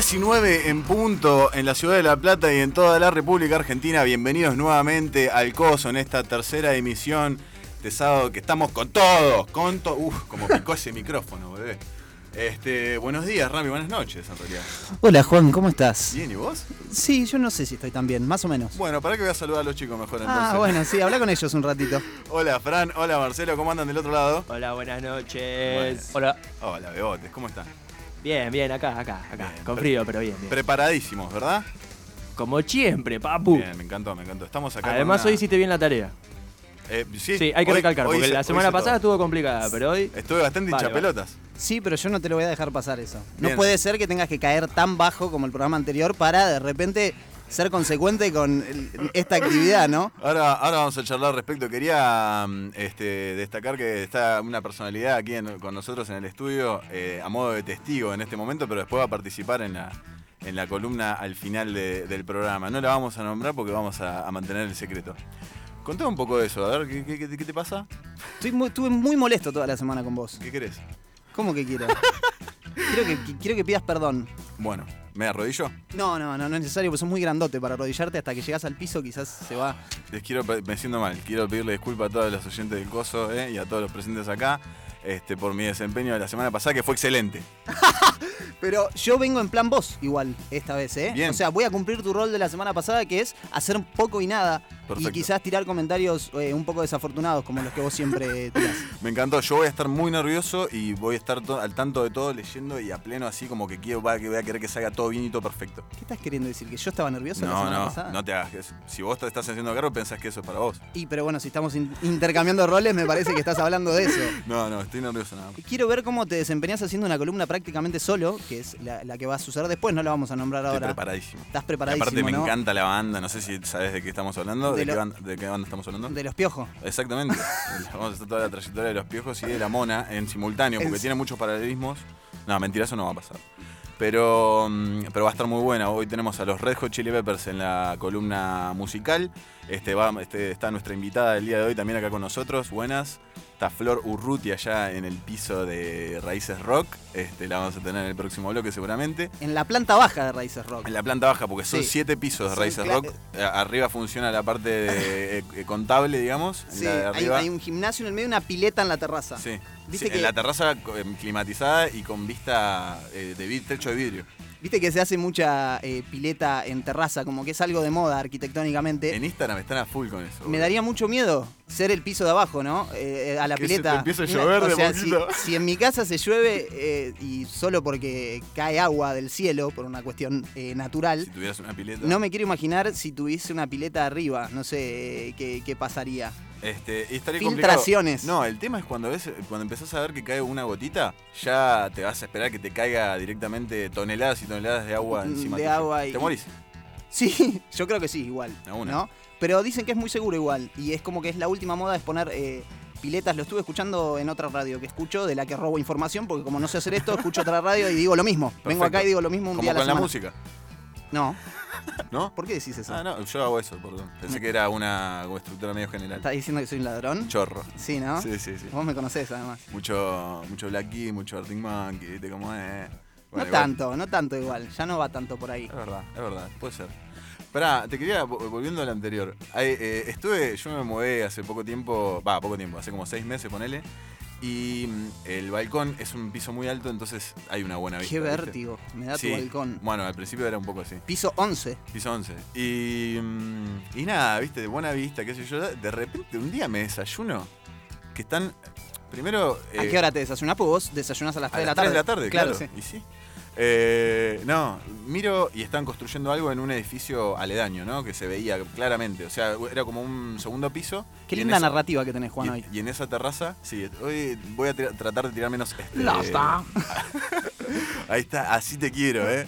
19 en punto en la ciudad de La Plata y en toda la República Argentina. Bienvenidos nuevamente al COSO en esta tercera emisión de sábado que estamos con todo, con todo. Uf, como picó ese micrófono, bebé. Este, buenos días, Rami, buenas noches, en realidad. Hola Juan, ¿cómo estás? Bien, ¿y vos? Sí, yo no sé si estoy tan bien, más o menos. Bueno, para que voy a saludar a los chicos mejor entonces. Ah, bueno, sí, habla con ellos un ratito. Hola, Fran, hola, Marcelo, ¿cómo andan del otro lado? Hola, buenas noches. Bueno. Hola. Hola, Bebotes, ¿cómo están? Bien, bien, acá, acá, acá. Bien, Con frío, pero bien, bien. Preparadísimos, ¿verdad? Como siempre, papu. Bien, me encantó, me encantó. Estamos acá. Además, una- hoy hiciste bien la tarea. Eh, sí, Sí, hay que hoy- recalcar, hoy porque hice- la semana pasada todo. estuvo complicada, pero hoy. Estuve bastante Vale, hincha pelotas. Sí, pero yo no te lo voy a dejar pasar eso. No Bien. puede ser que tengas que caer tan bajo como el programa anterior para de repente ser consecuente con esta actividad, ¿no? Ahora, ahora vamos a charlar al respecto. Quería mm, este, destacar que está una personalidad aquí en- con nosotros en el estudio eh, a modo de testigo en este momento, pero después va a participar en la, en la columna al final de- del programa. No la vamos a nombrar porque vamos a, a mantener el secreto. Contame un poco de eso, a ver, ¿qué, qué- qué- qué te pasa? Estoy muy- estuve muy molesto toda la semana con vos. ¿Qué querés? ¿Cómo que quiero? quiero, que, que- quiero que pidas perdón. Bueno, ¿me arrodillo? No, no, no, no es necesario, porque sos muy grandote para arrodillarte hasta que llegas al piso, quizás se va. Les quiero, me siento mal, quiero pedirle disculpas a todos los oyentes del COSO eh, y a todos los presentes acá este, por mi desempeño de la semana pasada, que fue excelente. Pero yo vengo en plan vos, igual, esta vez, ¿eh? Bien. O sea, voy a cumplir tu rol de la semana pasada, que es hacer poco y nada. Perfecto. Y quizás tirar comentarios eh, un poco desafortunados, como los que vos siempre tirás. Me encantó, yo voy a estar muy nervioso y voy a estar al tanto de todo, leyendo y a pleno así como que quiero, voy a querer que salga todo bien y todo perfecto. ¿Qué estás queriendo decir? ¿Que yo estaba nervioso la semana no, pasada? no te hagas eso. Si vos te estás haciendo cargo, pensás que eso es para vos. Y, pero bueno, si estamos in- intercambiando roles, me parece que estás hablando de eso. No, no, estoy nervioso nada más. Quiero ver cómo te desempeñas haciendo una columna prácticamente solo, que es la, la que va a suceder después, no la vamos a nombrar Estoy ahora. preparadísimo. Estás Y preparadísimo, aparte me ¿no? encanta la banda, no sé si sabes de qué estamos hablando, de, De qué, banda, de qué banda estamos hablando. De los piojos. Exactamente. Vamos a hacer toda la trayectoria de los piojos y de la mona en simultáneo, porque Es- tiene muchos paralelismos. No, mentira, eso no va a pasar. Pero, mm, pero va a estar muy buena. Hoy tenemos a los Red Hot Chili Peppers en la columna musical. Este, va, este, está nuestra invitada del día de hoy también acá con nosotros. Buenas. Está Flor Urruti allá en el piso de Raíces Rock. Este, la vamos a tener en el próximo bloque seguramente. En la planta baja de Raíces Rock. En la planta baja, porque son Sí. siete pisos de Raíces Rock. Eh, Arriba funciona la parte de, eh, eh, contable, digamos. Sí, hay, un gimnasio en el medio y una pileta en la terraza. Sí. Viste Sí, que- En la terraza em, climatizada y con vista eh, de techo de vidrio. Viste que se hace mucha eh, pileta en terraza, como que es algo de moda arquitectónicamente. En Instagram están a full con eso. Me daría mucho miedo ser el piso de abajo, ¿no? Eh, a la Que se te pileta. empiece a llover o de sea, si, en mi casa se llueve eh, y solo porque cae agua del cielo por una cuestión eh, natural, Si tuvieras una pileta. no me quiero imaginar si tuviese una pileta arriba. No sé qué, qué pasaría. Este, y estaría Filtraciones. complicado. No, el tema es cuando ves, cuando empezás a ver que cae una gotita, ya te vas a esperar que te caiga directamente toneladas y toneladas de agua Mm, encima de agua y- Te morís. Sí, yo creo que sí, igual. Una. ¿no? Pero dicen que es muy seguro igual. Y es como que es la última moda es poner eh, piletas. Lo estuve escuchando en otra radio que escucho, de la que robo información, porque como no sé hacer esto, escucho otra radio y digo lo mismo. Vengo acá y digo lo mismo un Como día a con la la semana. música, No, ¿no? ¿por qué decís eso? Ah, no, yo hago eso, perdón. Pensé que era una como estructura medio general. ¿Estás diciendo que soy un ladrón? Chorro. Sí, ¿no? Sí, sí, sí. Vos me conocés además. Mucho, mucho Black Key, mucho Arctic Monkey, ¿viste cómo es? Bueno, no igual- tanto, no tanto igual. Ya no va tanto por ahí. Es verdad, es verdad, puede ser. Pará, te quería, vo- volviendo al anterior. Eh, estuve, yo me mudé hace poco tiempo, va, poco tiempo, hace como seis meses, ponele. Y mm, el balcón es un piso muy alto, entonces hay una buena vista. Qué ¿viste? vértigo. Me da Sí. tu balcón. Bueno, al principio era un poco así. Piso 11. Piso 11. Y, mm, y nada, viste, de buena vista, qué sé yo. De repente un día me desayuno que están. Primero. ¿A eh, qué hora te desayunás? Pues vos desayunás a las a 3 de las la 3 tarde. de la tarde, claro. sí. Y sí. Eh, no, miro y están construyendo algo en un edificio aledaño, ¿no? Que se veía claramente. O sea, era como un segundo piso. Qué linda esa- narrativa que tenés, Juan, y, hoy. y en esa terraza, sí, hoy voy a tratar de tirar menos. este, Ya está. Ahí está, así te quiero, ¿eh?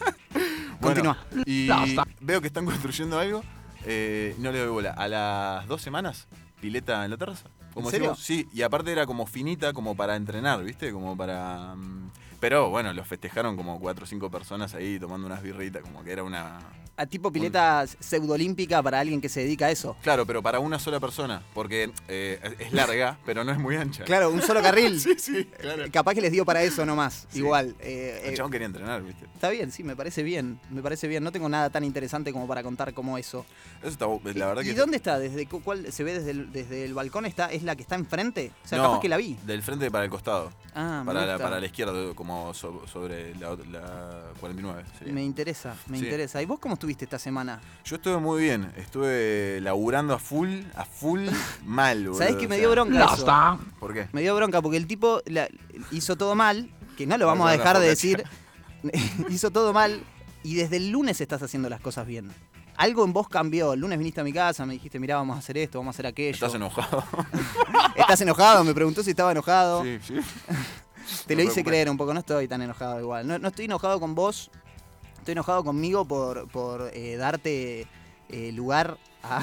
Continúa. Y está. veo que están construyendo algo, eh, no le doy bola. A las dos semanas, pileta en la terraza. Como ¿En serio? Sí, y aparte era como finita, como para entrenar, ¿viste? Como para. mm, Pero bueno, lo festejaron como cuatro o cinco personas ahí tomando unas birritas, como que era una. A tipo pileta pseudoolímpica para alguien que se dedica a eso. Claro, pero para una sola persona, porque eh, es larga, pero no es muy ancha. Claro, un solo carril. sí, sí, claro. Capaz que les dio para eso nomás. Sí. Igual. El Eh, chabón quería entrenar, ¿viste? Está bien, sí, me parece bien. Me parece bien. No tengo nada tan interesante como para contar como eso. Eso está, la verdad ¿Y que. dónde está? ¿Desde cu- cuál se ve desde el, desde el balcón? ¿Está, ¿Es la que está enfrente? O sea, No, capaz que la vi. Del frente para el costado. Ah, me para, la, para la izquierda, como so- sobre la, la 49. sería. Me interesa, me Sí. interesa. ¿Y vos cómo estuviste esta semana? Yo estuve muy bien. Estuve laburando a full, a full, mal, boludo. ¿Sabés que o me sea, dio bronca eso? ¿Por qué? Me dio bronca porque el tipo la- hizo todo mal, que no lo vamos a dejar de decir. hizo todo mal y desde el lunes estás haciendo las cosas bien. Algo en vos cambió. El lunes viniste a mi casa, me dijiste, mirá, vamos a hacer esto, vamos a hacer aquello. ¿Estás enojado? ¿Estás enojado? Me preguntó si estaba enojado. sí, sí. Te No lo hice preocupes. creer un poco, no estoy tan enojado igual. No, no estoy enojado con vos, estoy enojado conmigo por, por eh, darte eh, lugar a,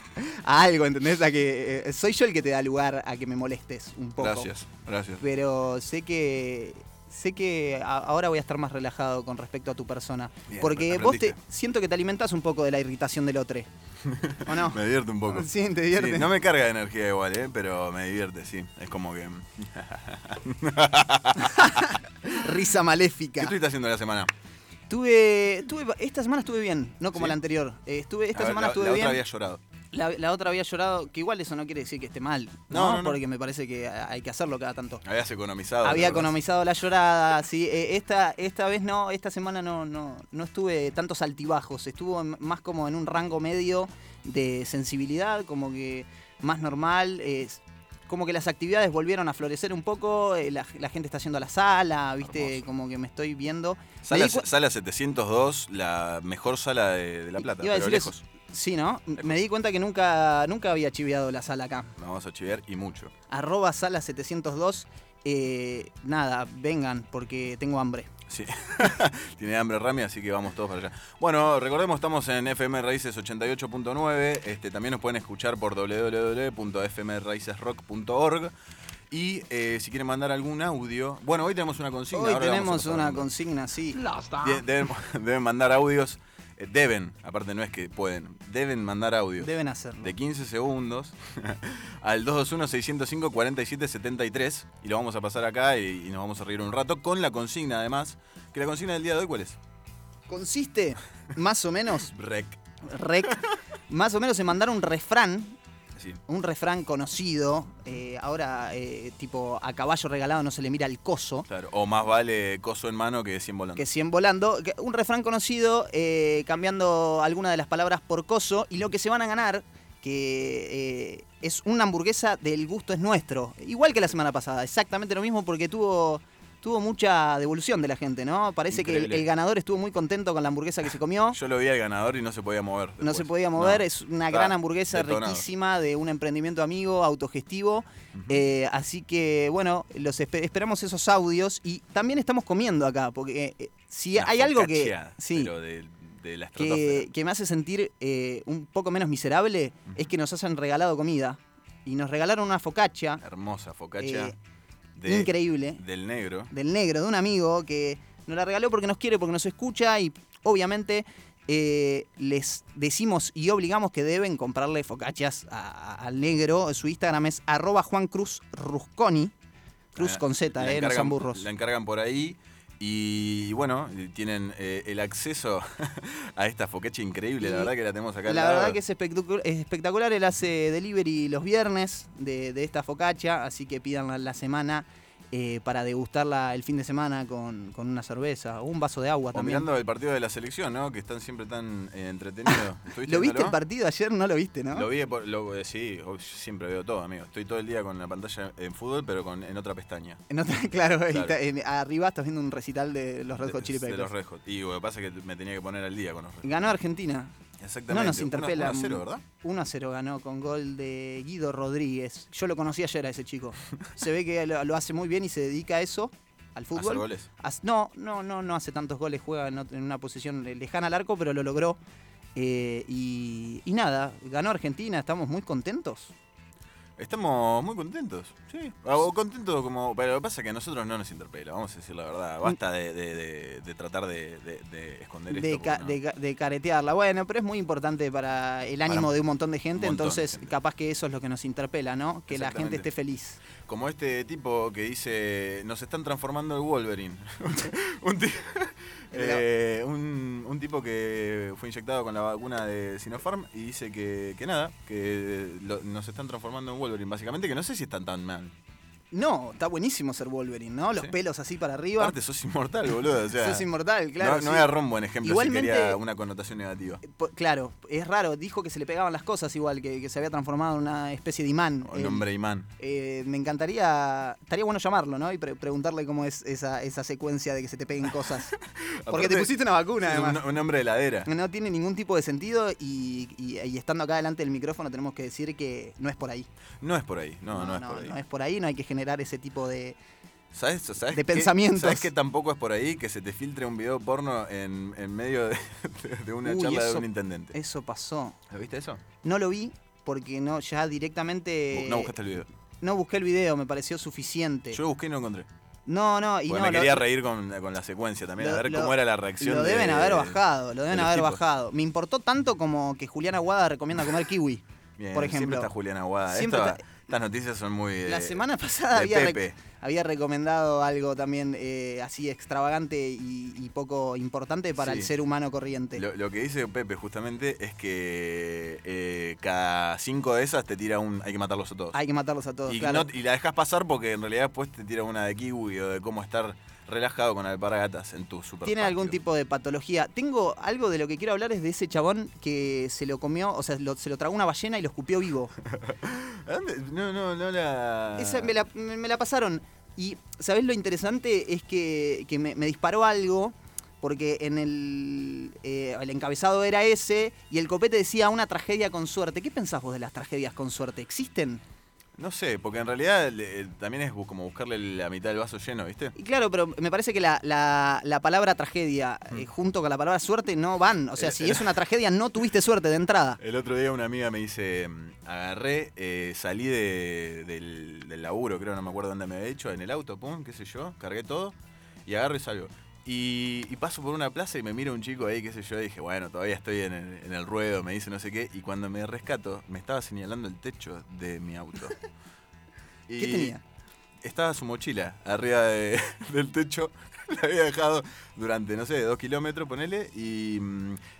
a algo, ¿entendés? A que eh, soy yo el que te da lugar a que me molestes un poco. Gracias, gracias. Pero sé que sé que a- ahora voy a estar más relajado con respecto a tu persona. Bien, porque vos te siento que te alimentas un poco de la irritación del otro. ¿O no? Me divierte un poco. Sí, te divierte. Sí, no me carga de energía igual, ¿eh? pero me divierte, sí. Es como que... Risa ¿Qué maléfica. estuviste haciendo la semana? Tuve, tuve, esta semana estuve bien, no como ¿Sí? la anterior. Eh, estuve, esta ver, semana la, estuve la bien. otra había llorado. La, la otra había llorado, que igual eso no quiere decir que esté mal, ¿no? No, no, no. Porque me parece que hay que hacerlo cada tanto. Habías economizado. Había economizado la llorada, sí. Eh, esta, esta vez no, esta semana no, no, no estuve tantos altibajos. Estuvo en- más como en un rango medio de sensibilidad, como que más normal. Como que las actividades volvieron a florecer un poco. eh, la, la gente está a la sala, viste, Hermoso. como que me estoy viendo. Sala, di cu- sala 702, la mejor sala de, de La Plata, Iba a pero decir eso. Sí, ¿no? Me di cuenta que nunca, nunca había chiveado la sala acá. Vamos a chivear y mucho. Arroba sala 702. eh, nada, vengan porque tengo hambre. Sí. Tiene hambre Rami, así que vamos todos para allá. Bueno, recordemos, estamos en FM Raíces 88.9. Este, también nos pueden escuchar por www.fmraicesrock.org. Y eh, si quieren mandar algún audio. Bueno, hoy tenemos una consigna. Hoy ahora tenemos una consigna, sí. Deben mandar audios. Eh, deben, aparte no es que pueden. Deben mandar audios. Deben hacerlo. de 15 segundos al 221-605-4773 y lo vamos a pasar acá y, y nos vamos a reír un rato con la consigna además. Que la consigna del día de hoy, ¿cuál es? Consiste, más o menos, Rec. rec, más o menos en mandar un refrán, Sí. un refrán conocido. eh, ahora, eh, tipo, a caballo regalado no se le mira el coso. Claro. O más vale coso en mano que 100 volando. que 100 volando. Un refrán conocido, eh, cambiando alguna de las palabras por coso. Y lo que se van a ganar, que eh, es una hamburguesa del gusto es nuestro. Igual que la semana pasada, exactamente lo mismo porque tuvo, tuvo mucha devolución de la gente, ¿no? Parece que el, ganador estuvo muy contento con la hamburguesa que se comió. Yo lo vi al ganador y no se podía mover. No se podía mover, No. es una Está gran hamburguesa detonado. riquísima de un emprendimiento amigo, autogestivo. Eh, así que, bueno, los espe- esperamos esos audios y también estamos comiendo acá, porque eh, si Una hay algo que, sí, Pero de, de la que, que me hace sentir eh, un poco menos miserable es que nos hayan regalado comida y nos regalaron una focaccia Hermosa focaccia. De- increíble Del negro. del negro, de un amigo que nos la regaló porque nos quiere, porque nos escucha y obviamente eh, les decimos y obligamos que deben comprarle focachas al negro. Su Instagram es arroba Juan Cruz Rusconi. Cruz La- con Z, eh, no son burros. La encargan por ahí. Y bueno, tienen eh, el acceso a esta focaccia increíble. La verdad que la tenemos acá La verdad que es, espectacu- es espectacular. Él hace delivery los viernes de, de esta focaccia, así que pidan la semana eh, para degustarla el fin de semana con, con una cerveza o un vaso de agua O también. mirando el partido de la selección, ¿no? Que están siempre tan eh, entretenidos. ¿Estuviste ¿Lo viste el partido ayer? No lo viste, ¿no? Lo vi, por- lo- eh, sí, siempre veo todo, amigo. Estoy todo el día con la pantalla en fútbol, pero con, en otra pestaña. En otra- claro, Claro. está, en- arriba estás viendo un recital de los Red Hot Chili de, de los Peppers. Red Hot. Y lo que pasa es que me tenía que poner al día con los Red Hot. Ganó Argentina. Exactamente. No nos interpela. 1-0, ¿verdad? 1 a 0 ganó con gol de Guido Rodríguez. Yo lo conocí ayer a ese chico. Se ve que lo, lo hace muy bien y se dedica a eso, al Hacer fútbol. goles. No, no, no, no hace tantos goles, juega en, una posición lejana al arco, pero lo logró. Eh, y, y nada, ganó Argentina, estamos muy contentos. Estamos muy contentos, sí. O contentos como. Pero lo que pasa es que a nosotros no nos interpela, vamos a decir la verdad. Basta de, de- de- de tratar de, de- de esconder de, esto. ca- porque de ca- de caretearla. Bueno, pero es muy importante para el ánimo Para de un montón de gente, montón entonces gente. capaz que eso es lo que nos interpela, ¿no? Que la gente esté feliz. no. Como este tipo que dice: Nos están transformando el Wolverine. un, ti- eh, un- un tipo que fue inyectado con la vacuna de Sinopharm y dice que, que nada, que nos están transformando en Wolverine. Básicamente, que no sé si están tan mal. No, está buenísimo ser Wolverine, ¿no? Los Sí. pelos así para arriba. Aparte, sos inmortal, boludo. O sea, Sos inmortal, claro. no, no sí. voy a agarrar un buen ejemplo Igualmente- si quería una connotación negativa. Po- Claro, es raro, dijo que se le pegaban las cosas igual, que, que se había transformado en una especie de imán. O el hombre imán. Eh, me encantaría, estaría bueno llamarlo, ¿no? Y pre- preguntarle cómo es esa, esa secuencia de que se te peguen cosas. Porque te pusiste una vacuna, además. un, un hombre de heladera. No tiene ningún tipo de sentido y, y- y estando acá delante del micrófono tenemos que decir que no es por ahí. No es por ahí. No, no, es por ahí. no es por ahí, no hay que generar ese tipo de... ¿Sabes, sabes de qué? pensamientos. ¿Sabes que tampoco es por ahí que se te filtre un video porno en, en medio de, de una Uy, charla de eso- un intendente? Eso pasó. ¿Lo viste eso? No lo vi porque no ya directamente... no buscaste el video. No busqué el video, me pareció suficiente. Yo lo busqué y no encontré. no, no, y Porque no, me lo- quería reír con, con la secuencia también, Lo- a ver lo- cómo era la reacción. Lo de- deben haber bajado, lo deben de haber tipos. bajado. Me importó tanto como que Juliana Aguada recomienda comer kiwi. Bien, por Siempre ejemplo. está Juliana Aguada. Siempre Esto- está- Estas noticias son muy. de- La semana pasada había, rec- había recomendado algo también eh, así extravagante y, y poco importante para Sí. el ser humano corriente. Lo, lo que dice Pepe justamente es que eh, cada cinco de esas te tira un. Hay que matarlos a todos. Hay que matarlos a todos, y, claro. no- y la dejas pasar porque en realidad después te tira una de kiwi o de cómo estar relajado con alpargatas en tu super Tiene algún tipo de patología. Tengo algo de lo que quiero hablar es de ese chabón que se lo comió, o sea, lo- se lo tragó una ballena y lo escupió vivo. No, no, no la. Esa me la, me- la pasaron. Y, ¿sabés lo interesante? Es que, que me, me disparó algo, porque en el, eh, el encabezado era ese, y el copete decía una tragedia con suerte. ¿Qué pensás vos de las tragedias con suerte? ¿Existen? No sé, porque en realidad le- también es como buscarle la mitad del vaso lleno, ¿viste? Y claro, pero me parece que la, la- la palabra tragedia eh, junto con la palabra suerte no van. O sea, Eh, si eh. es una tragedia, no tuviste suerte de entrada. El otro día una amiga me dice, mm, agarré, eh, salí de- del, del laburo, creo, no me acuerdo dónde me había dicho, en el auto, pum, qué sé yo, cargué todo y agarro y salgo. Y, y paso por una plaza y me mira un chico ahí, qué sé yo, y dije, bueno, todavía estoy en el, en el ruedo, me dice no sé qué, y cuando me rescato, me estaba señalando el techo de mi auto. ¿Qué Y tenía? Estaba su mochila arriba de- del techo, la había dejado durante, no sé, dos kilómetros, ponele, y,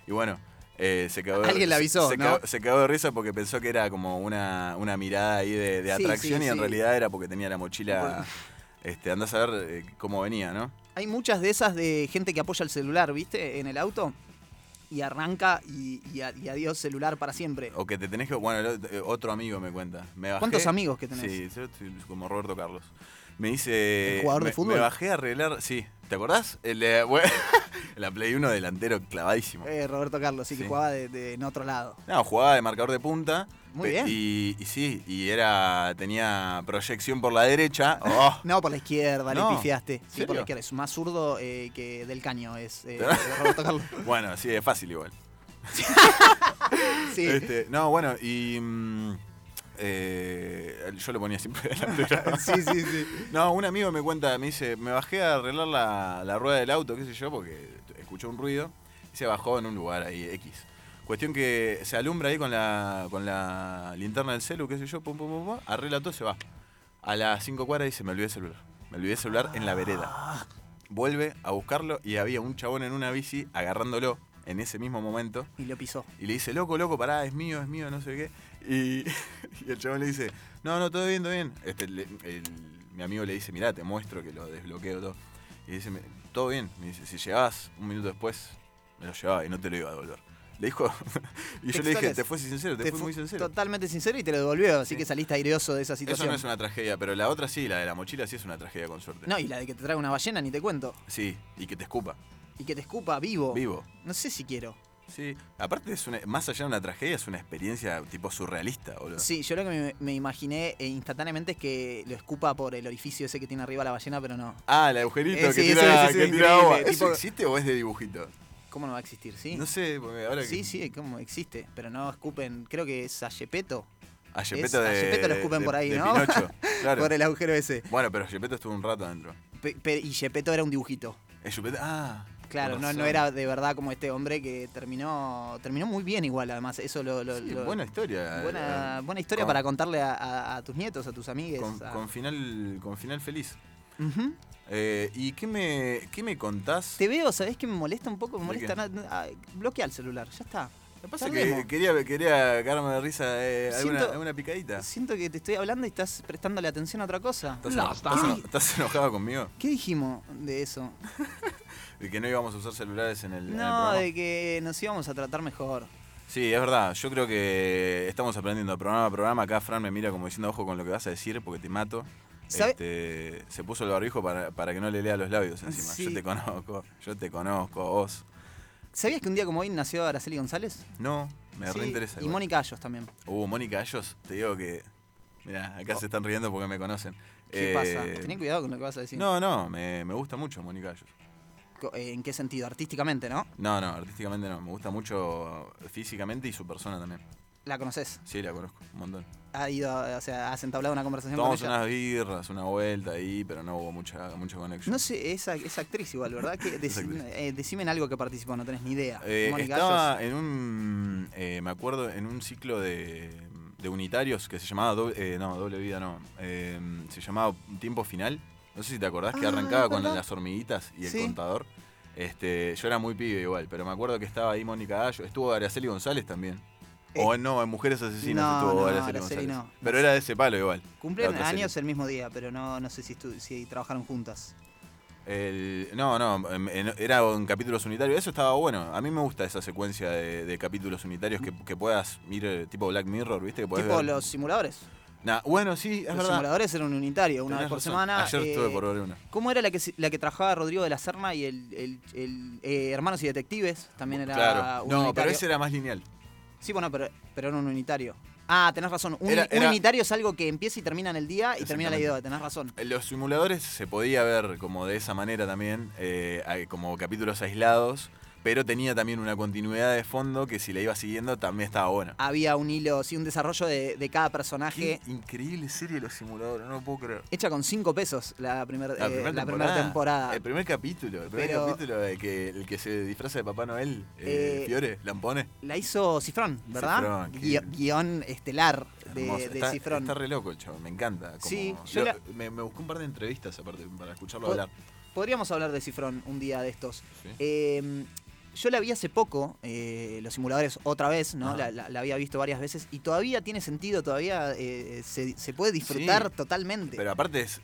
y bueno, eh, se cagó de- Alguien le avisó, se, ¿no? cagó, se cagó de risa porque pensó que era como una, una mirada ahí de, de Sí, atracción sí, y en sí. realidad era porque tenía la mochila, este, andás a ver eh, cómo venía, ¿no? Hay muchas de esas de gente que apoya el celular, ¿viste? En el auto. Y arranca y, y a- y adiós celular para siempre. O que te tenés que, bueno, eh, otro amigo me cuenta. Me bajé- ¿Cuántos amigos que tenés? Sí, como Roberto Carlos. Me dice. ¿El jugador de me- fútbol? Me bajé a arreglar. Sí, ¿te acordás? El, de- bueno, la Play 1 delantero clavadísimo. Eh, Roberto Carlos, sí, que jugaba de, de- en otro lado. No, jugaba de marcador de punta. Muy pe- bien. Y, y sí, y era. tenía proyección por la derecha. Oh, No, por la izquierda, No. le pifiaste. Sí, por la izquierda. Es más zurdo eh, que del caño, es eh, Roberto Carlos. bueno, sí, es fácil igual. Sí. Este, no, bueno, y. mm, eh, yo lo ponía siempre delantero. sí, sí, sí. No, un amigo me cuenta, me dice, me bajé a arreglar la, la rueda del auto, qué sé yo, porque escuchó un ruido y se bajó en un lugar ahí, X. Cuestión que se alumbra ahí con la, con la linterna del celu, qué sé yo, pum, pum, pum, pum, arregla todo, se va. A las 5 cuadras dice, me olvidé el celular. Me olvidé el celular en la vereda. Vuelve a buscarlo y había un chabón en una bici agarrándolo en ese mismo momento. Y lo pisó. Y le dice, loco, loco, pará, es mío, es mío, no sé qué. Y, y el chabón le dice, no, no, todo bien, todo bien. Este, le- el- mi amigo le dice, mirá, te muestro que lo desbloqueo todo. Y dice, "Me- todo bien. Me dice, si llegabas un minuto después, me lo llevaba y no te lo iba a devolver. Le dijo, y yo le dije, te fue sincero, te, Te fui muy sincero. Totalmente sincero y te lo devolvió, así Sí. que saliste aireoso de esa Eso situación. no es una tragedia, pero la otra sí, la de la mochila sí es una tragedia con suerte. No, y la de que te traiga una ballena, ni te cuento. Sí, y que te escupa, Y que te escupa vivo. vivo. No sé si quiero. Sí, aparte es una, más allá de una tragedia, es una experiencia tipo surrealista, boludo. Sí, yo lo que me, me imaginé eh, instantáneamente es que lo escupa por el orificio ese que tiene arriba la ballena, pero no. Ah, el agujerito Eh, que sí, tira, sí, sí, que sí, tira increíble, agua. ¿Eso tipo- existe o es de dibujito? ¿Cómo no va a existir? Sí. No sé, porque ahora que- Sí, sí, como existe, pero no escupen, creo que es a Gepetto. A Gepetto de. a Gepetto lo escupen de- por ahí, de ¿no? Pinocho, claro. Por el agujero ese. Bueno, pero Gepetto estuvo un rato adentro. Pe- pe- y Gepetto era un dibujito. El Gepetto. Ah. Claro, no, era de verdad como este hombre que terminó terminó muy bien igual, además. Eso lo... lo- Sí, lo- buena historia. buena, buena historia Con- para contarle a, a- a tus nietos, a tus amigues. Con, a- con final, con final feliz. Eh, ¿Y qué me, qué me contás? Te veo, ¿sabés que me molesta un poco? Me ¿De molesta nada. Bloquea el celular, ya está. Lo que pasa que quería, quería cagarme de risa eh, alguna, Siento- alguna picadita. Siento que te estoy hablando y estás prestándole atención a otra cosa. ¿Estás, No, estás estás enojado conmigo? ¿Qué dijimos de eso? De que no íbamos a usar celulares en el, en el No, programa. de que nos íbamos a tratar mejor. Sí, es verdad. Yo creo que estamos aprendiendo programa a programa. Acá Fran me mira como diciendo, ojo con lo que vas a decir porque te mato. ¿Sabe- Este, se puso el barbijo para, para que no le lea los labios encima. Yo te conozco, yo te conozco, vos. ¿Sabías que un día como hoy nació Araceli González? No, me Sí, reinteresa. Y. Mónica Ayos también. Uh, Mónica Ayos, te digo que. Mirá, acá se están riendo porque me conocen. Oh. ¿Qué Eh, pasa? Tené cuidado con lo que vas a decir. No, no, me, me gusta mucho Mónica Ayos. Eh, ¿En qué sentido? Artísticamente, ¿no? No, no, artísticamente no. Me gusta mucho físicamente y su persona también. La conoces. Sí, la conozco un montón. Ha ido, o sea, has entablado una conversación Tomamos con ella. unas birras, una vuelta ahí, pero no hubo mucha, mucha conexión. No sé, esa, esa actriz igual, ¿verdad? Que actriz. eh, decime en algo que participó, no tenés ni idea. Eh, estaba Ayos. en un, eh, me acuerdo, en un ciclo de, de unitarios que se llamaba, doble, no, doble vida no, se llamaba Tiempo Final. No sé si te acordás que Ah, arrancaba con las hormiguitas y el Sí. contador. Este, yo era muy pibe igual, pero me acuerdo que estaba ahí Mónica Gallo, estuvo Araceli González también. Eh, o no, en Mujeres Asesinas no, estuvo no, Araceli Araceli González. no. Pero era de ese palo igual. Cumplen años serie. el mismo día, pero no, no sé si, si trabajaron juntas. El- no, no, era en capítulos unitarios. Eso estaba bueno. A mí me gusta esa secuencia de, de capítulos unitarios que, que puedas ir eh, tipo Black Mirror, ¿viste? Que Tipo ver- los simuladores. Nah, bueno, sí, es los verdad. simuladores eran un unitario, una Tenés vez por razón. semana. Ayer eh, estuve por ver una. ¿Cómo era la que, se- la que trabajaba Rodrigo de la Serna y el, el- el, eh, Hermanos y Detectives? También era Claro. un No, unitario. pero ese era más lineal. Sí, bueno, pero, pero era un unitario. Ah, tenés razón. Un, Era- un era- unitario es algo que empieza y termina en el día y termina la idea. Tenés razón. En los simuladores se podía ver como de esa manera también, eh, hay como capítulos aislados, pero tenía también una continuidad de fondo que si la iba siguiendo también estaba buena. Había un hilo, sí, un desarrollo de, de cada personaje. Qué increíble serie los simuladores, no lo puedo creer. Hecha con cinco pesos la, primer- La eh, primera la temporada. primera temporada. El primer capítulo. El primer Pero- capítulo de que el que se disfraza de Papá Noel, eh, Eh, Fiore, Lampone. La hizo Cifrón, ¿verdad? Cifrón, guion estelar de, de está, Cifrón. está re loco el chavo, me encanta. como- Sí, yo lo- la- me, me busqué un par de entrevistas aparte para escucharlo hablar. Podríamos hablar de Cifrón un día de estos. Sí. Yo la vi hace poco, eh, los simuladores otra vez, ¿no? La, la- la había visto varias veces y todavía tiene sentido, todavía eh, se, se puede disfrutar Sí, totalmente. Pero aparte es,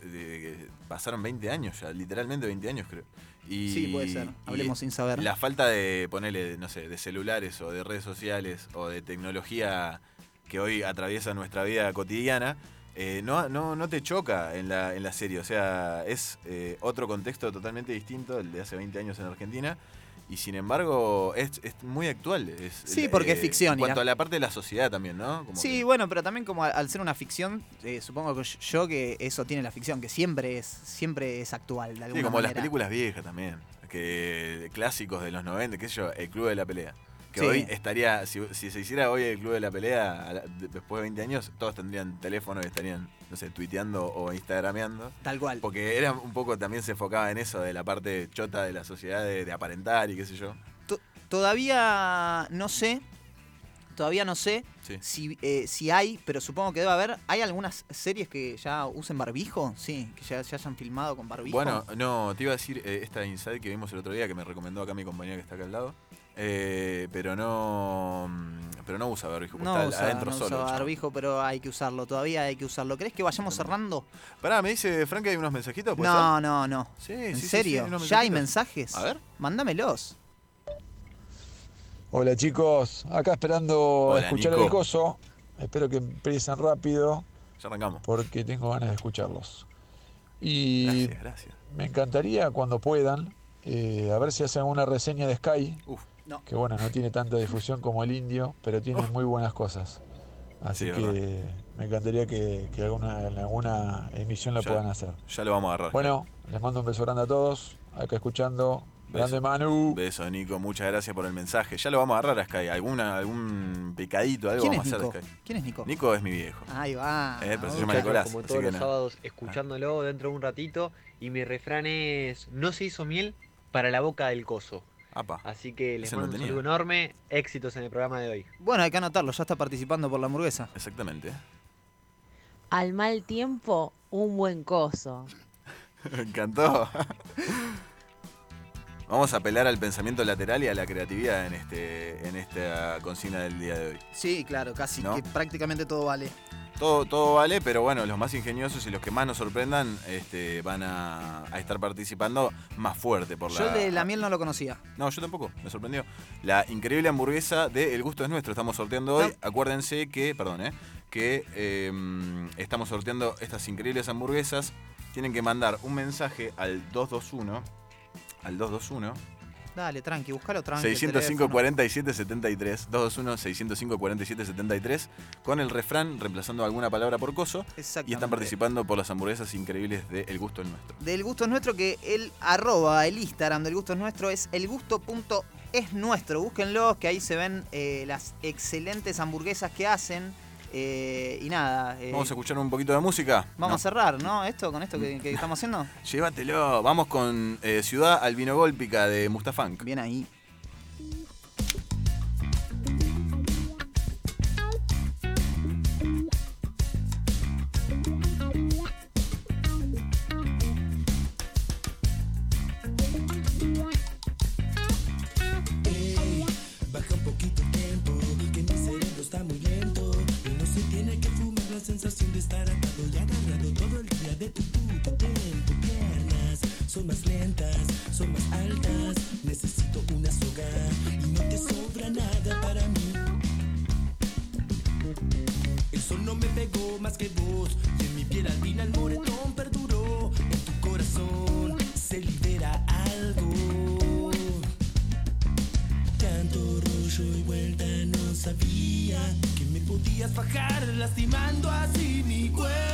pasaron 20 años ya, literalmente 20 años creo. Y, sí, puede ser. Hablemos sin saber. La falta de ponerle, no sé, de celulares o de redes sociales o de tecnología que hoy atraviesa nuestra vida cotidiana, eh, no, no, no te choca en la, en la serie. O sea, es eh, otro contexto totalmente distinto, el de hace 20 años en Argentina. Y sin embargo, es, es muy actual. Es, Sí, porque es ficción, En y cuanto a la parte de la sociedad también, ¿no? Como Sí, que- bueno, pero también como al, ser una ficción, eh, supongo que yo que eso tiene la ficción, que siempre es, siempre es actual de alguna Sí, como las películas viejas también. Que clásicos de los 90, qué sé yo, el Club de la Pelea. Que Sí. hoy estaría, si, si se hiciera hoy el Club de la Pelea, la- después de 20 años, todos tendrían teléfono y estarían, no sé, tuiteando o instagrameando. Tal cual. Porque era un poco, también se enfocaba en eso, de la parte chota de la sociedad, de, de aparentar y qué sé yo. To- Todavía no sé, todavía no sé Sí. si, eh, si hay, pero supongo que debe haber. ¿Hay algunas series que ya usen barbijo? Sí, que ya, ya hayan filmado con barbijo. Bueno, no, te iba a decir eh, esta Inside que vimos el otro día, que me recomendó acá mi compañera que está acá al lado. Eh, pero no mm, pero no usa barbijo, no está usa, adentro no solo. usa barbijo, pero hay que usarlo, todavía hay que usarlo. ¿Crees que vayamos cerrando? Pará, me dice Frank que hay unos mensajitos. ¿puede No, no, no. Sí, ¿En sí, serio? sí, ¿Ya hay mensajes? A ver. Mándamelos. Hola chicos, acá esperando Hola, escuchar Nico. el coso. Espero que empiecen rápido Ya arrancamos. porque tengo ganas de escucharlos. Y Gracias, gracias. me encantaría cuando puedan, eh, a ver si hacen una reseña de Sky, Uf, No. que bueno, no tiene tanta difusión como el indio, pero tiene Uf. muy buenas cosas. Así Sí, que me encantaría que, que alguna, en alguna emisión la Ya. puedan hacer. ya lo vamos a agarrar. Bueno, les mando un beso grande a todos, acá escuchando Grande Manu. Beso, Nico. Muchas gracias por el mensaje. Ya lo vamos a agarrar a Sky. ¿Alguna, ¿Algún picadito, algo ¿Quién vamos es a hacer Sky? ¿Quién es Nico? Nico es mi viejo. Ahí va. Eh, pero se llama Nicolás. Como todos los no. sábados, escuchándolo dentro de un ratito. Y mi refrán es: No se hizo miel para la boca del coso. Apa. Así que les Ese no mando un saludo enorme. Éxitos en el programa de hoy. Bueno, hay que anotarlo, ya está participando por la hamburguesa. Exactamente. Al mal tiempo, un buen coso. Me encantó. Vamos a apelar al pensamiento lateral y a la creatividad en, este, en esta consigna del día de hoy. Sí, claro, casi, ¿No? que prácticamente todo vale. Todo, todo vale, pero bueno, los más ingeniosos y los que más nos sorprendan este, van a, a estar participando más fuerte por la. Yo de la miel no lo conocía. No, yo tampoco, me sorprendió. La increíble hamburguesa de El Gusto es Nuestro, estamos sorteando hoy. Acuérdense que, perdón, eh, que eh, estamos sorteando estas increíbles hamburguesas. Tienen que mandar un mensaje al 221. Al 221. Dale, tranqui, buscalo tranqui. el 605 teléfono. 47 73 221 605 47 73 con el refrán reemplazando alguna palabra por coso y están participando por las hamburguesas increíbles de El Gusto es Nuestro. Del gusto es nuestro, que el arroba, el Instagram del gusto es nuestro es elgusto.es nuestro. Búsquenlo, que ahí se ven eh, las excelentes hamburguesas que hacen. Eh, y nada. eh, Vamos a escuchar un poquito de música. vamos No. a cerrar, ¿no? Esto, con esto que, que estamos haciendo. Llévatelo. Vamos con eh, Ciudad Albinogólpica de Mustafunk. Bien ahí. Sensación de estar atado y agarrado todo el día de tu puto tiempo. Piernas son más lentas, son más altas. Necesito una soga y no te sobra nada para mí. El sol no me pegó más que vos y en mi piel albina el moretón perduró. En tu corazón se libera algo. Tanto rollo y vuelta no sabía podías bajar lastimando así mi cuerpo.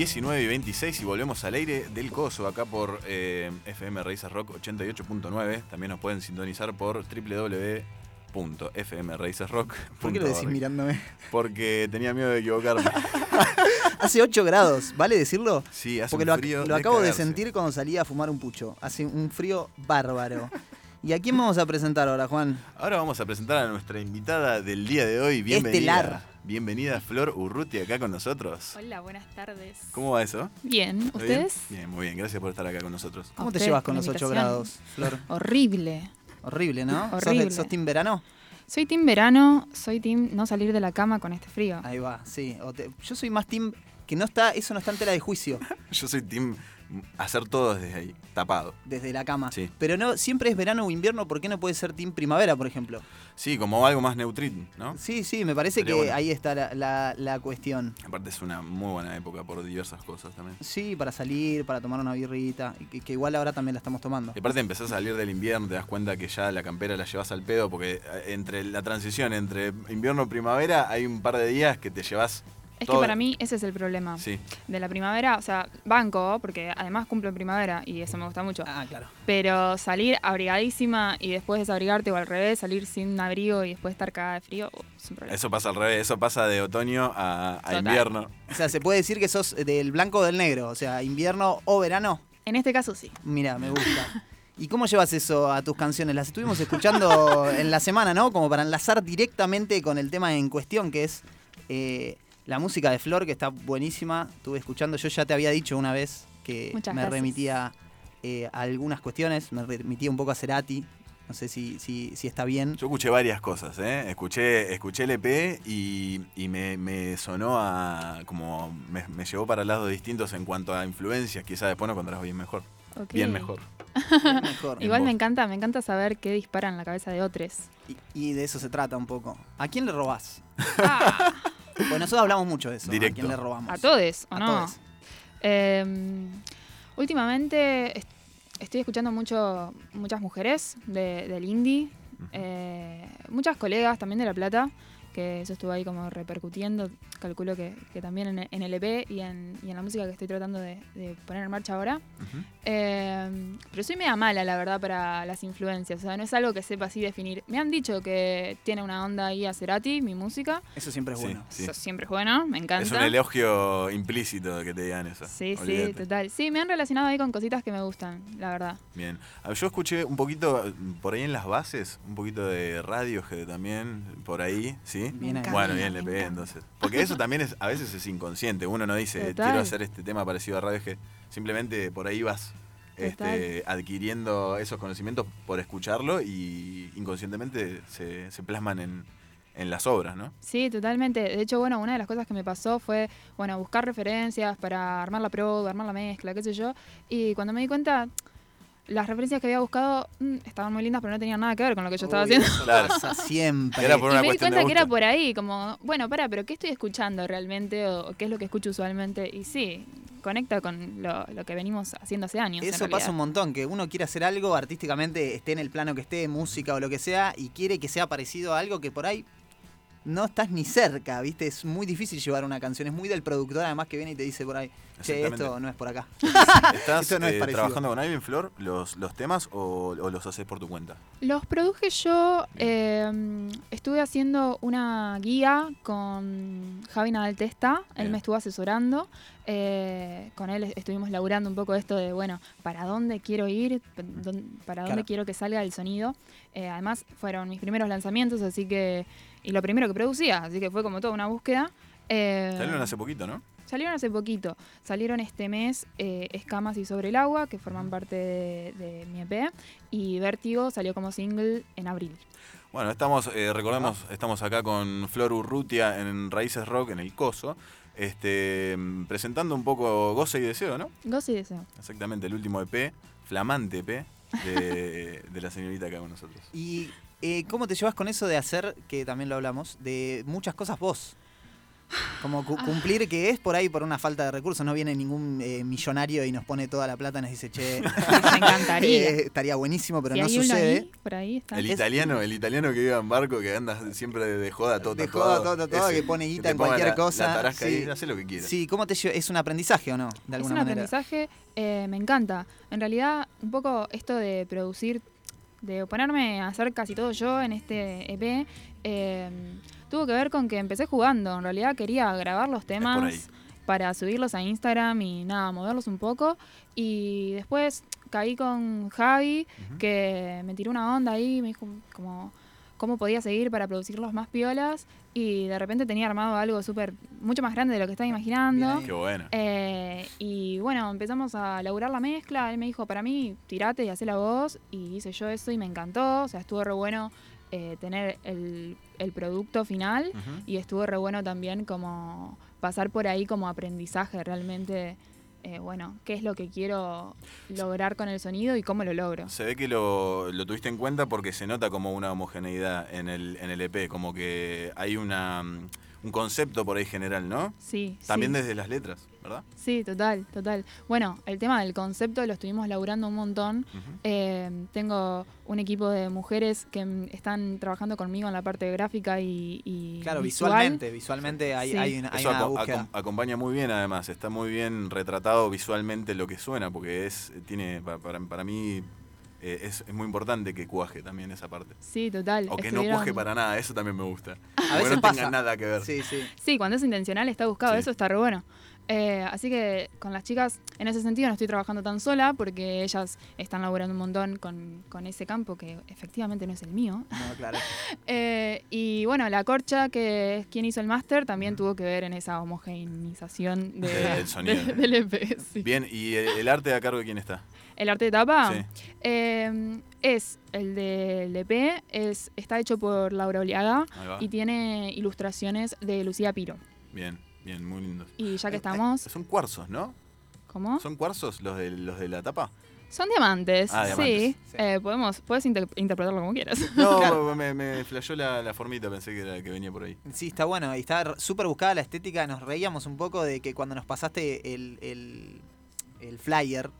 ...19 y 26 y volvemos al aire del Coso... ...acá por eh, FM Raíces Rock 88.9... ...también nos pueden sintonizar por www.fmraicesrock.org ¿Por qué lo decís mirándome? Porque tenía miedo de equivocarme. Hace 8 grados, ¿vale decirlo? Sí, hace Porque un lo, ac- frío lo de acabo de sentir cuando salí a fumar un pucho. Hace un frío bárbaro. ¿Y a quién vamos a presentar ahora, Juan? Ahora vamos a presentar a nuestra invitada del día de hoy. Bienvenida. Estelar. Bienvenida Flor Urruti acá con nosotros. Hola, buenas tardes. ¿Cómo va eso? Bien. ¿ustedes? Bien, muy bien. Gracias por estar acá con nosotros. ¿Cómo te llevas con los 8 invitación. grados, Flor? Horrible. Horrible, ¿no? ¿Sos, Horrible. de- sos team verano? Soy team verano, soy team no salir de la cama con este frío. Ahí va, sí. O te- yo soy más team que no está, eso no está en tela de juicio, Yo soy team hacer todo desde ahí, tapado. desde la cama. Sí. Pero no, siempre es verano o invierno, ¿por qué no puede ser team primavera, por ejemplo? Sí, como algo más neutrín, ¿no? Sí, sí, me parece que bueno. ahí está la, la- la cuestión. Aparte es una muy buena época por diversas cosas también. Sí, para salir, para tomar una birrita, que, que igual ahora también la estamos tomando. Y aparte empezás a salir del invierno, te das cuenta que ya la campera la llevas al pedo, porque eh, entre la transición entre invierno y primavera hay un par de días que te llevas Es todo- que para mí ese es el problema. Sí, De la primavera, o sea, banco, porque además cumplo en primavera y eso me gusta mucho. Ah, claro. Pero salir abrigadísima y después desabrigarte o al revés, salir sin abrigo y después estar cagada de frío, oh, es un problema. eso pasa al revés, eso pasa de otoño a, invierno. O sea, se puede decir que sos del blanco o del negro, o sea, invierno o verano. En este caso sí. Mira, me gusta. ¿Y cómo llevas eso a tus canciones? Las estuvimos escuchando en la semana, ¿no? Como para enlazar directamente con el tema en cuestión, que es eh, la música de Flor, que está buenísima. Estuve escuchando, yo ya te había dicho una vez que Muchas me gracias. remitía eh, a algunas cuestiones, me remitía un poco a Cerati. No sé si, si, si está bien. Yo escuché varias cosas, ¿eh? Escuché, escuché el EP y, y me, me sonó a. como. Me, me llevó para lados distintos en cuanto a influencias, quizás después no encontrarás bien mejor. Bien mejor. Bien mejor. Igual me encanta, me encanta saber qué dispara en la cabeza de otros. Y, y de eso se trata un poco. ¿A quién le robás? Ah, Pues nosotros hablamos mucho de eso. Directo. ¿A quién le robamos? a todos, ¿o A no? todos. Eh, últimamente est- estoy escuchando mucho muchas mujeres de- del indie, eh, muchas colegas también de La Plata, que eso estuvo ahí como repercutiendo, calculo que, que también en, en el EP y en, y en la música que estoy tratando de, de poner en marcha ahora. Eh, pero soy media mala, la verdad, para las influencias, o sea, no es algo que sepa así definir. Me han dicho que tiene una onda ahí a Cerati, mi música, Eso siempre es bueno. sí. eso siempre es bueno, me encanta. Es un elogio implícito que te digan eso. Sí, sí, total. Sí, me han relacionado ahí con cositas que me gustan, la verdad. Bien. Yo escuché un poquito, por ahí en las bases, un poquito de Radiohead también, por ahí, ¿sí? Bien ahí. Bueno, bien, le pegué entonces. Porque eso también es, a veces es inconsciente. Uno no dice, Total. quiero hacer este tema parecido a Radiohead. Simplemente por ahí vas este, adquiriendo esos conocimientos por escucharlo y inconscientemente se, se plasman en, en las obras, ¿no? Sí, totalmente. De hecho, bueno, una de las cosas que me pasó fue, bueno, buscar referencias para armar la pro, armar la mezcla, qué sé yo. Y cuando me di cuenta, las referencias que había buscado mm, estaban muy lindas, pero no tenían nada que ver con lo que yo estaba Uy, haciendo. Claro. pasa siempre. Era por Y una me di cuenta que era por ahí, como, bueno, para, pero ¿qué estoy escuchando realmente o, qué es lo que escucho usualmente? Y sí, conecta con lo, lo que venimos haciendo hace años. en Eso pasa un montón, que uno quiere hacer algo artísticamente, esté en el plano que esté, música o lo que sea, y quiere que sea parecido a algo que por ahí no estás ni cerca, ¿viste? Es muy difícil llevar una canción, es muy del productor además que viene y te dice por ahí, che, esto no es por acá. ¿Estás Esto no es eh, trabajando con Ivy Flor los, los temas o, o los haces por tu cuenta? Los produje yo, eh, estuve haciendo una guía con Javi Nadal Testa, él Bien. me estuvo asesorando, eh, con él estuvimos laburando un poco esto de, bueno, ¿para dónde quiero ir? ¿Para dónde Claro. quiero que salga el sonido? Eh, además fueron mis primeros lanzamientos, así que, y lo primero que producía, así que fue como toda una búsqueda. Eh, Salieron hace poquito, ¿no? Salieron hace poquito. Salieron este mes Escamas y Sobre el Agua, que forman parte de, de mi EP. Y Vértigo salió como single en abril. Bueno, estamos, eh, recordemos, estamos acá con Flor Urrutia en Raíces Rock, en el Coso, este, presentando un poco Goce y Deseo, ¿no? Goce y deseo. Exactamente, el último EP, flamante EP, de, de la señorita acá con nosotros. ¿Y eh, cómo te llevas con eso de hacer, que también lo hablamos, de muchas cosas vos? Como cu- cumplir que es por ahí por una falta de recursos. No viene ningún eh, millonario y nos pone toda la plata y nos dice, che, Me encantaría. eh, estaría buenísimo, pero si no hay uno sucede. ahí, por ahí está. El Es- italiano, el italiano que vive en barco, que anda siempre de, joda todo De joda, todo Ese, que pone guita en cualquier la- cosa. La Sí. ahí, hace lo que quiera. Sí, ¿cómo te? ¿Es un aprendizaje o no? De es alguna un manera. aprendizaje, eh, me encanta. En realidad, un poco esto de producir, de ponerme a hacer casi todo yo en este EP, eh, tuvo que ver con que empecé jugando. En realidad quería grabar los temas para subirlos a Instagram y nada, moverlos un poco. Y después caí con Javi, que me tiró una onda ahí, me dijo como cómo podía seguir para producirlos más piolas. Y de repente tenía armado algo súper, mucho más grande de lo que estaba imaginando. Qué bueno. Eh, y bueno, empezamos a laburar la mezcla. Él me dijo, para mí, tirate y hacé la voz. Y hice yo eso y me encantó. O sea, estuvo re bueno eh, tener el, el producto final. Y estuvo re bueno también como pasar por ahí como aprendizaje realmente. eh, bueno, qué es lo que quiero lograr con el sonido y cómo lo logro. Se ve que lo, lo tuviste en cuenta porque se nota como una homogeneidad en el, en el EP, como que hay una, mm, un concepto por ahí general, ¿no? Sí, También sí. desde las letras, ¿verdad? Sí, total, total. Bueno, el tema del concepto lo estuvimos laburando un montón. Eh, tengo un equipo de mujeres que están trabajando conmigo en la parte gráfica y, y Claro, visual. visualmente, visualmente hay, Sí. hay una, hay Eso una aco- búsqueda. acom- acompaña muy bien además, está muy bien retratado visualmente lo que suena, porque es tiene pa- para, para mí eh, es, es muy importante que cuaje también esa parte. Sí, total. O que no cuaje para nada, eso también me gusta. A que veces no pasa. tenga nada que ver. Sí, sí. Sí, cuando es intencional está buscado, Sí. eso está re bueno. Eh, así que con las chicas, en ese sentido, no estoy trabajando tan sola porque ellas están laburando un montón con, con ese campo que efectivamente no es el mío. No, claro. Eh, y bueno, la Corcha, que es quien hizo el máster, también tuvo que ver en esa homogeneización de- Del sonido. de- del EP. sí. Bien, ¿y el, el arte a cargo de quién está? ¿El arte de tapa? Sí. Eh, es el del EP, es, está hecho por Laura Oliaga y tiene ilustraciones de Lucía Piro. Bien, bien, muy lindos. Y ya que Eh, estamos, Son cuarzos, ¿no? ¿cómo? ¿Son cuarzos los de, los de la tapa? Son diamantes, Ah, sí. diamantes. Sí. Eh, podemos, puedes inter- interpretarlo como quieras. No, Claro. me, me flashó la, la formita, pensé que, era, que venía por ahí. Sí, está bueno. Y está súper buscada la estética. Nos reíamos un poco de que cuando nos pasaste el, el, el flyer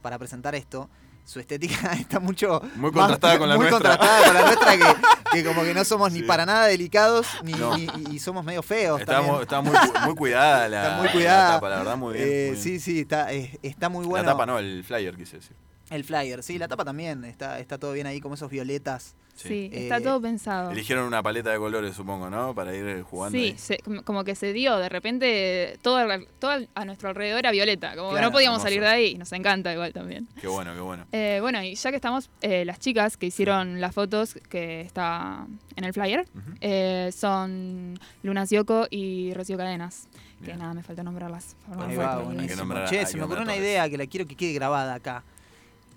para presentar esto, su estética está mucho Muy más- contrastada con la muy nuestra. contrastada con la nuestra que, que como que no somos ni para nada delicados ni, No. ni- y somos medio feos estaba muy, cu- muy cuidada la, Está muy cuidada. la tapa, la verdad, muy bien. Eh, muy bien. sí, sí, está, eh, está muy bueno. La tapa no, el flyer quise decir. El flyer, sí, la tapa también. Está, está todo bien ahí, como esos violetas. Sí. Eh, está todo pensado. Eligieron una paleta de colores, supongo, ¿no? Para ir eh, jugando. Sí, ahí. se- como- que se dio, de repente todo, todo a nuestro alrededor era violeta, como que Claro, no podíamos hermoso. salir de ahí, nos encanta igual también. Qué bueno, qué bueno. Eh, bueno, y ya que estamos, eh, las chicas que hicieron las fotos que está en el flyer eh, son Luna Sioco y Rocío Cadenas, que nada, me falta nombrarlas. por Ahí favor. va, Hay que buenísimo. nombrar- Che, hay se me ocurrió una idea que la quiero que quede grabada acá.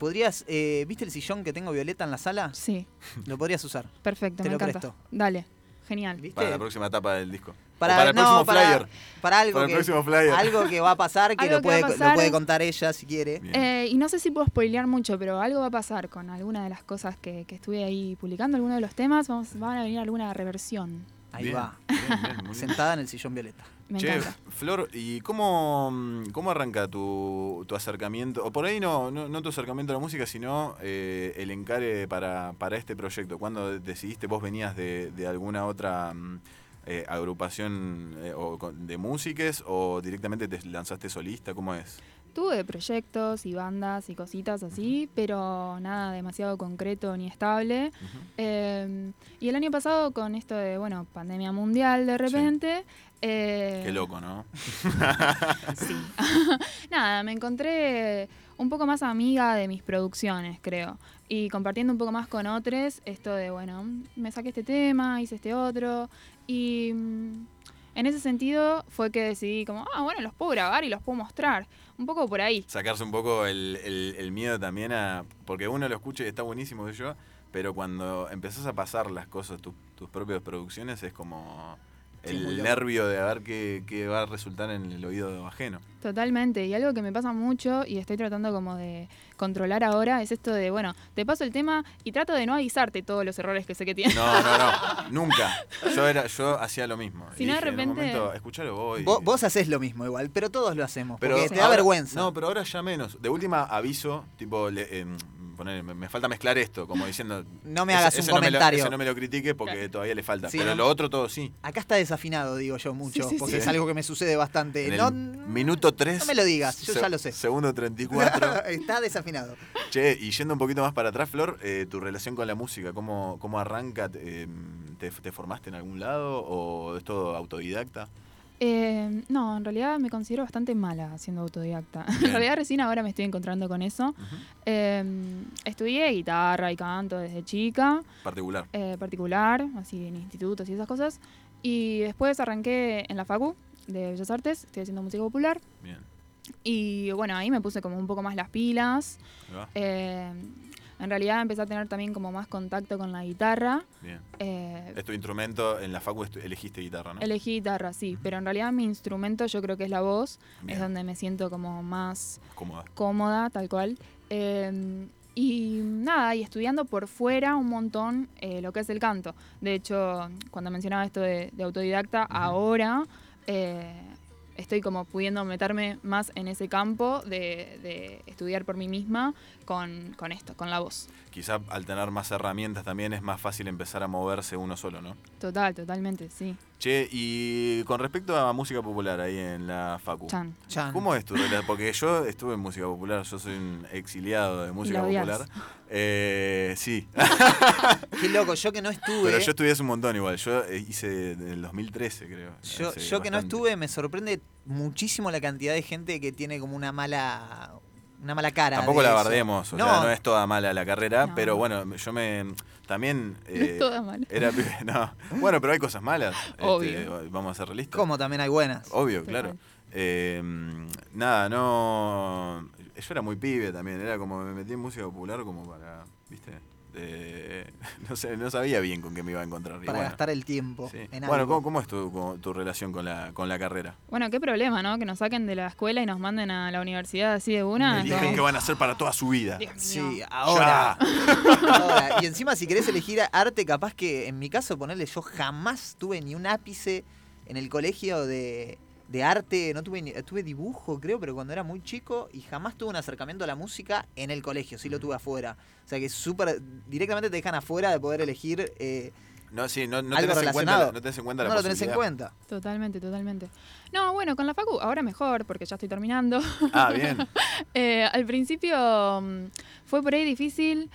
¿Podrías, eh, viste el sillón que tengo violeta en la sala? Sí, Lo podrías usar. perfecto, Te me lo encanta. presto. Dale, genial. ¿Viste? Para la próxima etapa del disco. Para- O para el no, próximo para- flyer. Para algo Para el que, próximo flyer. algo que va a pasar que, lo que puede, lo pasar. puede contar ella si quiere. Eh, y no sé si puedo spoilear mucho, pero algo va a pasar con alguna de las cosas que, que estuve ahí publicando, alguno de los temas, vamos, van a venir alguna reversión. Ahí Bien, va. bien, bien, muy bien. Sentada en el sillón violeta. Me Che, encanta. Flor, ¿y cómo, mm, cómo arranca tu, tu acercamiento? O por ahí no, no, no tu acercamiento a la música, sino eh, el encare para, para este proyecto. ¿Cuándo decidiste, vos venías de, de alguna otra mm, eh, agrupación eh, o de músiques o directamente te lanzaste solista? ¿Cómo es? Tuve proyectos y bandas y cositas así, pero nada demasiado concreto ni estable. Eh, y el año pasado con esto de, bueno, pandemia mundial de repente... eh, Qué loco, ¿no? Sí. Nada, me encontré un poco más amiga de mis producciones, creo. Y compartiendo un poco más con otros, esto de, bueno, me saqué este tema, hice este otro. Y mm, en ese sentido fue que decidí como, ah, bueno, los puedo grabar y los puedo mostrar. Un poco por ahí. Sacarse un poco el, el- miedo también a... Porque uno lo escucha y está buenísimo que yo, pero cuando empezás a pasar las cosas, tu- tus propias producciones, es como el nervio de a ver qué, qué va a resultar en el oído ajeno. Totalmente. Y algo que me pasa mucho y estoy tratando como de controlar ahora es esto de, bueno, te paso el tema y trato de no avisarte todos los errores que sé que tienes. No, no, no, nunca. Yo era, yo hacía lo mismo. Si Y no, de dije, en un repente- momento, escuchalo vos. y- Vos, vos haces lo mismo igual, pero todos lo hacemos. Pero porque te da ahora- vergüenza. No, pero ahora ya menos. De última aviso, tipo, le- em, ponele, me, me falta mezclar esto, como diciendo. No me ese- hagas un ese no me lo- comentario. ese no me lo critique porque todavía le falta. Sí, pero ¿no? lo otro todo sí. Acá está desafinado, digo yo mucho, Sí, sí, porque sí. es algo que me sucede bastante. En No, el minuto 3. no me lo digas, yo ya lo sé. Segundo 34. está desafinado. che, y yendo un poquito más para atrás, Flor, eh, tu relación con la música, ¿cómo, cómo arranca? ¿Te, em, te, te formaste en algún lado o es todo autodidacta? Eh, no, en realidad me considero bastante mala siendo autodidacta. En realidad recién ahora me estoy encontrando con eso. Eh, estudié guitarra y canto desde chica, Particular. eh, particular, así en institutos y esas cosas. Y después arranqué en la Facu de Bellas Artes, estoy haciendo música popular. Bien. Y bueno, ahí me puse como un poco más las pilas. En realidad empecé a tener también como más contacto con la guitarra. Bien. Eh, Es tu instrumento, en la facu elegiste guitarra, ¿no? Elegí guitarra, sí, pero en realidad mi instrumento yo creo que es la voz, Bien. es donde me siento como más Cómoda. cómoda, tal cual. Eh, y nada, y estudiando por fuera un montón eh, lo que es el canto. De hecho, cuando mencionaba esto de, de autodidacta, ahora eh, estoy como pudiendo meterme más en ese campo de, de estudiar por mí misma con, con esto, con la voz. Quizá al tener más herramientas también es más fácil empezar a moverse uno solo, ¿no? Total, totalmente, sí. Che, y con respecto a música popular ahí en la facu. Chan. Chan. ¿Cómo es tu relación? Porque yo estuve en música popular, yo soy un exiliado de música popular. Eh, sí, Qué loco, yo que no estuve. pero yo estudié hace un montón igual. Yo hice en el 2013, creo. Yo, yo que no estuve, me sorprende muchísimo la cantidad de gente que tiene como una mala una mala cara. Tampoco la bardemos, o no, sea, no es toda mala la carrera, No. pero bueno, yo me también No es eh, toda mala. era pibe, no. Bueno, pero hay cosas malas. este, Obvio. vamos a ser realistas. como también hay buenas. Obvio, claro. Eh, nada, no. Yo era muy pibe también, era como me metí en música popular como para, ¿viste? Eh, no sé, no sabía bien con qué me iba a encontrar. para bueno, gastar el tiempo sí. en Bueno, algo. ¿cómo, cómo es tu, relación con la, con la carrera? Bueno, qué problema, ¿no? Que nos saquen de la escuela y nos manden a la universidad así de una. Eligen como- qué van a hacer para toda su vida. Dios mío. Sí, ahora. ahora. Y encima si querés elegir arte, capaz que en mi caso ponerle yo jamás tuve ni un ápice en el colegio de, de arte, no tuve ni, tuve dibujo creo, pero cuando era muy chico y jamás tuve un acercamiento a la música en el colegio, sí lo tuve afuera. O sea que súper, directamente te dejan afuera de poder elegir eh, No, sí, no, no, tenés en, cuenta, no tenés en cuenta la no lo tenés en cuenta. Totalmente, totalmente. No, bueno, con la Facu ahora mejor, porque ya estoy terminando. Ah, bien. Eh, al principio mm, fue por ahí difícil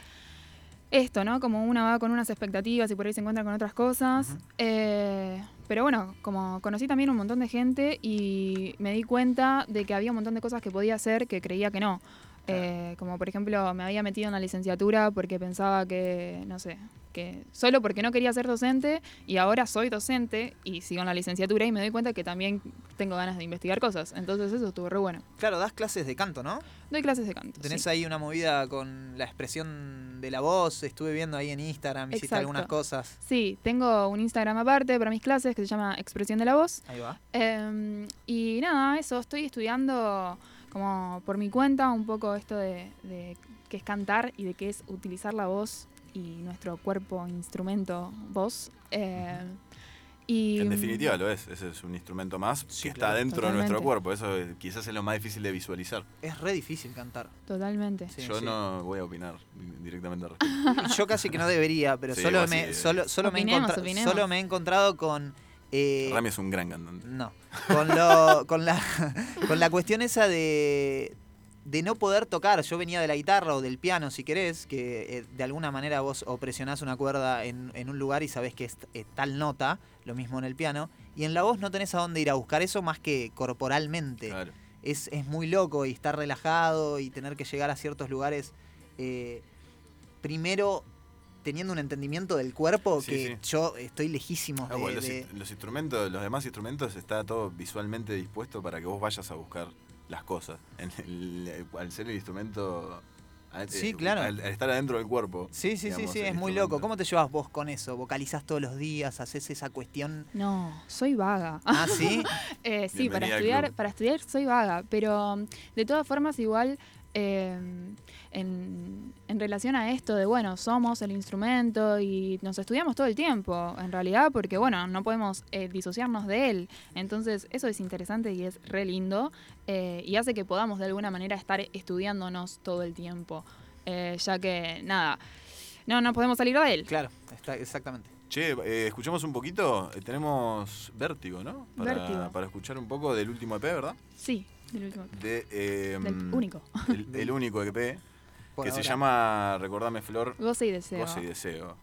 esto, ¿no? Como una va con unas expectativas y por ahí se encuentra con otras cosas. Eh, pero bueno, como conocí también un montón de gente y me di cuenta de que había un montón de cosas que podía hacer que creía que no. Eh, como por ejemplo, me había metido en la licenciatura porque pensaba que, no sé, que solo porque no quería ser docente y ahora soy docente y sigo en la licenciatura y me doy cuenta que también tengo ganas de investigar cosas. Entonces eso estuvo re bueno. Claro, das clases de canto, ¿no? Doy clases de canto. Tenés sí. ahí una movida con la expresión de la voz, estuve viendo ahí en Instagram, hiciste Exacto. algunas cosas. Sí, tengo un Instagram aparte para mis clases que se llama Expresión de la Voz. Ahí va. Eh, y nada, eso, estoy estudiando como por mi cuenta un poco esto de, de qué es cantar y de qué es utilizar la voz y nuestro cuerpo, instrumento, voz. Eh, y, En definitiva lo es, ese es un instrumento más Sí, que está dentro de nuestro cuerpo. Eso quizás es lo más difícil de visualizar. Es re difícil cantar. Totalmente. Sí, Yo sí. no voy a opinar di- directamente al respecto. Yo casi que no debería, pero Sí, solo, me, solo, solo, Opinemos, opinemos. solo me he encontrado con Eh, Rami es un gran cantante. no. Con, lo, con, la, con la cuestión esa de, de no poder tocar. Yo venía de la guitarra o del piano, si querés, que eh, de alguna manera vos o presionás una cuerda en, en un lugar y sabés que es eh, tal nota, lo mismo en el piano. Y en la voz no tenés a dónde ir a buscar eso más que corporalmente. Claro. Es, es muy loco y estar relajado y tener que llegar a ciertos lugares. eh, primero teniendo un entendimiento del cuerpo Sí, que sí. yo estoy lejísimo Ah, de, bueno, los, de- los instrumentos, los demás instrumentos está todo visualmente dispuesto para que vos vayas a buscar las cosas. En el- al ser el instrumento, al- Sí, eh, claro. al, al estar adentro del cuerpo. Sí, sí, digamos, sí, sí, es muy loco. ¿Cómo te llevas vos con eso? ¿Vocalizás todos los días? ¿Haces esa cuestión? No, soy vaga. Ah, sí. Eh, sí, para Bienvenida estudiar, para estudiar soy vaga, pero de todas formas igual eh, en, en relación a esto de, bueno, somos el instrumento y nos estudiamos todo el tiempo, en realidad, porque, bueno, no podemos eh, disociarnos de él. Entonces, eso es interesante y es re lindo eh, y hace que podamos de alguna manera estar estudiándonos todo el tiempo, eh, ya que, nada, no, no podemos salir de él. Claro, está, exactamente. Che, eh, escuchamos un poquito. Eh, tenemos Vértigo, ¿no? Para, Vértigo. para escuchar un poco del último EP, ¿verdad? Sí. De, eh, Del único. El, el único EP. Por que se llama, recordame Flor, Goce y deseo. Goce y Deseo.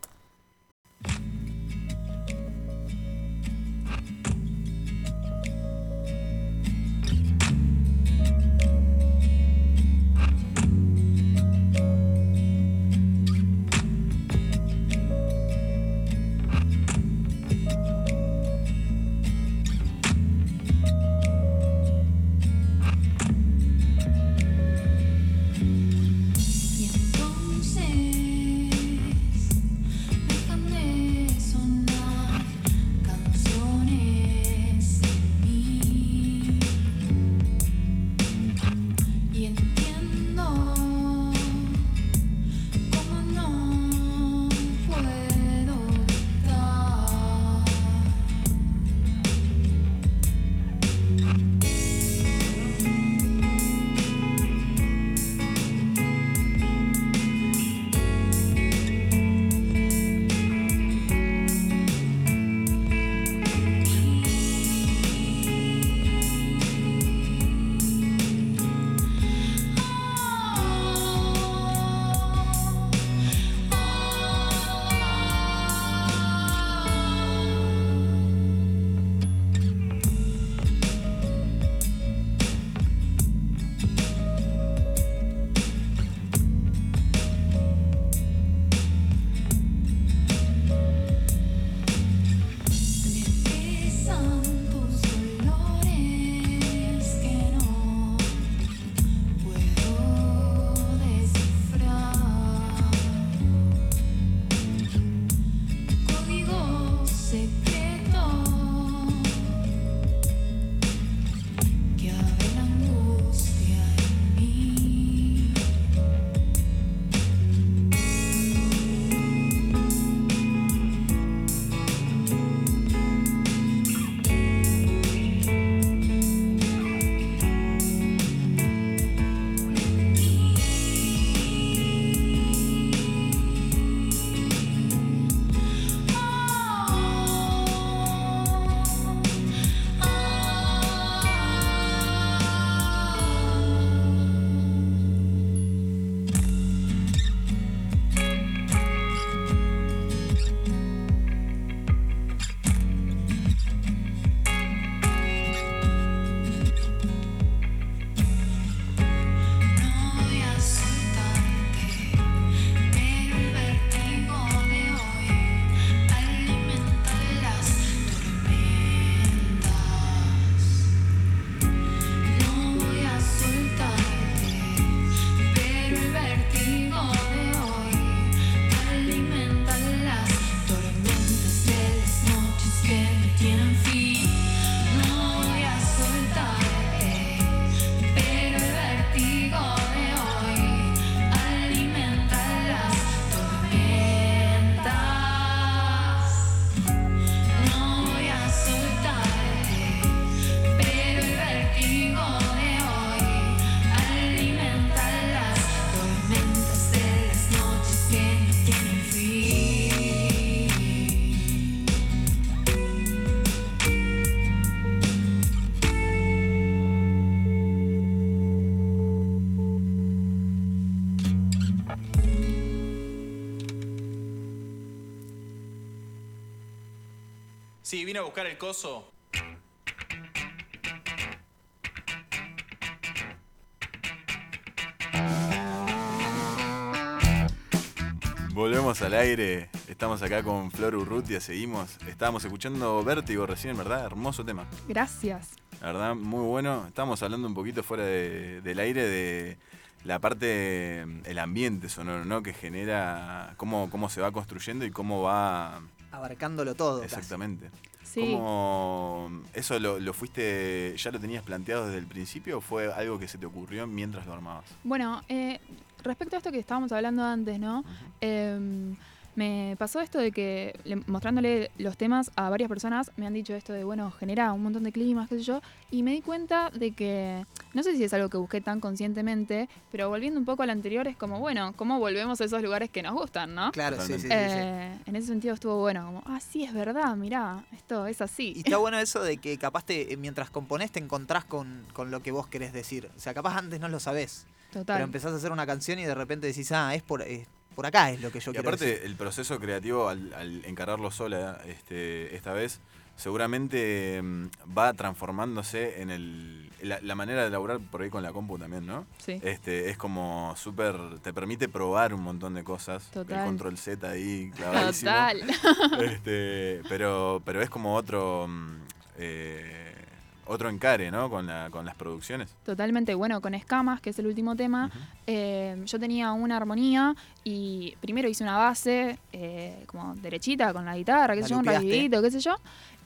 Vine a buscar el coso. Volvemos al aire. Estamos acá con Flor Urrutia, seguimos. Estábamos escuchando Vértigo recién, ¿verdad? Hermoso tema. Gracias. La verdad, muy bueno. Estábamos hablando un poquito fuera de- del aire de la parte, el ambiente sonoro, ¿no? Que genera, cómo, cómo se va construyendo y cómo va... Abarcándolo todo. casi. Sí. ¿Cómo eso lo, lo fuiste, ya lo tenías planteado desde el principio o fue algo que se te ocurrió mientras lo armabas? Bueno, eh, respecto a esto que estábamos hablando antes, ¿no? Me pasó esto de que le- mostrándole los temas a varias personas me han dicho esto de, bueno, genera un montón de climas, qué sé yo, y me di cuenta de que, no sé si es algo que busqué tan conscientemente, pero volviendo un poco al anterior es como, bueno, ¿cómo volvemos a esos lugares que nos gustan, no? Claro, sí, sí, sí, sí. Eh, En ese sentido estuvo bueno, como, ah, sí, es verdad, mirá, esto es así. Y está bueno eso de que capaz te, eh, mientras componés te encontrás con, con lo que vos querés decir. O sea, capaz antes no lo sabés. Total. Pero empezás a hacer una canción y de repente decís, ah, es por, es por acá es lo que yo Y quiero aparte, decir. el proceso creativo, al, al encararlo sola este, esta vez, seguramente mm, va transformándose en el, la manera de laburar por ahí con la compu también, ¿no? Sí. Este, es como súper, te permite probar un montón de cosas. Total. El control Z ahí, clavadísimo. Total. Este, pero, pero es como otro, mm, eh, otro encare, ¿no? Con, la, con las producciones. Totalmente, bueno, con Escamas, que es el último tema, eh, yo tenía una armonía y primero hice una base eh, como derechita con la guitarra, qué La sé yo, un rapidito, qué sé yo.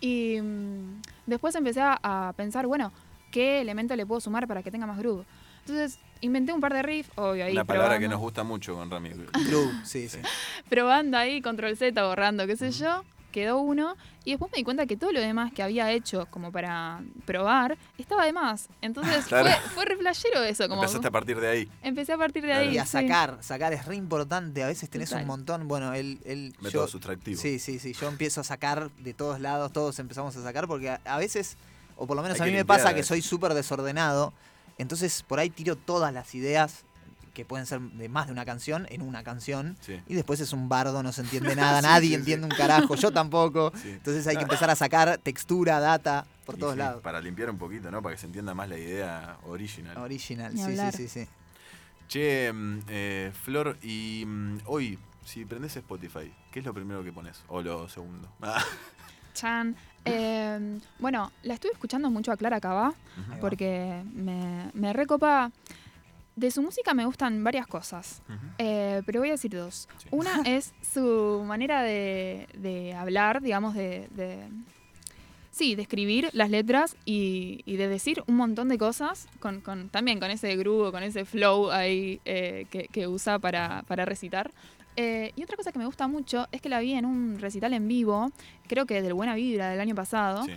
Y mm, después empecé a, a pensar, bueno, ¿qué elemento le puedo sumar para que tenga más groove? Entonces inventé un par de riffs, obvio, ahí Una palabra que nos gusta mucho con Rami. Groove, sí, sí. probando ahí, control Z, borrando, qué sé yo. Quedó uno y después me di cuenta que todo lo demás que había hecho como para probar estaba de más. Entonces Claro. fue, fue re flashero eso. Como Empezaste a partir de ahí. Empecé a partir de ahí. Y a sí. sacar, sacar es re importante. A veces tenés Total. un montón. Bueno, el. el Método yo- sustractivo. Sí, sí, sí. Yo empiezo a sacar de todos lados, todos empezamos a sacar, porque a, a veces, o por lo menos Hay a mí me pasa que veces. soy súper desordenado. Entonces por ahí tiro todas las ideas que pueden ser de más de una canción en una canción. Sí. Y después es un bardo, no se entiende nada, Sí, nadie sí, sí. entiende un carajo, yo tampoco. Sí. Entonces hay que empezar a sacar textura, data, por Y todos sí, lados. Para limpiar un poquito, ¿no? Para que se entienda más la idea original. Original, sí, sí, sí, sí. Che, mm, eh, Flor, y mm, hoy, si prendes Spotify, ¿qué es lo primero que pones? O lo segundo. Ah, Chan. Eh, bueno, la estuve escuchando mucho a Clara Cabá Ahí va. porque me, me recopa. De su música me gustan varias cosas, eh, pero voy a decir dos. Sí. Una es su manera de, de hablar, digamos, de, de- Sí, de escribir las letras y, y de decir un montón de cosas, con, con- también con ese groove, con ese flow ahí eh, que, que usa para, para recitar. Eh, y otra cosa que me gusta mucho es que la vi en un recital en vivo, creo que del Buena Vibra del año pasado, Sí.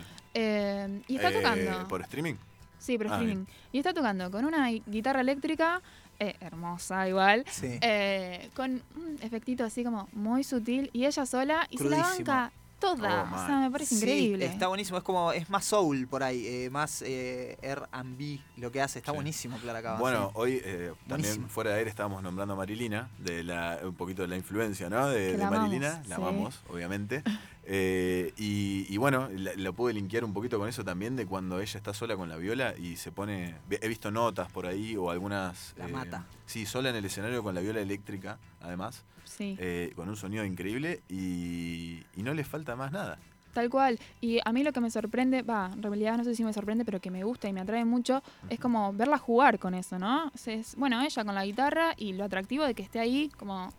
y está tocando. ¿Por streaming? Sí, por Ah, streaming. Y está tocando con una guitarra eléctrica, eh, hermosa igual, Sí. eh, con un efectito así como muy sutil, y ella sola, y se la Crudísimo. banca toda. Oh, o mal. sea, me parece Sí, increíble. está buenísimo, es como, es más soul por ahí, eh, más eh, R&B lo que hace, está Sí. buenísimo Clara Cabas. Bueno, hoy eh, también Buenísimo. fuera de aire estábamos nombrando a Marilina, de la, un poquito de la influencia, ¿no? De, amamos, Marilina, la sí. amamos, obviamente. Eh, y, y bueno, lo pude linkear un poquito con eso también, de cuando ella está sola con la viola y se pone. He visto notas por ahí o algunas. La mata. Sí, sola en el escenario con la viola eléctrica, además, Sí, eh, con un sonido increíble y, y no le falta más nada. tal cual. Y a mí lo que me sorprende, va, en realidad no sé si me sorprende, pero que me gusta y me atrae mucho, es como verla jugar con eso, ¿no? O sea, es, bueno, ella con la guitarra y lo atractivo de que esté ahí como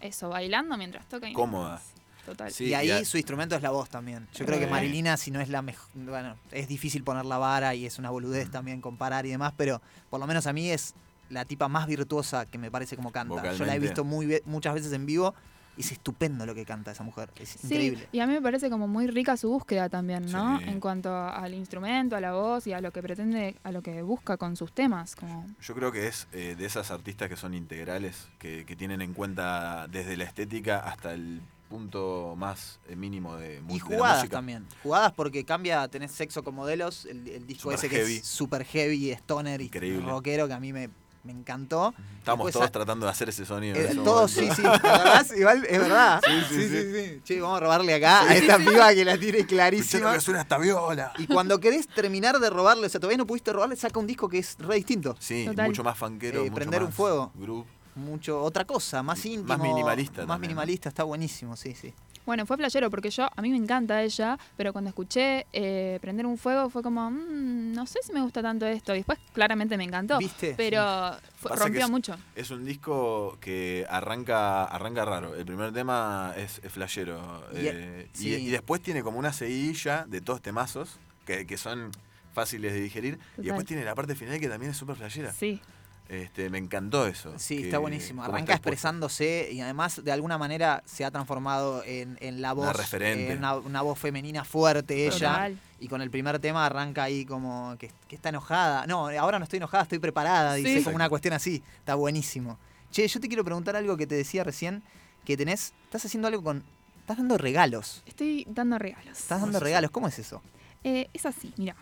eso, bailando mientras toca. y Cómoda. Total. Sí, y ahí su instrumento es la voz también. Yo creo que. Marilina, si no es la mejor. Bueno, es difícil poner la vara y es una boludez también comparar y demás, pero por lo menos a mí es la tipa más virtuosa que me parece como canta. Yo la he visto muy muchas veces en vivo y es estupendo lo que canta esa mujer. Es Sí, increíble. y a mí me parece como muy rica su búsqueda también, ¿no? Sí. En cuanto al instrumento, a la voz y a lo que pretende, a lo que busca con sus temas. Como, Yo creo que es eh, de esas artistas que son integrales, que, que tienen en cuenta desde la estética hasta el punto más eh, mínimo de, Y de jugadas música. también. Jugadas porque cambia, tenés sexo con modelos, el, el disco Super ese que es super heavy, stoner y Increíble. rockero que a mí me, me encantó. Estamos Después, todos a- tratando de hacer ese sonido. Eh, todos, sí, sí. ¿te acordás? Igual, es verdad. Sí, sí, sí. Che, vamos a robarle acá a esta piba que la tiene clarísima. que suena esta viola. Y cuando querés terminar de robarle, o sea, todavía no pudiste robarle, saca un disco que es re distinto. Sí, Total. mucho más fanquero. Eh, mucho prender un fuego. groove. Mucho, otra cosa, más íntimo. Más minimalista Más también. minimalista, está buenísimo, sí, sí. Bueno, fue flashero porque yo, a mí me encanta ella, pero cuando escuché eh, Prender un Fuego fue como, "Mm, no sé si me gusta tanto esto. Y después claramente me encantó. ¿Viste? Pero fue- rompió es- mucho. Es un disco que arranca, arranca raro. El primer tema es, es flashero. Y- eh, y, sí. y después tiene como una seguidilla de todos temazos que, que son fáciles de digerir. Y después tiene la parte final que también es súper flashera. Sí. Este, me encantó eso. Sí, que- está buenísimo. Arranca expresándose y además de alguna manera se ha transformado en, en la voz. Una referente. en una, una voz femenina fuerte ella. Total. Y con el primer tema arranca ahí como que, que está enojada. No, ahora no estoy enojada, estoy preparada. Sí. Dice como una cuestión así. Está buenísimo. Che, yo te quiero preguntar algo que te decía recién. Que tenés, estás haciendo algo con... Estás dando regalos. Estoy dando regalos. Estás dando regalos. ¿Cómo es eso? Eh, es así, mira.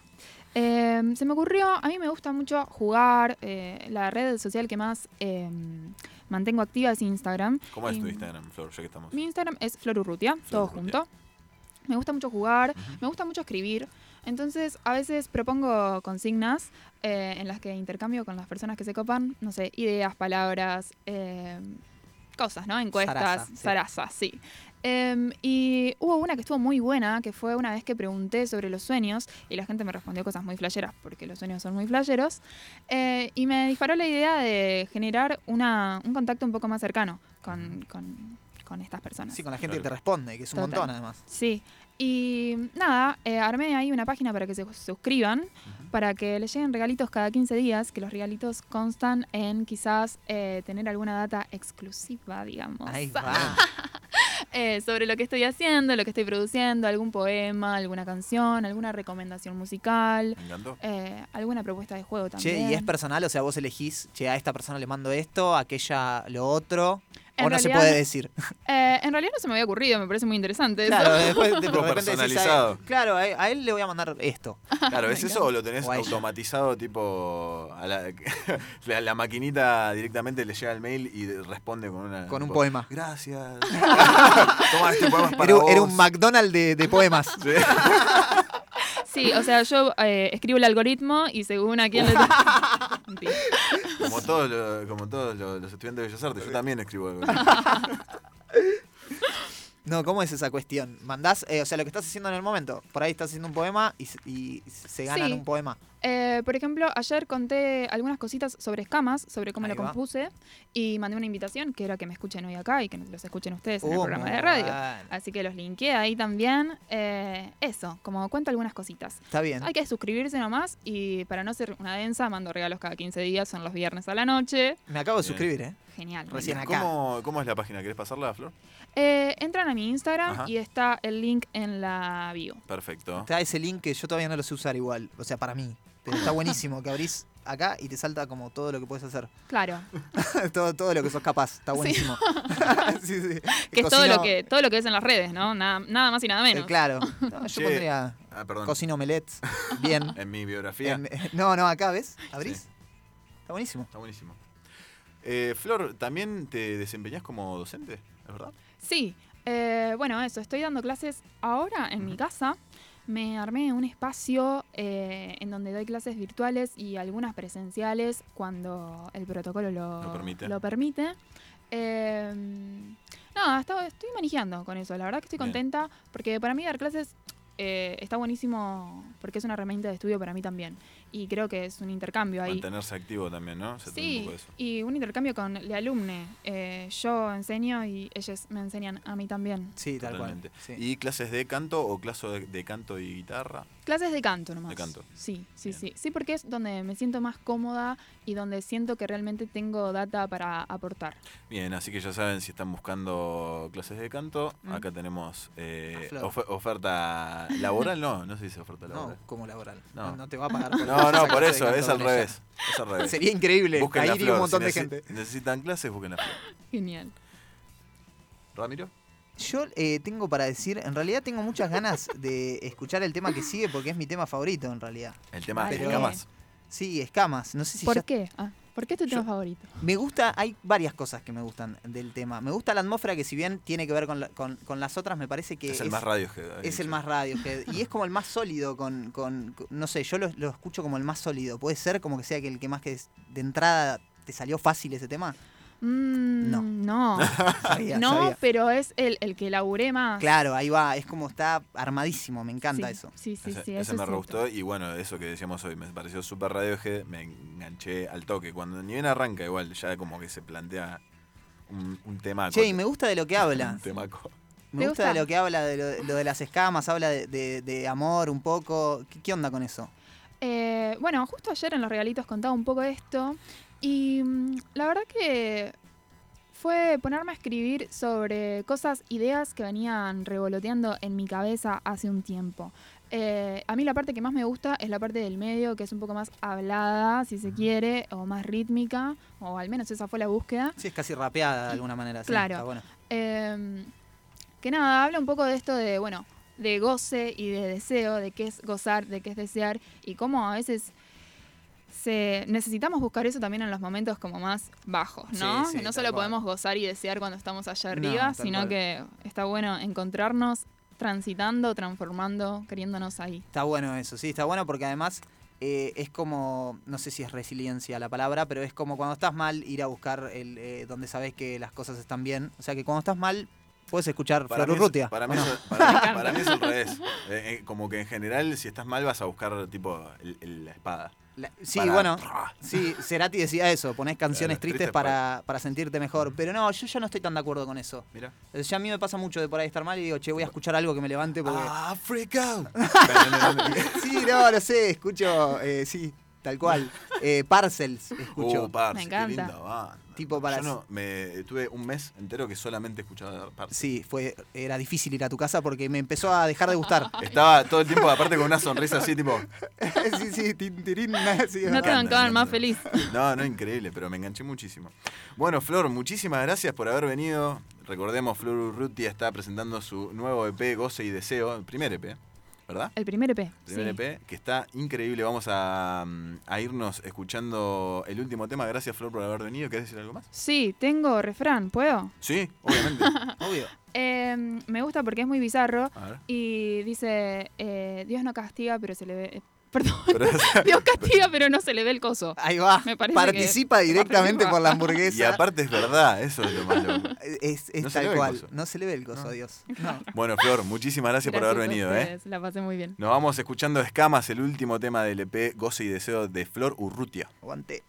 Eh, se me ocurrió, a mí me gusta mucho jugar. eh, la red social que más eh, mantengo activa es Instagram. ¿Cómo es tu Instagram, Flor? Ya que estamos. Mi Instagram es Florurrutia, todo Florurrutia. junto. Me gusta mucho jugar, Ujú. me gusta mucho escribir. Entonces, a veces propongo consignas eh, en las que intercambio con las personas que se copan, no sé, ideas, palabras, eh, cosas, ¿no? Encuestas, Zaraza, sí. zarazas, sí. Em, y hubo una que estuvo muy buena, que fue una vez que pregunté sobre los sueños y la gente me respondió cosas muy flasheras, porque los sueños son muy flasheros. eh, y me disparó la idea de generar una, un contacto un poco más cercano con, con- con estas personas. Sí, con la gente Claro. que te responde, que es un Total. montón además. Sí. Y nada, eh, armé ahí una página para que se suscriban, para que les lleguen regalitos cada 15 días, que los regalitos constan en quizás eh, tener alguna data exclusiva, digamos, Ahí va. Eh, sobre lo que estoy haciendo, lo que estoy produciendo, algún poema, alguna canción, alguna recomendación musical, eh, alguna propuesta de juego Che, también. y es personal, o sea, vos elegís, che, a esta persona le mando esto, a aquella lo otro. En o no se realidad- puede decir. Eh, en realidad no se me había ocurrido, me parece muy interesante eso. Claro, después de, repente decís, a- claro, a, a él le voy a mandar esto. Claro, ¿es eso o lo tenés automatizado tipo a la, la, la maquinita directamente le llega el mail y responde con una Con un tipo, poema. Gracias. Toma este poema es para Era, vos. era un McDonald's de, de poemas. Sí. Sí, o sea, yo eh, escribo el algoritmo y según a quién le... Como todos los, como todos los, los estudiantes de Bellas Artes, yo también escribo algo. No, ¿cómo es esa cuestión? Mandás, eh, o sea, lo que estás haciendo en el momento. Por ahí estás haciendo un poema y, se- y se ganan Sí. un poema. Eh, por ejemplo, ayer conté algunas cositas sobre escamas, sobre cómo Ahí lo va. compuse, y mandé una invitación que era que me escuchen hoy acá y que los escuchen ustedes en el Uh, programa de radio. bueno. Así que los linké ahí también. Eh, eso, como cuento algunas cositas. Está bien. Hay que suscribirse nomás y para no ser una densa, mando regalos cada 15 días, son los viernes a la noche. Me acabo de Bien. suscribir, ¿eh? Genial. Recién acá. ¿Cómo, ¿Cómo es la página? ¿Querés pasarla, Flor? Eh, entran a mi Instagram Ajá. y está el link en la bio. Perfecto. Está ese link que yo todavía no lo sé usar igual. O sea, para mí. Pero está buenísimo que abrís acá y te salta como todo lo que puedes hacer. Claro, todo, todo lo que sos capaz. Está buenísimo. Sí, sí. que es todo lo que todo lo que ves en las redes, ¿no? Nada, nada más y nada eh, menos. claro. No, yo Che, pondría Ah, perdón. cocino omelets. Bien. En mi biografía. En- no, no, acá, ¿ves? ¿Abrís? Sí. Está buenísimo. Está buenísimo. Eh, Flor, ¿también te desempeñás como docente? ¿Es verdad? Sí, eh, bueno, eso, estoy dando clases ahora en mi casa. Me armé un espacio eh, en donde doy clases virtuales y algunas presenciales cuando el protocolo lo, Lo permite. lo permite. Eh, nada, estaba- estoy manejando con eso. La verdad que estoy Bien. contenta porque para mí dar clases eh, está buenísimo porque es una herramienta de estudio para mí también. Y creo que es un intercambio ahí. Mantenerse activo también, ¿no? Se trata un Sí, poco de eso. y un intercambio con la alumne. Eh, yo enseño y ellos me enseñan a mí también. Sí, tal Totalmente. cual. Sí. ¿Y clases de canto o clases de, de canto y guitarra? Clases de canto nomás. De canto. Sí, sí, Bien. sí. Sí, porque es donde me siento más cómoda y donde siento que realmente tengo data para aportar. Bien, así que ya saben, si están buscando clases de canto, Mm. acá tenemos eh, oferta laboral, no, no se dice oferta No, laboral. como laboral. No. No, no te va a pagar. por No, no, por eso, es al revés. Es al revés. Sería increíble. Busquen Ahí iría un montón si de gente. necesitan clases, busquen la flor. Genial. ¿Ramiro? Yo eh, tengo para decir, en realidad tengo muchas ganas de escuchar el tema que sigue porque es mi tema favorito en realidad. El tema de escamas. Sí, escamas. No sé si ¿Por ya- qué? Ah, ¿Por qué es tu tema favorito? Me gusta, hay varias cosas que me gustan del tema. Me gusta la atmósfera que si bien tiene que ver con, la- con- con las otras, me parece que Es el más Radiohead. es el más Radiohead. y es como el más sólido con, con- con- no sé, yo lo, lo escucho como el más sólido. ¿Puede ser como que sea que el que más que de entrada te salió fácil ese tema? Mm, No. no. Sabía, no, sabía. pero es el, el que laburé más. Claro, ahí va, es como está armadísimo, me encanta Sí, eso. Sí, sí, ese, sí. ese eso me es re gustó y bueno, eso que decíamos hoy, me pareció súper Radiohead, me enganché al toque. Cuando ni bien arranca igual, ya como que se plantea un, un temaco. Che, y me gusta de lo que habla. Un temaco. Me ¿Te gusta, gusta? de lo que habla, de lo, lo de las escamas, habla de, de- de amor un poco. ¿Qué, qué onda con eso? Eh, bueno, justo ayer en los regalitos contaba un poco esto y mm, la verdad que fue ponerme a escribir sobre cosas, ideas que venían revoloteando en mi cabeza hace un tiempo. Eh, a mí la parte que más me gusta es la parte del medio, que es un poco más hablada, si se quiere, o más rítmica, o al menos esa fue la búsqueda. Sí, es casi rapeada de alguna manera. sí, Claro. está bueno. Eh, que nada, habla un poco de esto de, bueno, de goce y de deseo, de qué es gozar, de qué es desear, y cómo a veces se, necesitamos buscar eso también en los momentos como más bajos, ¿no? Sí, sí, Que no solo cual. podemos gozar y desear cuando estamos allá arriba, sino cual. que está bueno encontrarnos transitando, transformando, queriéndonos ahí. Está bueno eso, sí, está bueno porque además eh, es como, no sé si es resiliencia la palabra, pero es como cuando estás mal ir a buscar el, eh, donde sabes que las cosas están bien. O sea que cuando estás mal puedes escuchar Para Flor Urrutia. para, ¿o mí no? es, para, mí, para mí es al revés. Eh, eh, como que en general, si estás mal, vas a buscar tipo el- el- la espada. La- sí, Para- bueno, sí, Cerati decía eso, ponés canciones Claro, tristes tristes para, para sentirte mejor. Pero no, yo ya no estoy tan de acuerdo con eso. Mira. O sea, a mí me pasa mucho de por ahí estar mal y digo, che, voy a escuchar algo que me levante porque... Ah, freak out. Sí, no, no sé, escucho, eh, sí, tal cual. Eh, Parcels, escucho. Uh, parce, Me qué encanta. linda banda. Tipo para- Yo no, me tuve un mes entero que solamente escuchaba Parcels. Sí, fue, era difícil ir a tu casa porque me empezó a dejar de gustar. Estaba todo el tiempo, aparte con una sonrisa así, tipo. sí, sí, tin, tirín, sí, No te bancaban más feliz. No, no, increíble, pero me enganché muchísimo. Bueno, Flor, muchísimas gracias por haber venido. Recordemos, Flor Urrutia está presentando su nuevo EP, Goce y Deseo, el primer EP, ¿verdad? El primer EP. Primer sí. EP, que está increíble. Vamos a, mm, a irnos escuchando el último tema. Gracias, Flor, por haber venido. ¿Querés decir algo más? Sí, tengo refrán, ¿puedo? Sí, obviamente. Obvio. Eh, me gusta porque es muy bizarro A ver. y dice, eh, Dios no castiga, pero se le ve... perdón, Pero- Dios castiga, pero no se le ve el coso. Ahí va. Me parece Participa que- directamente participa. por la hamburguesa. y aparte es verdad, eso es lo más loco. Es, es No se le tal ve el cual. coso. No se le ve el coso, No. Dios. No. Bueno, Flor, muchísimas gracias, por haber venido. ¿eh? La pasé muy bien. Nos vamos escuchando Escamas, el último tema del EP Goce y Deseo de Flor Urrutia. Aguante.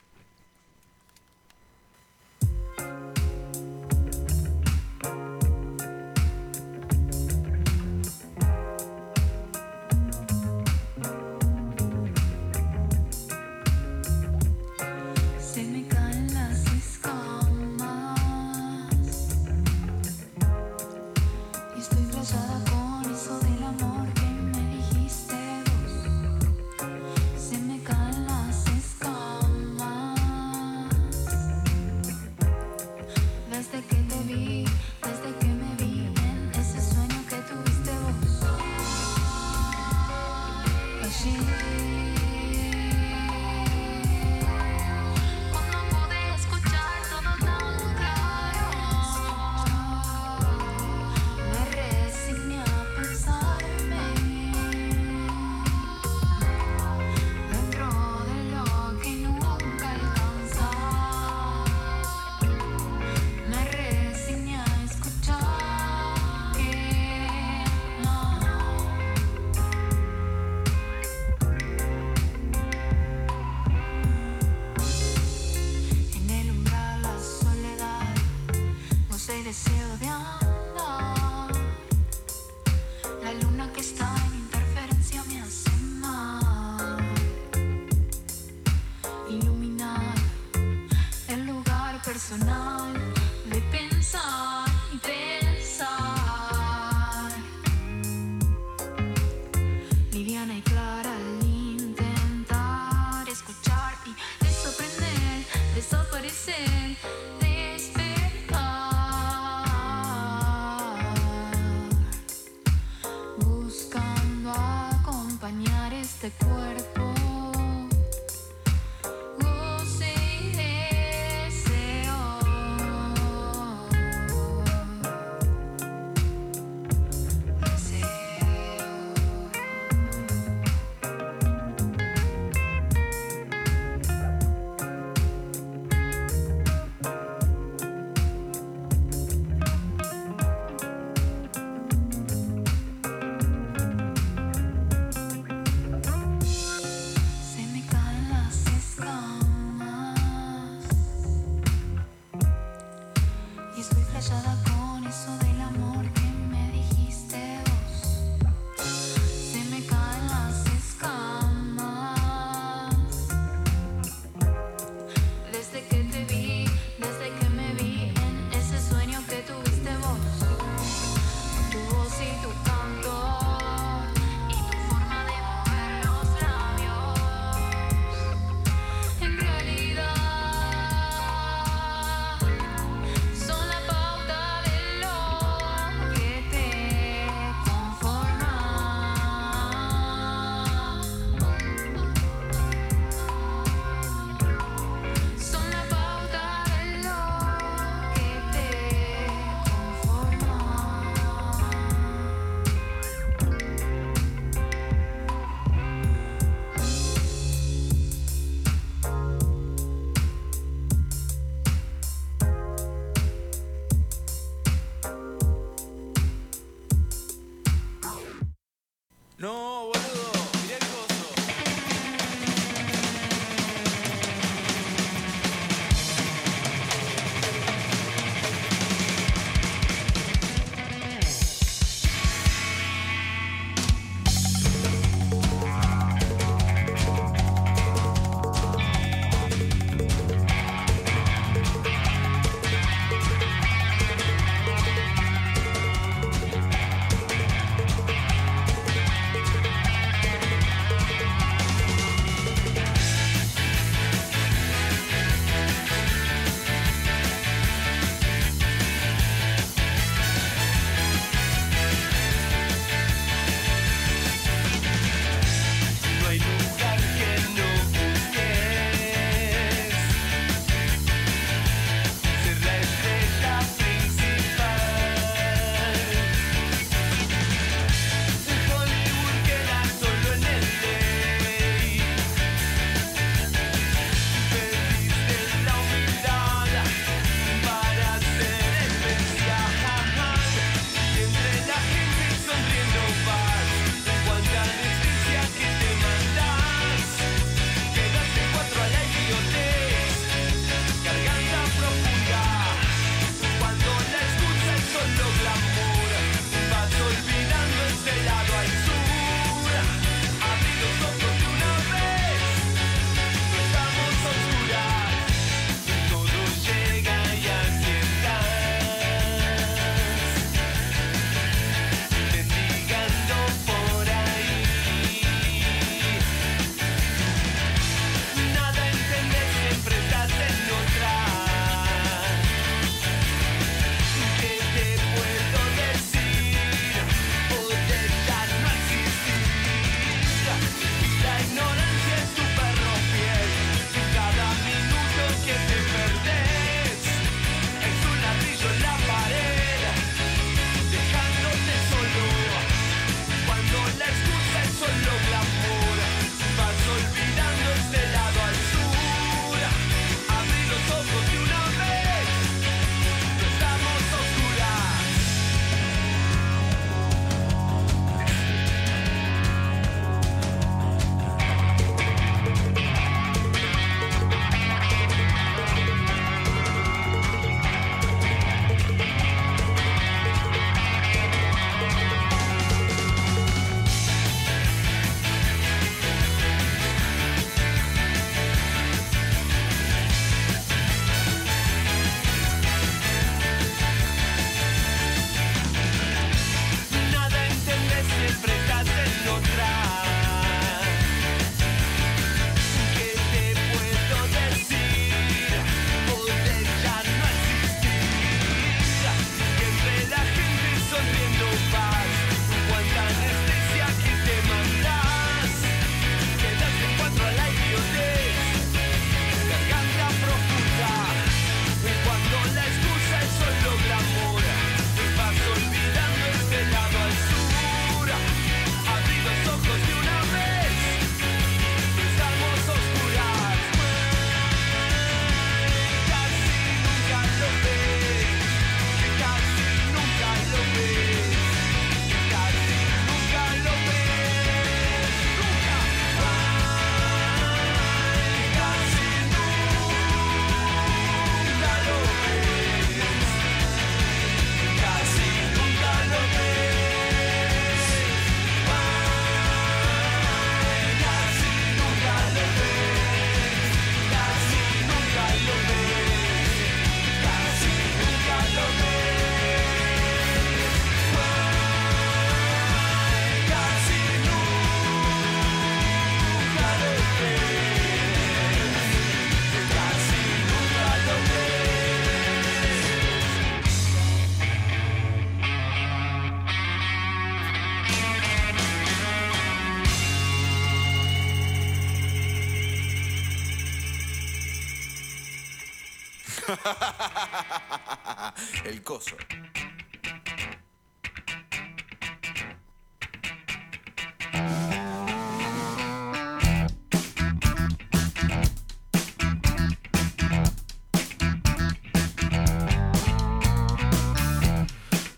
El coso.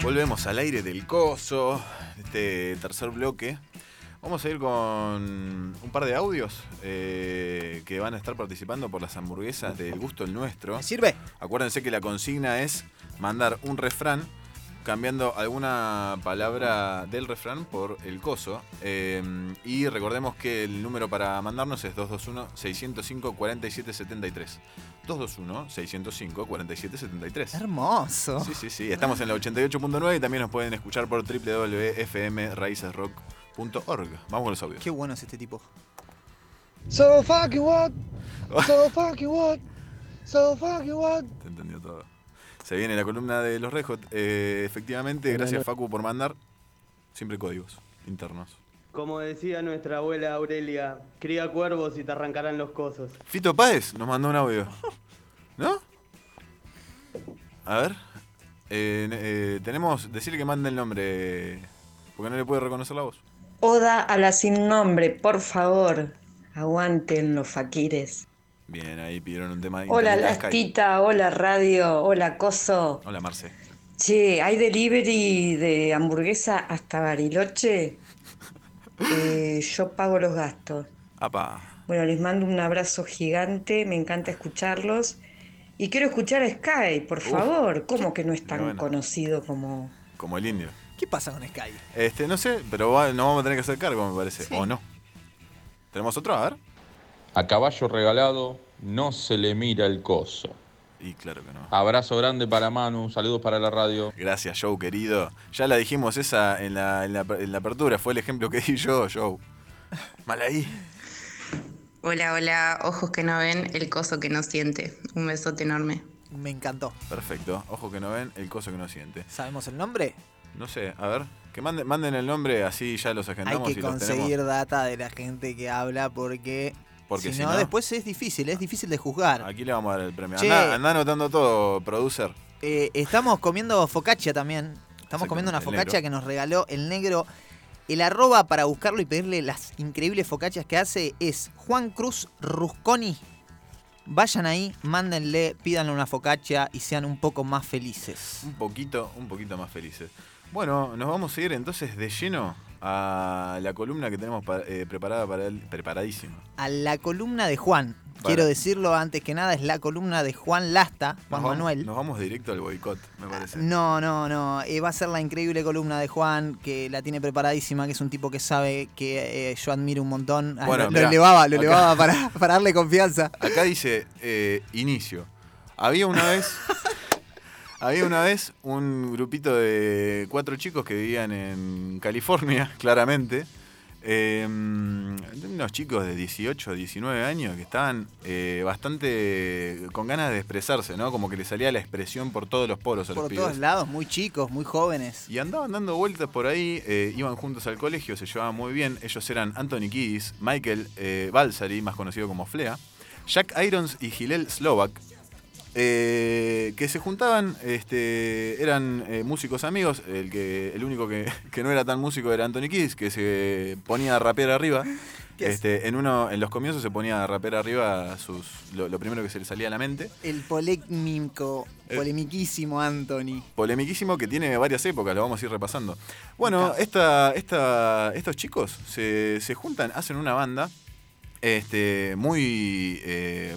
Volvemos al aire del coso, este tercer bloque. Vamos a ir con un par de audios eh, que van a estar participando por las hamburguesas del gusto el nuestro. ¿Me sirve? Acuérdense que la consigna es mandar un refrán cambiando alguna palabra del refrán por el coso. Eh, y recordemos que el número para mandarnos es 221-605-4773. 221-605-4773. Hermoso. Sí, sí, sí. Estamos en la 88.9 y también nos pueden escuchar por www.fmraicesrock.org. Vamos con los audios. Qué bueno es este tipo. So fucking what? So fucking what? So fucking what? Te entendió todo. Se viene la columna de los Rejot. Eh, efectivamente, gracias Facu por mandar. Siempre códigos internos. Como decía nuestra abuela Aurelia, cría cuervos y te arrancarán los cosos. Fito Páez nos mandó un audio. ¿No? A ver. Eh, eh, tenemos. Decirle que mande el nombre. Porque no le puede reconocer la voz. Oda a la sin nombre, por favor. Aguanten los faquires. Bien, ahí pidieron un tema. de Hola. Lastita, hola radio, hola Coso. Hola Marce. Che, ¿hay delivery de hamburguesa hasta Bariloche? Eh, yo pago los gastos. Apa. Bueno, les mando un abrazo gigante, me encanta escucharlos. Y quiero escuchar a Sky, por favor. ¿Cómo que no es tan bueno. conocido como... Como el indio. ¿Qué pasa con Sky? Este, no sé, pero va- nos vamos a tener que hacer cargo, me parece. ¿O no? ¿Tenemos otro? A ver. A caballo regalado no se le mira el coso. Y claro que no. Abrazo grande para Manu, saludos para la radio. Gracias, Joe, querido. Ya la dijimos esa en la, en la, en la apertura, fue el ejemplo que di yo, Joe. Mal ahí. Hola, hola, ojos que no ven, el coso que no siente. Un besote enorme. Me encantó. Perfecto. Ojo que no ven, el coso que no siente. ¿Sabemos el nombre? No sé, a ver. Que manden, manden el nombre, así ya los Hay agendamos que y los conseguir data de la gente que habla porque, Porque si, no, después es difícil, es difícil de juzgar. Aquí le vamos a dar el premio. Che. Anda, anda anotando todo, producer. Eh, estamos comiendo focaccia también. Estamos comiendo una focaccia que nos regaló el negro. El arroba para buscarlo y pedirle las increíbles focaccias que hace es Juan Cruz Rusconi. Vayan ahí, mándenle, pídanle una focaccia y sean un poco más felices. Un poquito, un poquito más felices. Bueno, nos vamos a ir entonces de lleno a la columna que tenemos pa- eh, preparada para él, preparadísima. A la columna de Juan. Para. Quiero decirlo antes que nada, es la columna de Juan Lasta, Juan Nos vamos- Manuel. Nos vamos directo al boicot, me parece. No, no, no. eh, va a ser la increíble columna de Juan, que la tiene preparadísima, que es un tipo que sabe que eh, yo admiro un montón. Ah, Bueno, lo, mirá, lo elevaba, lo acá- elevaba para, para darle confianza. Acá dice eh, inicio. Había una vez. había una vez un grupito de cuatro chicos que vivían en California, claramente. Eh, unos chicos de 18, 19 años que estaban eh, bastante con ganas de expresarse, ¿no? Como que les salía la expresión por todos los poros a los Por pibes. todos lados, muy chicos, muy jóvenes. Y andaban dando vueltas por ahí, eh, iban juntos al colegio, se llevaban muy bien. Ellos eran Anthony Kiddis, Michael eh, Balsari, más conocido como Flea, Jack Irons y Hillel Slovak, eh, que se juntaban, este, eran eh, músicos amigos. El, que, el único que, que no era tan músico era Anthony Kiddis, que se ponía a rapear arriba. Este, en uno, en los comienzos se ponía a rapear arriba sus, lo, lo primero que se le salía a la mente. El polémico, Eh. polemiquísimo Anthony. Polemiquísimo que tiene varias épocas, lo vamos a ir repasando. Bueno, esta, esta, estos chicos se, se juntan, hacen una banda este, muy, eh,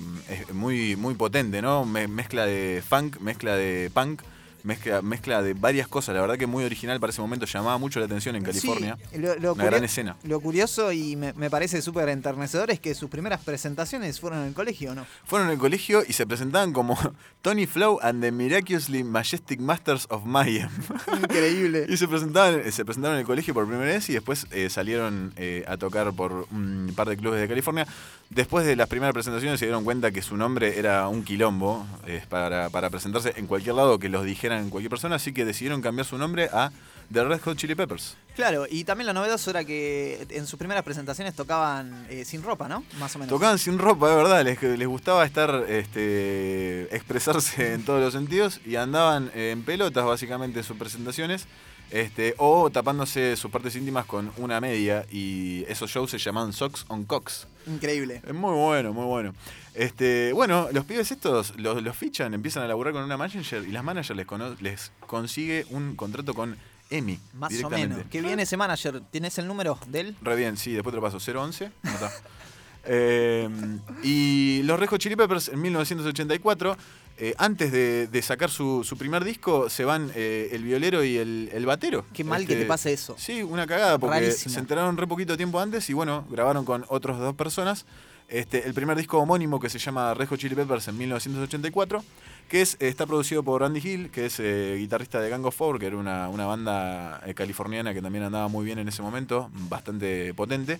muy, muy potente, ¿no? Me- mezcla de funk, mezcla de punk, mezcla, mezcla de varias cosas. La verdad que muy original para ese momento, llamaba mucho la atención en California. Sí, lo, lo una gran escena. Lo curioso y me, me parece súper enternecedor es que sus primeras presentaciones fueron en el colegio, ¿no? Fueron al colegio y se presentaban como Tony Flow and the Miraculously Majestic Masters of Mayhem. Increíble. y se presentaban, se presentaron en el colegio por primera vez y después eh, salieron eh, a tocar por un par de clubes de California. Después de las primeras presentaciones se dieron cuenta que su nombre era un quilombo eh, para, para presentarse en cualquier lado que los dijeran cualquier persona, así que decidieron cambiar su nombre a de Red Hot Chili Peppers. Claro, y también lo novedoso era que en sus primeras presentaciones tocaban eh, sin ropa, ¿no? Más o menos. Tocaban sin ropa, de verdad, les, les gustaba estar, este, expresarse en todos los sentidos y andaban en pelotas básicamente en sus presentaciones. Este, o tapándose sus partes íntimas con una media y esos shows se llaman Socks on Cox. Increíble. Es muy bueno, muy bueno. Este, bueno, los pibes estos los, los fichan, empiezan a laburar con una manager y las managers les, cono- les consigue un contrato con EMI. Más o menos. ¿Qué viene ese manager? ¿Tienes el número de él? Re bien, sí, después te lo paso. 011. anotá. Eh, y los Red Hot Chili Peppers en 1984, eh, antes de, de sacar su, su primer disco, se van eh, el violero y el, el batero. Qué mal que te pase eso. Sí, una cagada, porque Rarísimo. se enteraron re poquito tiempo antes y bueno, grabaron con otras dos personas. Este, el primer disco homónimo que se llama Red Hot Chili Peppers en 1984, que es, está producido por Randy Hill, que es eh, guitarrista de Gang of Four, que era una, una banda eh, californiana que también andaba muy bien en ese momento, bastante potente.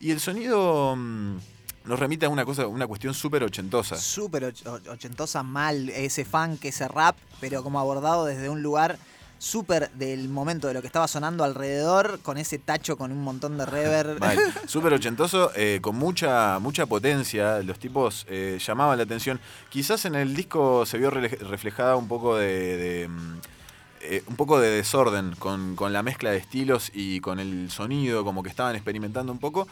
Y el sonido mm, nos remite a una cosa, una cuestión súper ochentosa. Súper och- och- ochentosa, mal, ese funk, ese rap, pero como abordado desde un lugar súper del momento de lo que estaba sonando alrededor, con ese tacho con un montón de reverb. Súper ochentoso, eh, con mucha, mucha potencia. Los tipos eh, llamaban la atención. Quizás en el disco se vio reflejada un poco de. de, mm, eh, un poco de desorden con, con la mezcla de estilos y con el sonido, como que estaban experimentando un poco.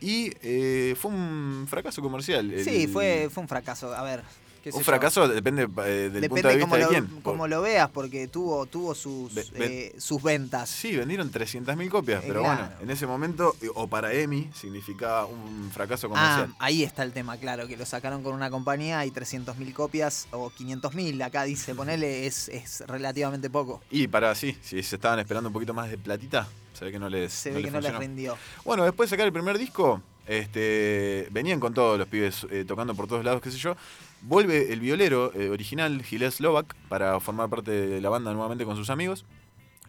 Y eh, fue un fracaso comercial. El- Sí, fue, fue un fracaso. A ver. Un yo. fracaso depende eh, del punto Depende de vista de lo, quién. cómo lo veas, porque tuvo, tuvo sus, Ve- eh, sus ventas. Sí, vendieron 300.000 copias, Eh, pero claro. bueno, en ese momento, o para EMI, significaba un fracaso Ah, comercial. ahí está el tema, claro, que lo sacaron con una compañía y 300.000 copias o 500.000, acá dice, ponele, es, es relativamente poco. Y para sí, si se estaban esperando un poquito más de platita, se ve que no les Se no ve les que no les rindió. Bueno, después de sacar el primer disco, este, venían con todos los pibes eh, tocando por todos lados, qué sé yo. Vuelve el violero eh, original, Gilles Slovak, para formar parte de la banda nuevamente con sus amigos.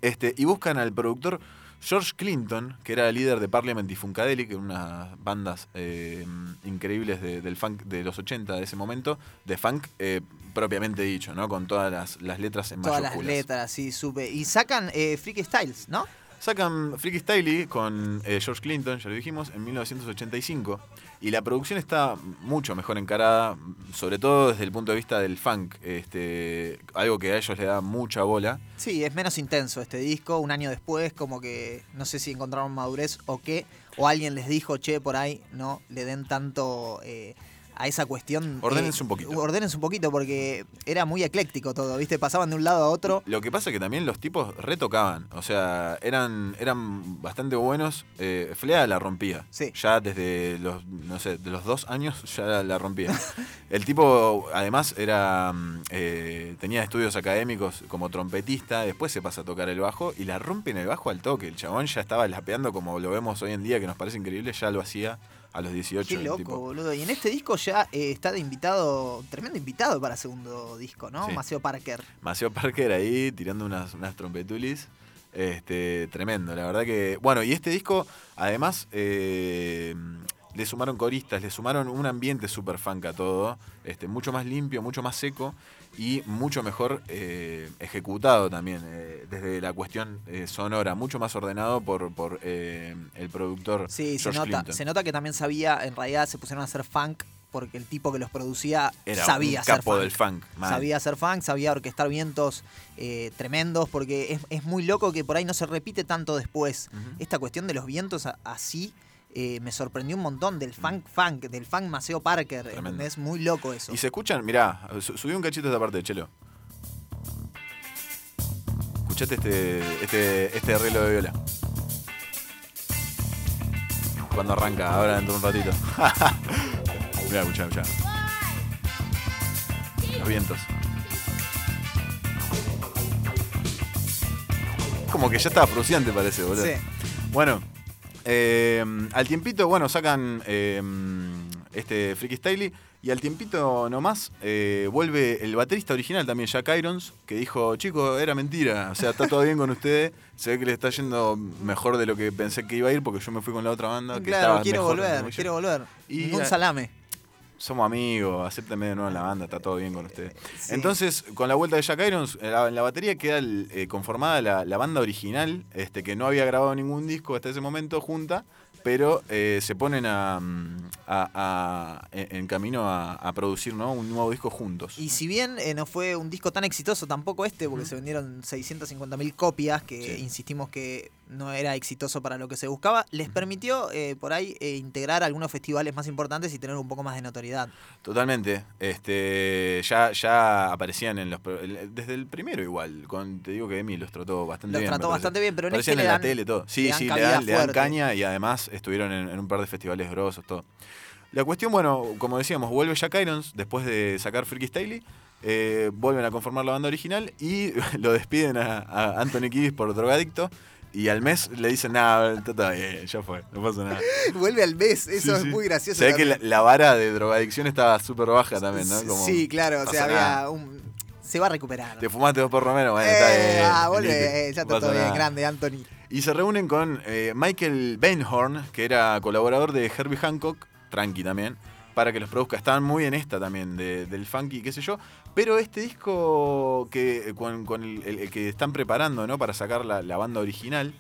Este, y buscan al productor George Clinton, que era el líder de Parliament y Funkadelic, unas bandas eh, increíbles de- del funk de los 80 de ese momento, de funk eh, propiamente dicho, ¿no? Con todas las, las letras en Todas las mayúsculas. letras, sí, supe. Y sacan eh, Freaky Styles, ¿no? Sacan Freaky Styley con eh, George Clinton, ya lo dijimos, en 1985. Y la producción está mucho mejor encarada, sobre todo desde el punto de vista del funk. Este, algo que a ellos le da mucha bola. Sí, es menos intenso este disco. Un año después, como que no sé si encontraron madurez o qué. O alguien les dijo, che, por ahí no le den tanto eh, a esa cuestión. Ordénense eh, un poquito. Ordénense un poquito porque era muy ecléctico todo, ¿viste? Pasaban de un lado a otro. Lo que pasa es que también los tipos retocaban. O sea, eran, eran bastante buenos. Eh, Flea la rompía. Ya desde los, no sé, de los dos años ya la, la rompía. El tipo, además, era mm, eh, tenía estudios académicos como trompetista. Después se pasa a tocar el bajo y la rompe en el bajo al toque. El chabón ya estaba lapeando como lo vemos hoy en día, que nos parece increíble. Ya lo hacía a los 18. Qué loco, tipo. boludo. Y en este disco ya eh, está de invitado, tremendo invitado para segundo disco, ¿no? Sí. Maceo Parker. Maceo Parker ahí tirando unas, unas trompetulis. Este, tremendo, la verdad que. Bueno, y este disco, además, eh, le sumaron coristas, le sumaron un ambiente super funk a todo. Este, mucho más limpio, mucho más seco y mucho mejor eh, ejecutado también, eh, desde la cuestión eh, sonora, mucho más ordenado por, por el productor Sí, se nota, Clinton. se nota que también sabía, en realidad se pusieron a hacer funk porque el tipo que los producía Era sabía un hacer capo funk. del funk. Sabía hacer funk, sabía orquestar vientos eh, tremendos, porque es, es muy loco que por ahí no se repite tanto después. Esta cuestión de los vientos así eh, me sorprendió un montón del funk funk, del funk Maceo Parker. Tremendo. Es muy loco eso. Y se escuchan, mirá, su- subí un cachito de esta parte Chelo. Escuchate este, este, este arreglo de viola. Cuando arranca, ahora dentro de un ratito. mirá, escuchá, escuchá. Los vientos. Como que ya estaba prusiante parece, boludo. Sí. Bueno, eh, al tiempito, bueno, sacan eh, este Freaky Styley y al tiempito nomás eh, vuelve el baterista original también, Jack Irons, que dijo, chicos, era mentira, o sea, está todo bien con ustedes, se ve que le está yendo mejor de lo que pensé que iba a ir porque yo me fui con la otra banda. que claro, quiero mejor, volver, como yo". quiero volver. Y Ningún salame. Somos amigos, acéptenme de nuevo en la banda, está todo bien con ustedes. Entonces, con la vuelta de Jack Irons, en la, en la batería queda el, eh, conformada la, la banda original, este, que no había grabado ningún disco hasta ese momento junta, pero eh, se ponen a, mm, a- a- en camino a, a producir ¿no? un nuevo disco juntos. Y si bien eh, no fue un disco tan exitoso tampoco este, porque se vendieron 650.000 copias, que insistimos que no era exitoso para lo que se buscaba, les permitió eh, por ahí integrar algunos festivales más importantes y tener un poco más de notoriedad. Totalmente. Este, ya, ya aparecían en los desde el primero igual. Con, te digo que Emi los trató bastante Los bien. me trató bastante bien, pero en Aparecían este en le la tele todo. Sí, le sí, le dan, le dan fuerte. caña y además estuvieron en, en un par de festivales grosos, todo. La cuestión, bueno, como decíamos, vuelve Jack Irons después de sacar Freaky Staley. eh, vuelven a conformar la banda original y lo despiden a, a Anthony Kiddis por drogadicto. Y al mes le dicen, nada, está bien, ya fue, no pasa nada. Vuelve al mes, eso Sí, es sí. muy gracioso. Se ve que la, vara de drogadicción estaba súper baja también, ¿no? Como, sí, claro, o sea, nada. había un... Se va a recuperar. Te fumaste dos por Romero, bueno, está Eh, bien. ah, vuelve, ya está todo bien, grande, Anthony. Y se reúnen con eh, Michael Bainhorn, que era colaborador de Herbie Hancock, tranqui también, para que los produzca. Estaban muy en esta también, de- del funky, qué sé yo. Pero este disco que eh, con, que están preparando ¿no? para sacar la, la banda original,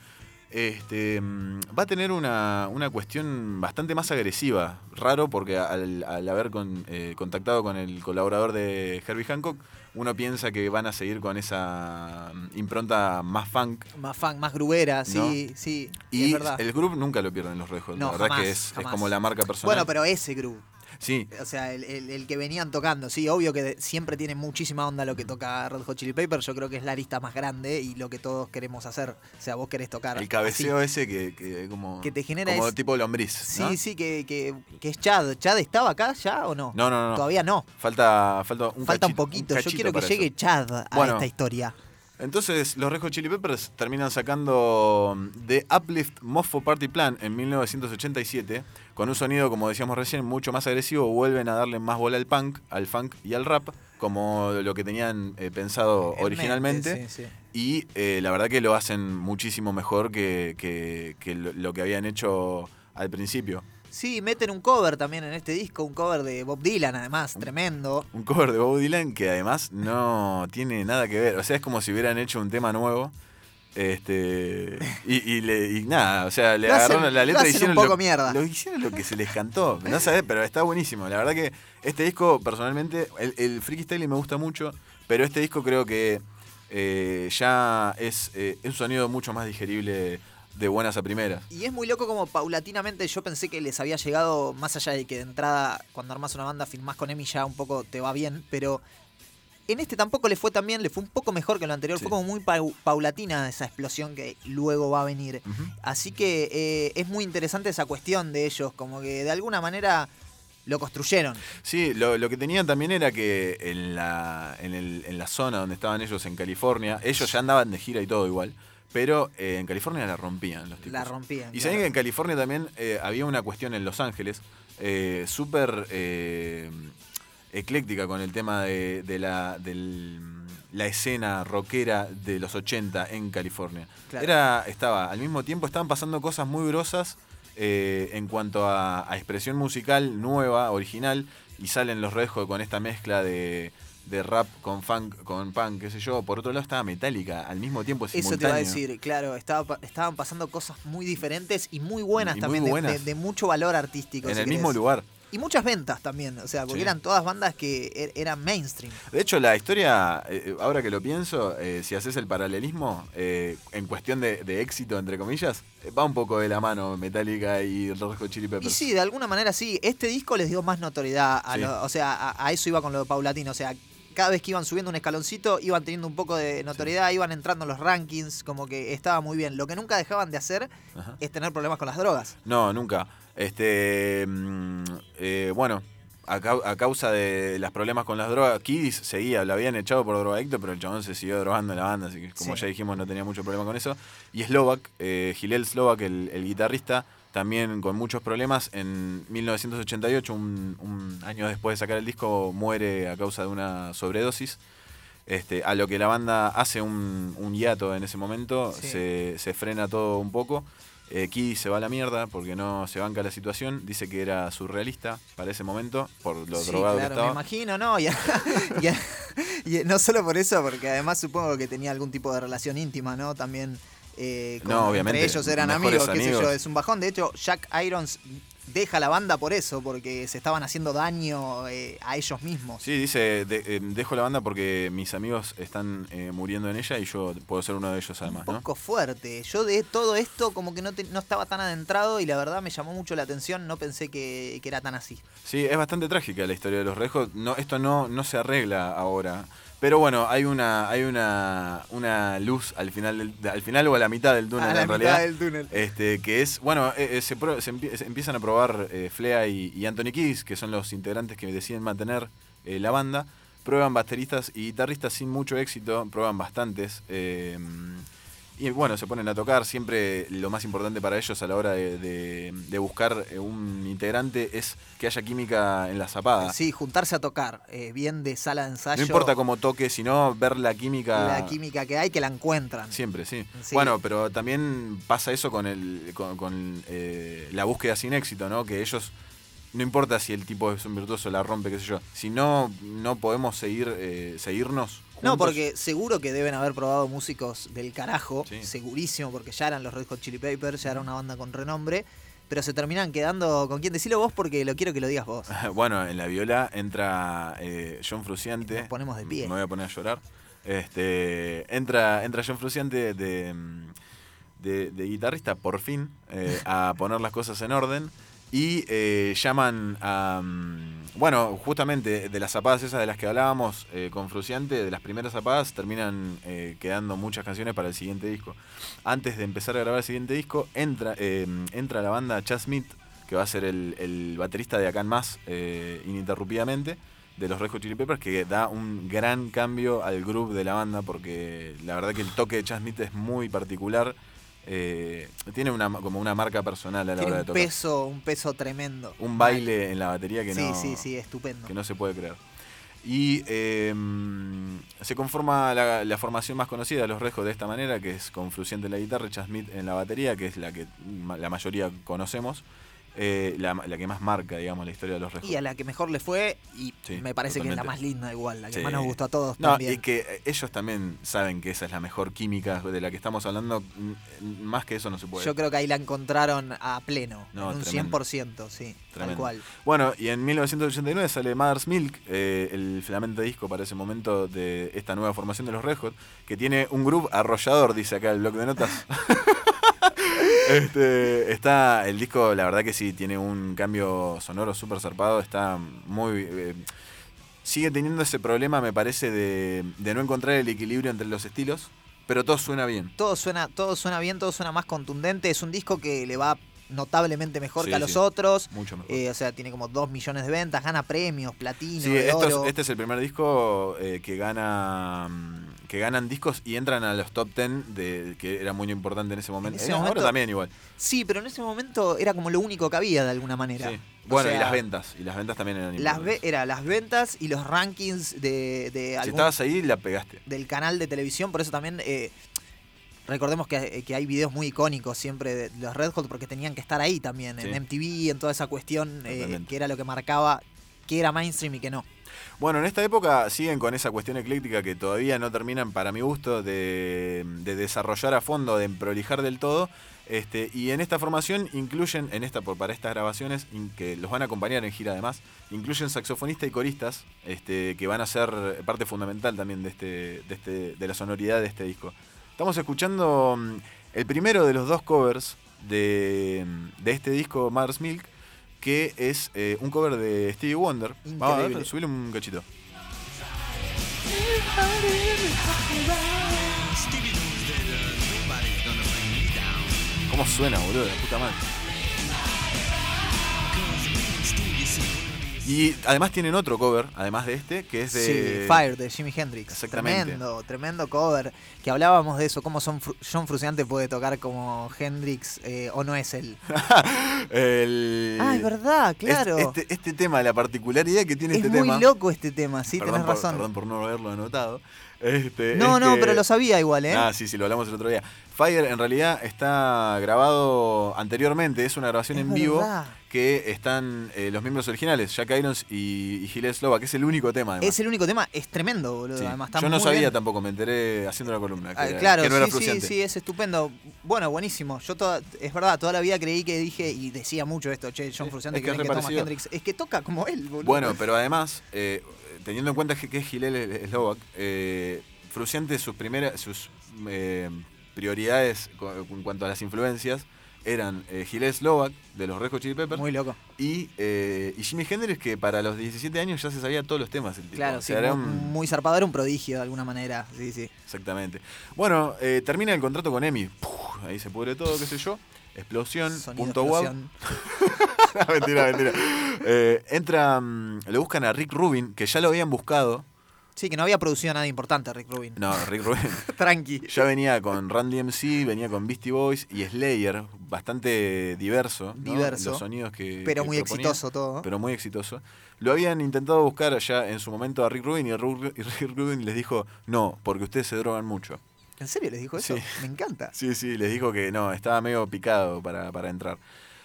este, mm, va a tener una, una cuestión bastante más agresiva. Raro porque al, al haber con- eh, contactado con el colaborador de Herbie Hancock, uno piensa que van a seguir con esa mm, impronta más funk. Más fan, más grubera, sí, ¿No? sí. Y es verdad. el grupo nunca lo pierden los Red Hot. No, la verdad jamás, que es, es como la marca personal. Bueno, pero ese grupo. Sí, O sea, el, el- el que venían tocando, sí, obvio que siempre tiene muchísima onda lo que toca Red Hot Chili Peppers. Yo creo que es la lista más grande y lo que todos queremos hacer. O sea, vos querés tocar. el cabeceo así. ese que, que como, Que te genera como es- tipo lombriz. Sí, ¿no? sí, que, que, que es Chad. ¿Chad estaba acá ya o no? No, no, no. Todavía no. Falta, falta un Falta un poquito. Yo quiero que llegue eso. Chad a Bueno, esta historia. Entonces, los Red Hot Chili Peppers terminan sacando mm, The Uplift Mofo Party Plan en 1987, con un sonido, como decíamos recién, mucho más agresivo. Vuelven a darle más bola al punk, al funk y al rap, como lo que tenían eh, pensado En originalmente. mente, sí, sí. Y eh, la verdad que lo hacen muchísimo mejor que, que- que lo, lo que habían hecho al principio. Sí, meten un cover también en este disco, un cover de Bob Dylan además, tremendo. Un cover de Bob Dylan que además no tiene nada que ver. O sea, es como si hubieran hecho un tema nuevo. Este. Y, y le- y nada, o sea, le Lo hacen- agarraron la letra y hicieron. un poco lo, mierda. lo hicieron lo que se les cantó. No sabés, pero está buenísimo. La verdad que este disco, personalmente, el, el Freaky Style me gusta mucho, pero este disco creo que eh, ya es, eh, es un sonido mucho más digerible de buenas a primeras. Y es muy loco como paulatinamente yo pensé que les había llegado, más allá de que de entrada cuando armas una banda filmás con Emi ya un poco te va bien, pero en este tampoco le fue tan bien, le fue un poco mejor que en lo anterior, fue como muy pau- paulatina esa explosión que luego va a venir. Así que eh, es muy interesante esa cuestión de ellos, como que de alguna manera lo construyeron. Sí, lo, lo que tenían también era que en la, en, el- en la zona donde estaban ellos en California, ellos ya andaban de gira y todo igual, pero eh, en California la rompían los tipos. La rompían. Y claro. saben que en California también eh, había una cuestión en Los Ángeles eh, súper eh, ecléctica con el tema de, de la, del- la escena rockera de los 80 en California. Claro. Era, estaba, al mismo tiempo estaban pasando cosas muy grosas en cuanto a, a expresión musical nueva, original, y salen los Red con esta mezcla de, de rap con funk, con punk, qué sé yo. Por otro lado estaba Metallica, al mismo tiempo Eso te iba a decir, claro, estaba, estaban pasando cosas muy diferentes y muy buenas Y también, de- buenas. De, de mucho valor artístico. En si el querés. mismo lugar. Y muchas ventas también, o sea, porque Sí. eran todas bandas que er- eran mainstream. De hecho, la historia, eh, ahora que lo pienso, eh, si haces el paralelismo, eh, en cuestión de, de éxito, entre comillas, eh, va un poco de la mano Metallica y Red Hot Chili Y Peppers. sí, de alguna manera sí. Este disco les dio más notoriedad. A Sí. lo- o sea, a, a eso iba con lo paulatino. O sea, cada vez que iban subiendo un escaloncito, iban teniendo un poco de notoriedad, iban entrando en los rankings, como que estaba muy bien. Lo que nunca dejaban de hacer Ajá. es tener problemas con las drogas. No, nunca. Este, mm, eh, bueno, a, cau- a causa de los problemas con las drogas, Kiddis seguía, lo habían echado por drogadicto, pero el chabón se siguió drogando en la banda, así que como Sí. ya dijimos no tenía mucho problema con eso. Y Slovak, eh, Gilel Slovak, el, el guitarrista, también con muchos problemas, en 1988, un, un año después de sacar el disco, muere a causa de una sobredosis. Este, a lo que la banda hace un, un hiato en ese momento, Sí. se, se frena todo un poco. Eh, Key se va a la mierda porque no se banca la situación. Dice que era surrealista para ese momento, por lo Sí, drogado claro, que me imagino, ¿no? Y, y- y no solo por eso, porque además supongo que tenía algún tipo de relación íntima, ¿no? También eh, con- No, obviamente, entre ellos eran mejores amigos, qué sé yo, amigos. es un bajón. De hecho, Jack Irons deja la banda por eso, porque se estaban haciendo daño eh, a ellos mismos. Sí, dice, de- eh, dejo la banda porque mis amigos están eh, muriendo en ella y yo puedo ser uno de ellos además, Un ¿no? poco fuerte. Yo de todo esto como que no, te- no estaba tan adentrado y la verdad me llamó mucho la atención, no pensé que, que era tan así. Sí, es bastante trágica la historia de los rejos. No, esto no, no se arregla ahora. Pero bueno, hay una, hay una, una luz al final del, al final o a la mitad del túnel A la en mitad realidad. del túnel. Este, que es, bueno, eh, eh, se, pro- se empie- se empiezan a probar eh, Flea y, y Anthony Kiddis, que son los integrantes que deciden mantener eh, la banda. Prueban bateristas y guitarristas sin mucho éxito, prueban bastantes. Y bueno, se ponen a tocar. Siempre lo más importante para ellos a la hora de, de- de buscar eh, un integrante es que haya química en la zapada. Sí, juntarse a tocar, eh, bien de sala de ensayo. No importa cómo toque, sino ver la química. la química que hay, que la encuentran. Siempre, sí. Sí. Bueno, pero también pasa eso con, el, con, con, eh, la búsqueda sin éxito, ¿no? Que ellos, no importa si el tipo es un virtuoso, la rompe, qué sé yo, si no, no podemos seguir, eh, seguirnos. No, porque seguro que deben haber probado músicos del carajo, segurísimo, porque ya eran los Red Hot Chili Peppers, ya era una banda con renombre, pero se terminan quedando con quién decirlo vos porque lo quiero que lo digas vos. Bueno, en la viola entra eh, John Fruciante. Nos ponemos de pie. Me voy a poner a llorar. Este, entra, entra John Fruciante de, mm, de, de guitarrista, por fin, eh, a poner las cosas en orden. Y eh, llaman a. mm, Bueno, justamente de las zapadas esas de las que hablábamos eh, con Fruciante, de las primeras zapadas, terminan eh, quedando muchas canciones para el siguiente disco. Antes de empezar a grabar el siguiente disco, entra, eh, entra la banda Chad Smith, que va a ser el, el baterista de Acá en Más, eh, ininterrumpidamente, de los Red Hot Chili Peppers, que da un gran cambio al groove de la banda, porque la verdad que el toque de Chad Smith es muy particular. Eh, tiene una, como una marca personal a la Tiene hora de un tocar. peso, un peso tremendo. Un baile en la batería que sí, no, sí, sí, estupendo. que no se puede creer. Y eh, se conforma la, la formación más conocida de los Red Hot de esta manera, que es con Fruciante en la guitarra, Chad Smith en la batería, que es la que la mayoría conocemos, eh, la, la que más marca, digamos, la historia de los Red Hot. Y a la que mejor le fue, y Sí, me parece que es la más linda igual, la que Sí. más nos gustó a todos No, también. y que eh, ellos también saben que esa es la mejor química de la que estamos hablando. mm, Más que eso no se puede. Yo creo que ahí la encontraron a pleno, No, en un tremendo. 100%, sí, tal Tremendo. cual. Bueno, y en 1989 sale Mother's Milk, eh, el flamante disco para ese momento de esta nueva formación de los Red Hot, que tiene un groove arrollador, dice acá el blog de notas. Este, está el disco, la verdad que sí, tiene un cambio sonoro súper zarpado, está muy... eh, sigue teniendo ese problema, me parece, de, de no encontrar el equilibrio entre los estilos, pero todo suena bien. Todo suena, todo suena bien, todo suena más contundente. Es un disco que le va notablemente mejor Sí, que a los sí, otros. mucho mejor. Eh, o sea, tiene como 2 millones de ventas, gana premios, platino, Sí, de oro. este es el primer disco eh, que gana mm, que ganan discos y entran a los top 10 de, que era muy importante en ese momento. ese Eh, ahora momento- también igual. Sí, pero en ese momento era como lo único que había de alguna manera. Sí. O Bueno, y las ventas. Y las ventas también eran Las ve- era las ventas y los rankings de, de Si estabas ahí, la pegaste. del canal de televisión, por eso también eh, recordemos que, que hay videos muy icónicos siempre de los Red Hot porque tenían que estar ahí también, Sí. en MTV, en toda esa cuestión eh, que era lo que marcaba que era mainstream y que no. Bueno, en esta época siguen con esa cuestión ecléctica que todavía no terminan, para mi gusto, de, de desarrollar a fondo, de prolijar del todo. Este, y en esta formación incluyen, en esta para estas grabaciones, que los van a acompañar en gira además, incluyen saxofonistas y coristas, este, que van a ser parte fundamental también de este, este, la sonoridad de este disco. Estamos escuchando mm, el primero de los dos covers de, este disco, Mother's Milk, que es eh, un cover de Stevie Wonder. Vamos a ver, subile un cachito. ¿Cómo suena, boludo? La puta madre. Y además tienen otro cover, además de este, que es de. Sí, Fire de Jimi Hendrix. Exactamente. Tremendo, tremendo cover. Que hablábamos de eso, cómo son John Fruciante puede tocar como Hendrix eh, o no es él. El- Ah, es verdad, es- claro. Este, este tema, la particularidad que tiene es este muy tema. loco este tema, sí, perdón tenés por, razón. Perdón por no haberlo anotado. Este, No, es no, que- pero lo sabía igual, ¿eh? Ah, sí, sí, lo hablamos el otro día. Fire en realidad está grabado anteriormente, es una grabación Es en vivo que están eh, los miembros originales, Jack Irons y, y Gilles Slova, que es el único tema además. Es el único tema, es tremendo, boludo. Sí. Además, Yo no sabía bien. tampoco, me enteré haciendo la columna. Que Ah, era- claro, que no era sí, sí, sí, es estupendo. Bueno, buenísimo. Yo toda, es verdad, toda la vida creí que dije y decía mucho esto, che, John Fruciante es que, que es que toma. Hendrix. Es que toca como él, boludo. Bueno, pero además, eh, teniendo en cuenta que es Gilles Slovak, eh, Fruciante sus primeras, sus eh, prioridades en cuanto a las influencias eran eh, Gilles Slovak de los Red Hot Chili Peppers Muy loco. y, eh, y Jimi Hendrix que para los 17 años ya se sabía todos los temas. El tipo. Claro, O sí, era muy, un- muy zarpado, era un prodigio de alguna manera. Sí, sí. Exactamente. Bueno, eh, termina el contrato con Emi. Ahí se pudre todo, qué sé yo. Explosión, Sonido punto mentira, mentira. Eh, entra, mm, lo buscan a Rick Rubin, que ya lo habían buscado. Sí, que no había producido nada importante Rick Rubin. No, Rick Rubin. Tranqui. Ya venía con Randy MC, venía con Beastie Boys y Slayer, bastante diverso. ¿no? Diverso, Los sonidos que. pero que muy proponía, exitoso todo. Pero muy exitoso. Lo habían intentado buscar ya en su momento a Rick Rubin y Ru- y Rick Rubin les dijo: No, porque ustedes se drogan mucho. ¿En serio les dijo eso? Sí. Me encanta. Sí, sí, les dijo que no, estaba medio picado para, para entrar.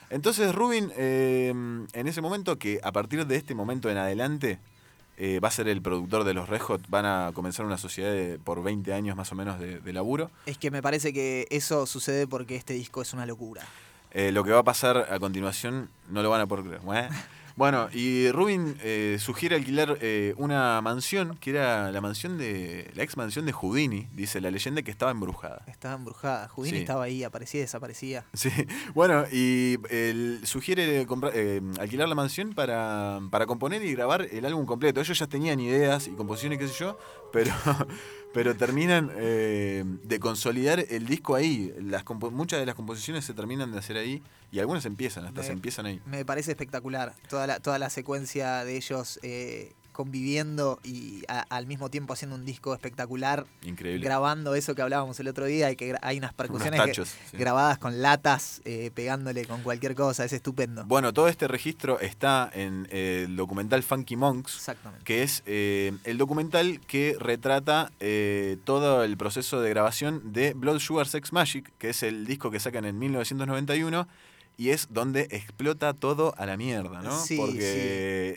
Entonces Rubin, eh, en ese momento, que a partir de este momento en adelante eh, va a ser el productor de los Red Hot, van a comenzar una sociedad de- por 20 años más o menos de, de laburo. Es que me parece que eso sucede porque este disco es una locura. Eh, lo que va a pasar a continuación no lo van a poder creer. Bueno, y Rubin eh, sugiere alquilar eh, una mansión, que era la mansión de. la ex mansión de Houdini, dice la leyenda que estaba embrujada. Estaba embrujada. Houdini Sí. estaba ahí, aparecía y desaparecía. Sí, bueno, y él sugiere comprar, eh, alquilar la mansión para, para componer y grabar el álbum completo. Ellos ya tenían ideas y composiciones, qué sé yo, pero, pero terminan eh, de consolidar el disco ahí. Las muchas de las composiciones se terminan de hacer ahí y algunas empiezan, hasta Me- se empiezan ahí. Me parece espectacular toda la, toda la secuencia de ellos eh, conviviendo y a- al mismo tiempo haciendo un disco espectacular. Increíble. Grabando eso que hablábamos el otro día y que hay unas percusiones que- tachos, sí. grabadas con latas, eh, pegándole con cualquier cosa. Es estupendo. Bueno, todo este registro está en eh, el documental Funky Monks, Exactamente. que es eh, el documental que retrata todo el proceso de grabación de Blood Sugar Sex Magic, que es el disco que sacan en 1991 y es donde explota todo a la mierda, ¿no? Sí, Porque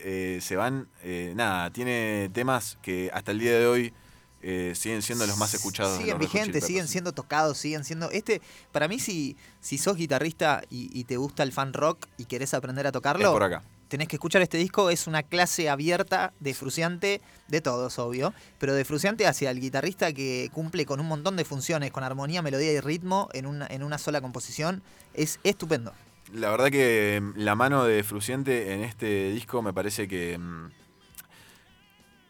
eh, se van, eh, nada, tiene temas que hasta el día de hoy eh, siguen siendo los más escuchados. Siguen vigentes, siguen siendo tocados, siguen siendo. Este, para mí, si, si sos guitarrista y, y te gusta el fan rock y querés aprender a tocarlo, Es por acá. tenés que escuchar este disco. Es una clase abierta de Fruciante, de todos, obvio, pero de Fruciante hacia el guitarrista que cumple con un montón de funciones, con armonía, melodía y ritmo en una, en una sola composición. Es estupendo. La verdad que mm, la mano de Fruciente en este disco me parece que mm,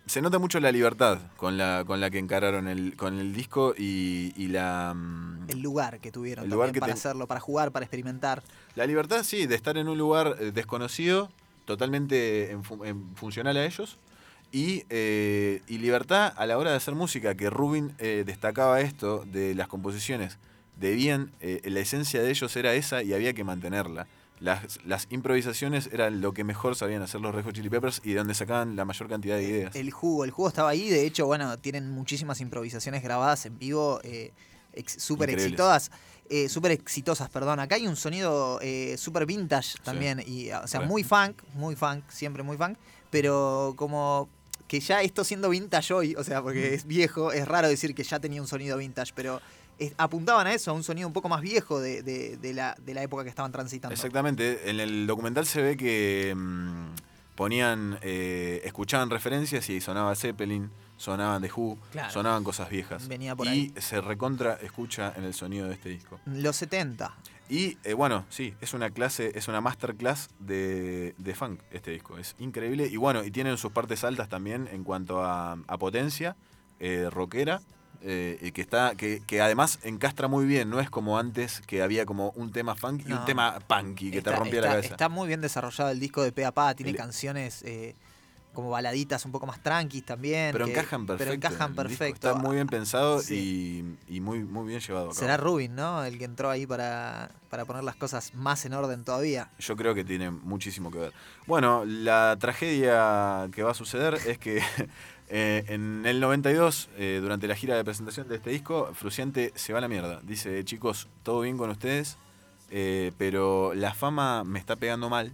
se nota mucho la libertad con la, con la que encararon el, con el disco y, y la, mm, El lugar que tuvieron El lugar que para te- hacerlo, para jugar, para experimentar. la libertad, sí, de estar en un lugar eh, desconocido, totalmente en fu- en funcional a ellos. Y, eh, y libertad a la hora de hacer música, que Rubin eh, destacaba esto de las composiciones. Debían, eh, la esencia de ellos era esa y había que mantenerla. Las, las improvisaciones eran lo que mejor sabían hacer los Red Hot Chili Peppers y de donde sacaban la mayor cantidad de ideas. El jugo, el jugo estaba ahí. De hecho, bueno, tienen muchísimas improvisaciones grabadas en vivo, eh, ex- súper exitosas. Eh, súper exitosas, perdón. Acá hay un sonido eh, súper vintage también. Y, o sea, muy funk, muy funk, siempre muy funk. Pero como que ya esto siendo vintage hoy, o sea, porque es viejo, es raro decir que ya tenía un sonido vintage, pero apuntaban a eso, a un sonido un poco más viejo de, de- de la, de la época que estaban transitando. Exactamente, en el documental se ve que mm, ponían, eh, escuchaban referencias y sonaba Zeppelin, sonaban The Who, Claro. sonaban cosas viejas. Venía por y ahí. se recontra escucha en el sonido de este disco. Los 70. Y eh, bueno, sí, es una clase, es una masterclass de, de funk este disco. Es increíble. Y bueno, y tienen sus partes altas también en cuanto a, a potencia, eh, rockera. Eh, que está que, que además encastra muy bien, no es como antes que había como un tema funk y No. un tema punky que te rompía está- la cabeza. Está muy bien desarrollado el disco de pe a pa, tiene El- canciones eh, como baladitas un poco más tranquis también. pero que- encajan perfecto. Pero encajan perfecto. Está muy bien pensado Sí. y, y muy, muy bien llevado a cabo. Será Rubin, ¿no? El que entró ahí para, para poner las cosas más en orden todavía. Yo creo que tiene muchísimo que ver. Bueno, la tragedia que va a suceder es que eh, en el 92, eh, durante la gira de presentación de este disco, Fruciante se va a la mierda. Dice, chicos, todo bien con ustedes, eh, pero la fama me está pegando mal.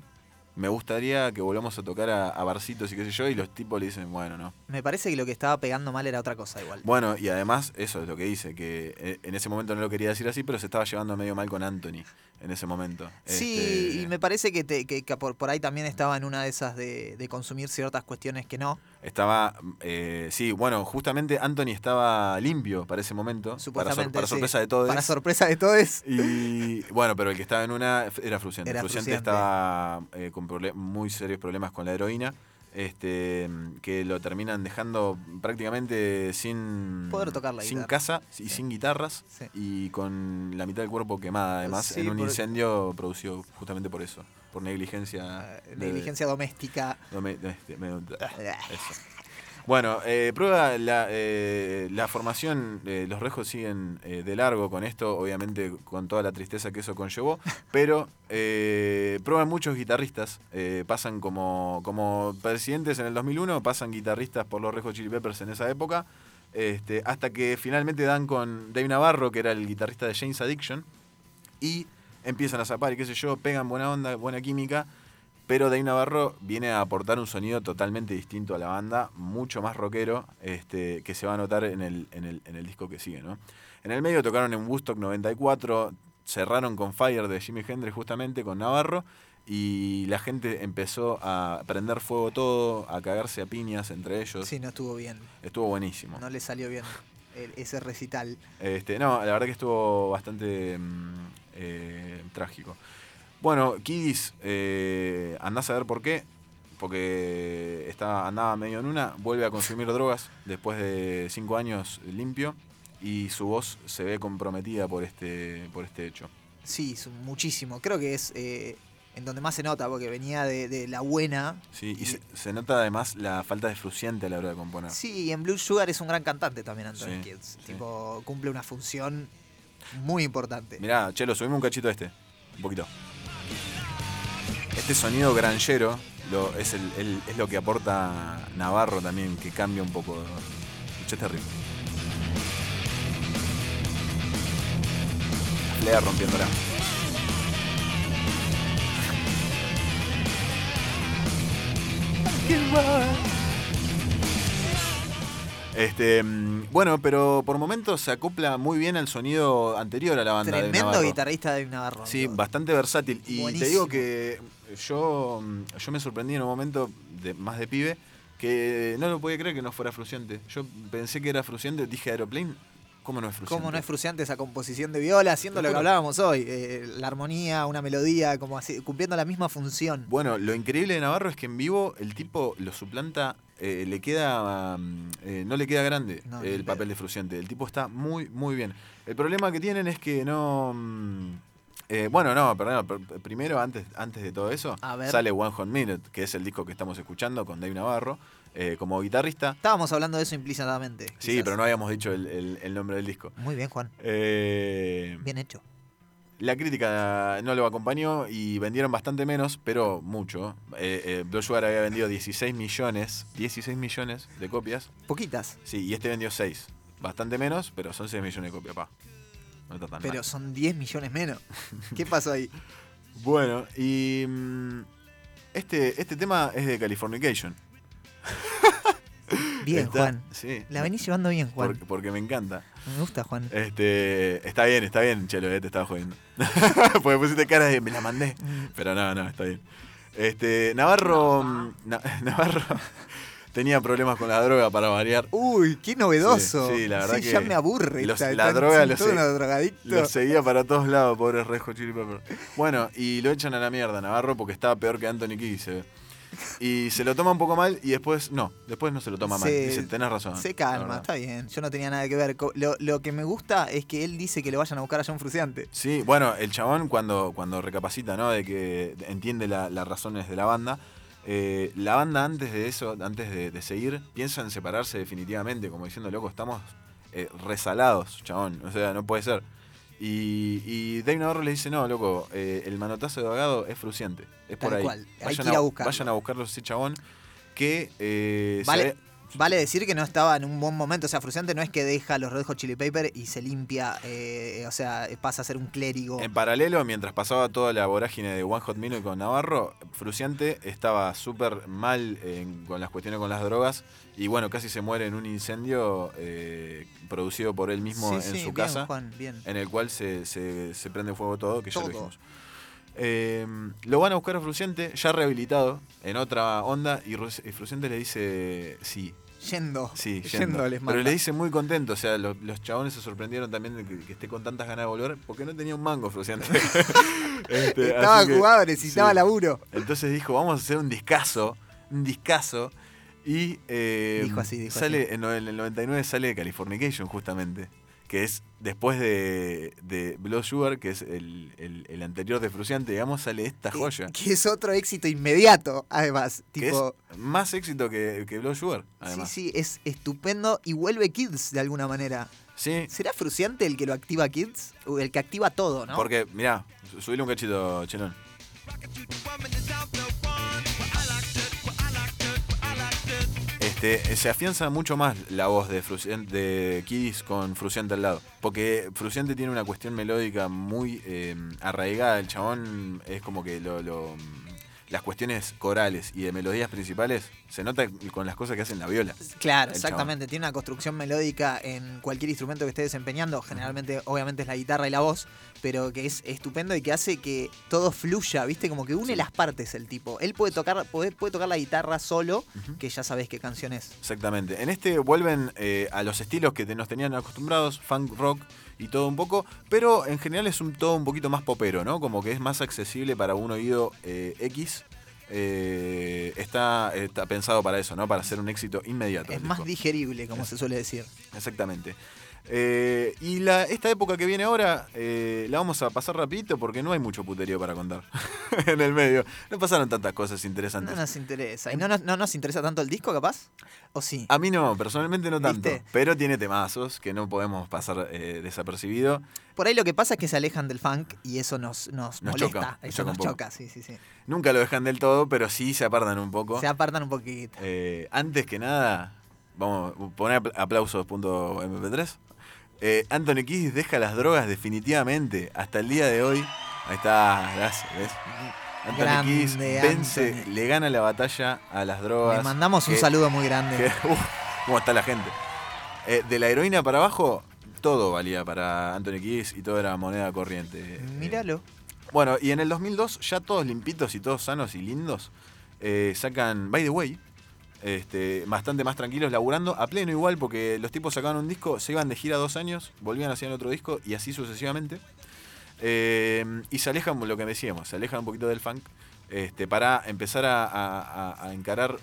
Me gustaría que volvamos a tocar a, a barcitos y qué sé yo, y los tipos le dicen, bueno, no. Me parece que lo que estaba pegando mal era otra cosa igual. Bueno, y además, eso es lo que dice, que en ese momento no lo quería decir así, pero se estaba llevando medio mal con Anthony en ese momento. Sí, Este, y me parece que, te- que- que por, por ahí también estaba en una de esas de, de consumir ciertas cuestiones que no. Estaba, eh, sí, bueno, justamente Anthony estaba limpio para ese momento, para, sor- para sí. sorpresa de todos. Para sorpresa de todos. Y bueno, pero el que estaba en una era Fruciante. Era Fruciante Fruciante. estaba eh, con muy serios problemas con la heroína, este, que lo terminan dejando prácticamente sin Poder tocar la sin guitarra. casa y sin guitarras Sí. y con la mitad del cuerpo quemada además Sí, en un por- incendio producido justamente por eso, por negligencia. de- Negligencia doméstica. Dome- este, me- eso. Bueno, eh, prueba la, eh, la formación, eh, los rejos siguen eh, de largo con esto, obviamente con toda la tristeza que eso conllevó, pero eh, prueban muchos guitarristas, pasan como, como presidentes en el 2001, pasan guitarristas por los Rejos Chili Peppers en esa época, este, hasta que finalmente dan con Dave Navarro, que era el guitarrista de James Addiction, y empiezan a zapar y qué sé yo, pegan buena onda, buena química, pero Dave Navarro viene a aportar un sonido totalmente distinto a la banda, mucho más rockero, este, que se va a notar en el, en el, en el disco que sigue. ¿no? En el medio tocaron en Woodstock 94, cerraron con Fire de Jimi Hendrix justamente con Navarro, y la gente empezó a prender fuego todo, a cagarse a piñas entre ellos. Sí, no estuvo bien. Estuvo buenísimo. No le salió bien el- ese recital. Este, no, la verdad que estuvo bastante mm, eh, trágico. Bueno, Kidis, eh, andás a ver por qué. Porque estaba, andaba medio en una, vuelve a consumir drogas después de cinco años limpio y su voz se ve comprometida por este, por este hecho. Sí, muchísimo. Creo que es eh, en donde más se nota, porque venía de, de la buena. Sí, y se, se nota además la falta de fruciante a la hora de componer. Sí, y en Blue Sugar es un gran cantante también, Anthony Sí, Kids. Tipo, cumple una función muy importante. Mirá, Chelo, subime un cachito a este. Un poquito. Este sonido granjero lo, es, el, el- es lo que aporta Navarro también, que cambia un poco. Escucha este ritmo. Lea rompiéndola. Este, mm, bueno, pero por momentos se acopla muy bien al sonido anterior a la banda Tremendo guitarrista de Navarro. Sí, bastante versátil. Y te digo que yo, mm, yo me sorprendí en un momento, de, más de pibe, que no lo podía creer que no fuera Fruciante. Yo pensé que era Fruciante, dije Aeroplane. ¿Cómo no es Fruciante? ¿Cómo no es frustrante esa composición de viola, haciendo lo que hablábamos hoy? eh, la armonía, una melodía, como así, cumpliendo la misma función. Bueno, lo increíble de Navarro es que en vivo el tipo lo suplanta, eh, le queda, mm, eh, no le queda grande No, el papel de Fruciante. El tipo está muy, muy bien. El problema que tienen es que no... eh, bueno, no, perdón, pr- primero, antes, antes de todo eso, sale One Hot Minute, que es el disco que estamos escuchando con Dave Navarro, eh, como guitarrista. Estábamos hablando de eso implícitamente. Sí, quizás. pero no habíamos dicho el, el- el nombre del disco. Muy bien, Juan. Eh, Bien hecho. la crítica no lo acompañó y vendieron bastante menos, pero mucho. Eh, eh, Blue Sugar había vendido 16 millones, 16 millones de copias. Poquitas. Sí, y este vendió 6. Bastante menos, pero son 6 millones de copias, pa. No está tan Pero mal. son 10 millones menos. ¿Qué pasó ahí? Bueno, y mm, este, este tema es de Californication. Bien, Está- Juan. Sí. La venís llevando bien, Juan. Porque, porque me encanta. Me gusta, Juan. Este, está bien, está bien, Chelo, eh, te estaba jodiendo. Porque pusiste cara de me la mandé. Mm. Pero no, no, está bien. Este, Navarro, mm, Na- Navarro tenía problemas con la droga para variar. Uy, qué novedoso. Sí, sí, la verdad Sí, que ya me aburre. los- esta- la droga lo, se- lo seguía para todos lados, pobre Rejo Chili Pepper. Bueno, y lo echan a la mierda Navarro porque estaba peor que Anthony se ve. Y se lo toma un poco mal y después no, después no se lo toma mal. Se- Dice, tenés razón. Se calma, verdad". está bien. Yo no tenía nada que ver. Lo, lo que me gusta es que él dice que lo vayan a buscar a John Fruciante. Sí, bueno, el chabón cuando, cuando recapacita, ¿no? De que entiende la- las razones de la banda. Eh, la banda antes de eso, antes de, de seguir, piensa en separarse definitivamente, como diciendo, loco, estamos eh, resalados, chabón. O sea, no puede ser. Y, y Dave Navarro le dice, no, loco, eh, el manotazo de Vagado es fruciente. Es por ahí. cual, hay Vayan que ir a a, buscarlo. vayan a buscarlo ese chabón que se Vale, decir que no estaba en un buen momento. O sea, Fruciante no es que deja los Red Hot Chili Pepper y se limpia. eh, o sea, pasa a ser un clérigo. En paralelo, mientras pasaba toda la vorágine de One Hot Minute con Navarro, Fruciante estaba súper mal en- con las cuestiones con las drogas y bueno, casi se muere en un incendio eh, producido por él mismo Sí, en sí, su bien, casa, Juan, bien. en el cual se, se- se prende fuego todo, que ya Todo. lo dijimos. Eh, lo van a buscar a Fruciante, ya rehabilitado, en otra onda, y Ru- y Fruciante le dice sí. Yendo. Sí, Yendo yendo. les Pero le dice muy contento, o sea, los, los chabones se sorprendieron también de que, que esté con tantas ganas de volver, porque no tenía un mango, Fruciante. Este, Estaba así que- jugado, necesitaba sí. laburo. Entonces dijo, vamos a hacer un discazo, un discazo. Y eh, Dijo así, dijo sale, así. En, el 99 sale Californication, justamente. Que es después de, de Blood Sugar, que es el, el- el anterior de Fruciante, digamos, sale esta joya. Que es otro éxito inmediato, además. Que Tipo, es más éxito que, que Blood Sugar, sí, además. sí, es estupendo y vuelve Kids de alguna manera. Sí. ¿Será Fruciante el que lo activa Kids? O el que activa todo, ¿no? Porque, mirá, su- subile un cachito, Chelón. Se afianza mucho más la voz de, Fruciante, de con Fruciante al lado. Porque Fruciante tiene una cuestión melódica muy eh, arraigada. El chabón es como que lo, lo- las cuestiones corales y de melodías principales se nota con las cosas que hacen la viola. Claro, exactamente. Tiene una construcción melódica en cualquier instrumento que esté desempeñando. Generalmente, obviamente, es la guitarra y la voz, pero que es estupendo y que hace que todo fluya, ¿viste? Como que une las partes el tipo. Él puede tocar, puede, puede tocar la guitarra solo, que ya sabés qué canción es. Exactamente. En este vuelven eh, a los estilos que nos tenían acostumbrados, funk, rock y todo un poco, pero en general es un todo un poquito más popero, ¿no? Como que es más accesible para un oído eh, X. Eh, está, está pensado para eso, ¿no? Para hacer un éxito inmediato. Es más digerible, como se suele decir. Exactamente. Eh, y la, esta época que viene ahora eh, la vamos a pasar rapidito porque no hay mucho puterío para contar en el medio. No pasaron tantas cosas No interesantes. nos interesa. ¿Y no nos, no nos interesa tanto el disco, capaz? ¿O sí? A mí no, personalmente no tanto. ¿Viste? Pero tiene temazos que no podemos pasar eh, desapercibido. Por ahí lo que pasa es que se alejan del funk y eso nos, nos, Nos molesta. choca, eso nos choca, sí, sí, sí. Nunca lo dejan del todo, pero sí se apartan un poco. Se apartan un poquito. Antes que nada, vamos a poner apl- aplausos.mp3. Eh, Anthony Kiss deja las drogas definitivamente hasta el día de hoy. Ahí está, gracias. ¿ves? Anthony Grande, Kiss vence, Anthony. le gana la batalla a las drogas. Le mandamos un que- saludo muy grande. que- ¿Cómo está la gente? Eh, de la heroína para abajo, todo valía para Anthony Kiss y todo era moneda corriente. Eh, Míralo. bueno, y en el 2002, ya todos limpitos y todos sanos y lindos, eh, sacan By the Way, este, bastante más tranquilos, laburando a pleno igual, porque los tipos sacaban un disco, se iban de gira dos años, volvían hacían otro disco y así sucesivamente. Eh, y se alejan, lo que decíamos, se alejan un poquito del funk este, para empezar a, a- encarar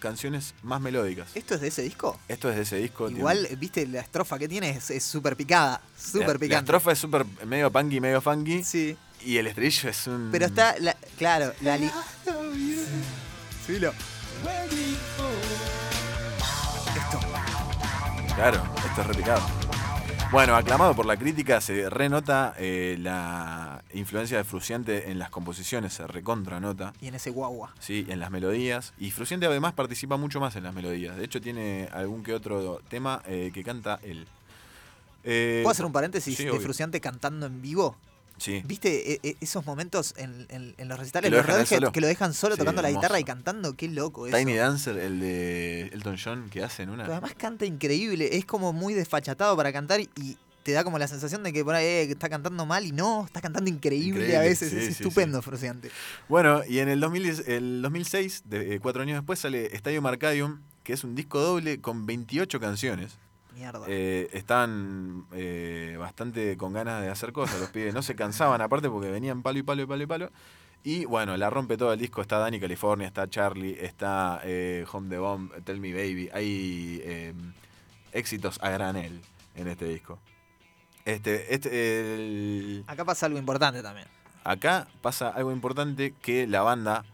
canciones más melódicas. ¿Esto es de ese disco? Esto es de ese disco. tiene- Igual, viste, la estrofa que tiene es súper picada. la- Súper La picante. estrofa es súper medio punky, medio funky. Sí. Y el estribillo es un. Pero está, la- claro, la li- Subilo. Claro, esto es replicado. Bueno, aclamado por la crítica, se renota eh, la influencia de Fruciante en las composiciones, se recontra nota. Y en ese guagua. Sí, en las melodías. Y Fruciante además participa mucho más en las melodías. De hecho, tiene algún que otro tema eh, que canta él. Eh, ¿Puedo hacer un paréntesis sí, de obvio. Fruciante cantando en vivo? Sí. ¿Viste e- e- esos momentos en, en- en los recitales? Que lo Los dejan que lo dejan solo Sí, tocando la hermoso. guitarra y cantando. Qué loco eso. Tiny Dancer, el de Elton John, que hace en una. Pero además canta increíble. Es como muy desfachatado para cantar y te da como la sensación de que por ahí eh, está cantando mal y no, está cantando increíble, Increíble, a veces. sí, es estupendo, Fruciante. Bueno, y en el, 2010 el 2006, de, eh, cuatro años después, sale Stadium Arcadium, que es un disco doble con 28 canciones. Mierda. Eh, estaban eh, bastante con ganas de hacer cosas los pibes. No se cansaban, aparte, porque venían palo y palo y palo y palo. Y bueno, la rompe todo el disco. Está Dani California, está Charlie, está eh, Home the Bomb, Tell Me Baby. Hay eh, éxitos a granel en este disco. Este, este, el- Acá pasa algo importante también. acá pasa algo importante que la banda,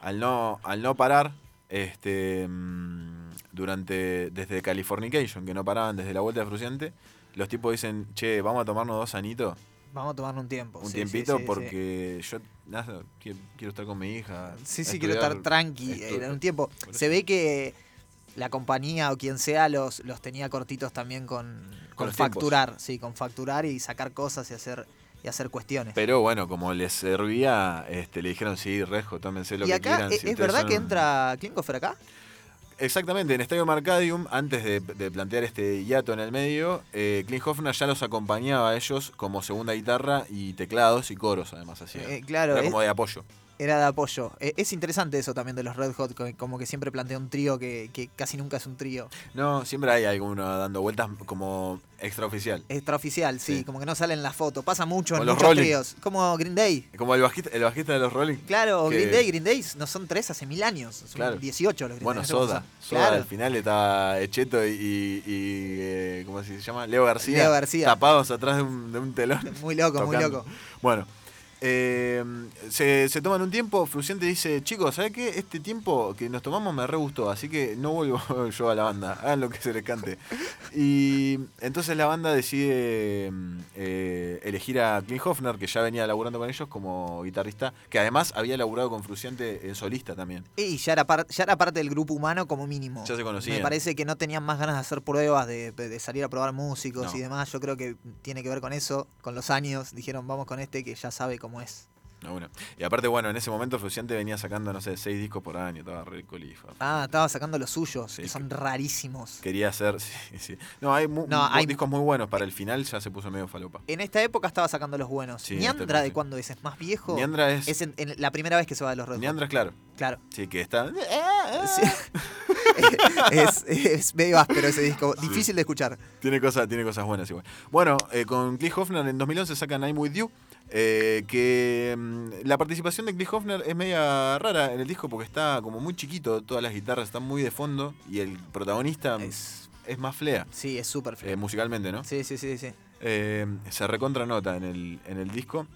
al no, al no parar, este, mm, durante, desde Californication, que no paraban desde la vuelta de Fruciante, los tipos dicen, che, vamos a tomarnos dos anitos, Vamos a tomarnos un tiempo. un sí, tiempito, sí, sí. porque yo nada, quiero, quiero estar con mi hija. Sí, sí, quiero estar tranqui estu- en un tiempo. por Se ve que la compañía o quien sea los, los tenía cortitos también con, con tiempos. facturar, sí, con facturar y sacar cosas y hacer y hacer cuestiones. Pero bueno, como les servía, este, le dijeron, sí, rejo, tómense lo y que acá, quieran. ¿e- si ¿es verdad son que entra Klinkofer acá? Exactamente, en Estadio Marcadium, antes de, de plantear este hiato en el medio, eh, Clint Hoffner ya los acompañaba a ellos como segunda guitarra y teclados y coros, además hacía. Eh, claro, Era es- como de apoyo. Era de apoyo. Eh, es interesante eso también de los Red Hot, como que siempre plantea un trío que, que casi nunca es un trío. No, siempre hay alguno dando vueltas como extraoficial. Extraoficial, sí, Sí. como que no sale en la foto. Pasa mucho O en los muchos Rolling. tríos. Como Green Day. Como el bajista, el bajista de los Rolling. Claro, que- Green Day, Green Day no son tres hace mil años. Son Claro. 18 los Green Bueno, Day. Soda. Soda Claro. al final estaba Echeto y, eh, ¿cómo se llama? Leo García. Leo García. Tapados atrás de un, de un telón. Muy loco, muy loco. Bueno, eh, se, se toman un tiempo. Fruciante dice: Chicos, ¿sabes qué? Este tiempo que nos tomamos me re gustó, así que no vuelvo yo a la banda. Hagan lo que se les cante. Y entonces la banda decide mm, eh, elegir a Clint Hoffner, que ya venía laburando con ellos como guitarrista, que además había laburado con Fruciante en solista también. Y ya era, par- ya era parte del grupo humano como mínimo. Ya se conocían. Me parece que no tenían más ganas de hacer pruebas, de, de salir a probar músicos No. y demás. Yo creo que tiene que ver con eso, con los años. Dijeron, vamos con este que ya sabe cómo es. No, bueno. Y aparte, bueno, en ese momento Fruciante venía sacando, no sé, seis discos por año, estaba re colifa. Ah, estaba sacando los suyos, Sí, que son rarísimos. Quería hacer, sí, sí. No, hay, mu- No, hay- discos muy buenos, para el final ya se puso medio falopa. En esta época estaba sacando los buenos. Sí, Niandra, ¿de cuándo es? ¿Es más viejo? Niandra es- en, en la primera vez que se va de los Red. Niandra, claro. Claro. Sí, que está... Sí. es, es medio áspero ese disco, difícil de escuchar. Tiene cosas, tiene cosas buenas igual. Bueno, eh, con Cliff Hoffner en 2011 sacan I'm With You, eh, que mm, la participación de Cliff Hoffner es media rara en el disco porque está como muy chiquito, todas las guitarras están muy de fondo y el protagonista es, más flea. Sí, es súper flea. Eh, musicalmente, ¿no? Sí, sí, sí, sí. Eh, se recontra nota en el, en el disco.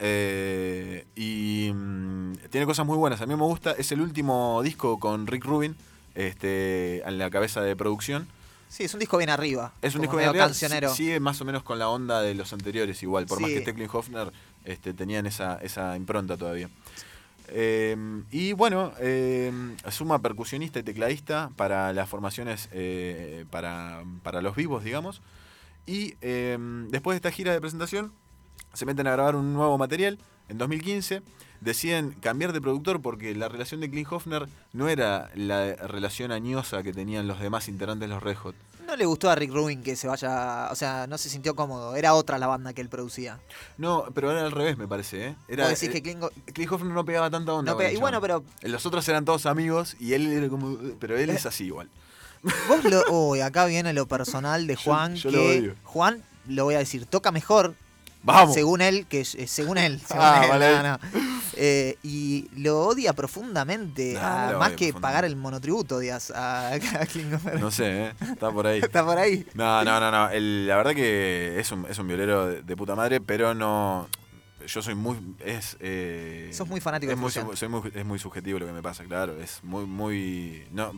Eh, y mm, tiene cosas muy buenas. A mí me gusta. Es el último disco con Rick Rubin este, en la cabeza de producción. Sí, es un disco bien arriba. Es un disco bien arriba, cancionero. Sigue más o menos con la onda de los anteriores, igual. Por más que Teclin Hoffner este, tenían esa, esa impronta todavía. Eh, y bueno, eh, suma percusionista y tecladista para las formaciones eh, para, para los vivos, digamos. Y eh, después de esta gira de presentación, se meten a grabar un nuevo material. En 2015 deciden cambiar de productor porque la relación de Clint Hoffner no era la relación añosa que tenían los demás integrantes de los Red Hot. No le gustó a Rick Rubin que se vaya, o sea, no se sintió cómodo. Era otra la banda que él producía. No, pero era al revés, me parece. ¿eh? Era, decís que eh, Klingo- Clint Hoffner no pegaba tanta onda. No pega- y bueno, chabón. Los otros eran todos amigos y él era como. Pero él Eh, es así igual. Vos lo. Uy, acá viene lo personal de Yo- Juan. yo que lo odio. Juan, lo voy a decir, toca mejor. Vamos. Según él, que eh, según él. según Ah, él, vale. no, no. Eh, y lo odia profundamente. No, a- lo más que profundamente. pagar el monotributo, odias a, a. No sé, ¿eh? está por ahí. Está por ahí. No, no, no, no. El- la verdad que es un, es un violero de, de puta madre, pero no. Yo soy muy. Es, eh, Sos muy fanático es de muy, soy muy, Es muy subjetivo lo que me pasa, claro. Es muy, muy. No,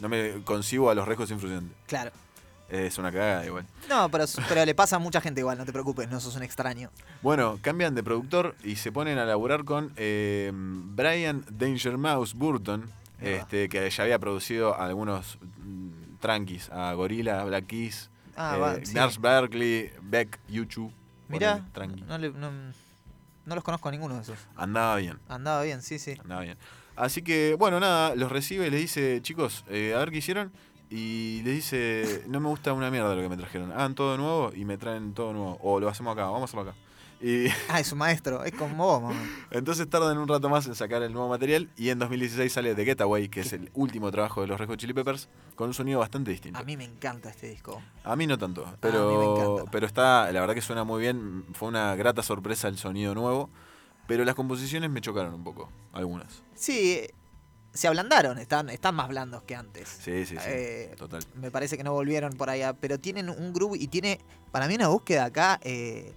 no me concibo a los rejos sin Fruciante. Claro. Es una cagada igual. No, pero, pero le pasa a mucha gente igual, no te preocupes, no sos un extraño. Bueno, cambian de productor y se ponen a laburar con eh, Brian Danger Mouse Burton, este, que ya había producido algunos mm, tranquis, a Gorilla, Black Keys, Ah, eh, va, sí. Nars Berkeley, Beck, YouTube. Mirá, no, le- no- no los conozco a ninguno de esos. Andaba bien. Andaba bien, sí, sí. Andaba bien. Así que, bueno, nada, los recibe y les dice, chicos, eh, a ver qué hicieron. Y les dice, no me gusta una mierda lo que me trajeron. Hagan todo nuevo y me traen todo nuevo. O lo hacemos acá, vamos a hacerlo acá. Y Ah, es un maestro, es como vos, mamá. entonces tardan un rato más en sacar el nuevo material. Y en 2016 sale The Getaway, que es el último trabajo de los Red Hot Chili Peppers, con un sonido bastante distinto. A mí me encanta este disco. A mí no tanto, a mí me pero, encanta. pero está, la verdad que suena muy bien. Fue una grata sorpresa el sonido nuevo. pero las composiciones me chocaron un poco, algunas. Sí, se ablandaron, están, están más blandos que antes. Sí, sí, sí. Eh, total. Me parece que no volvieron por allá, pero tienen un groove y tiene, para mí, una búsqueda acá. eh,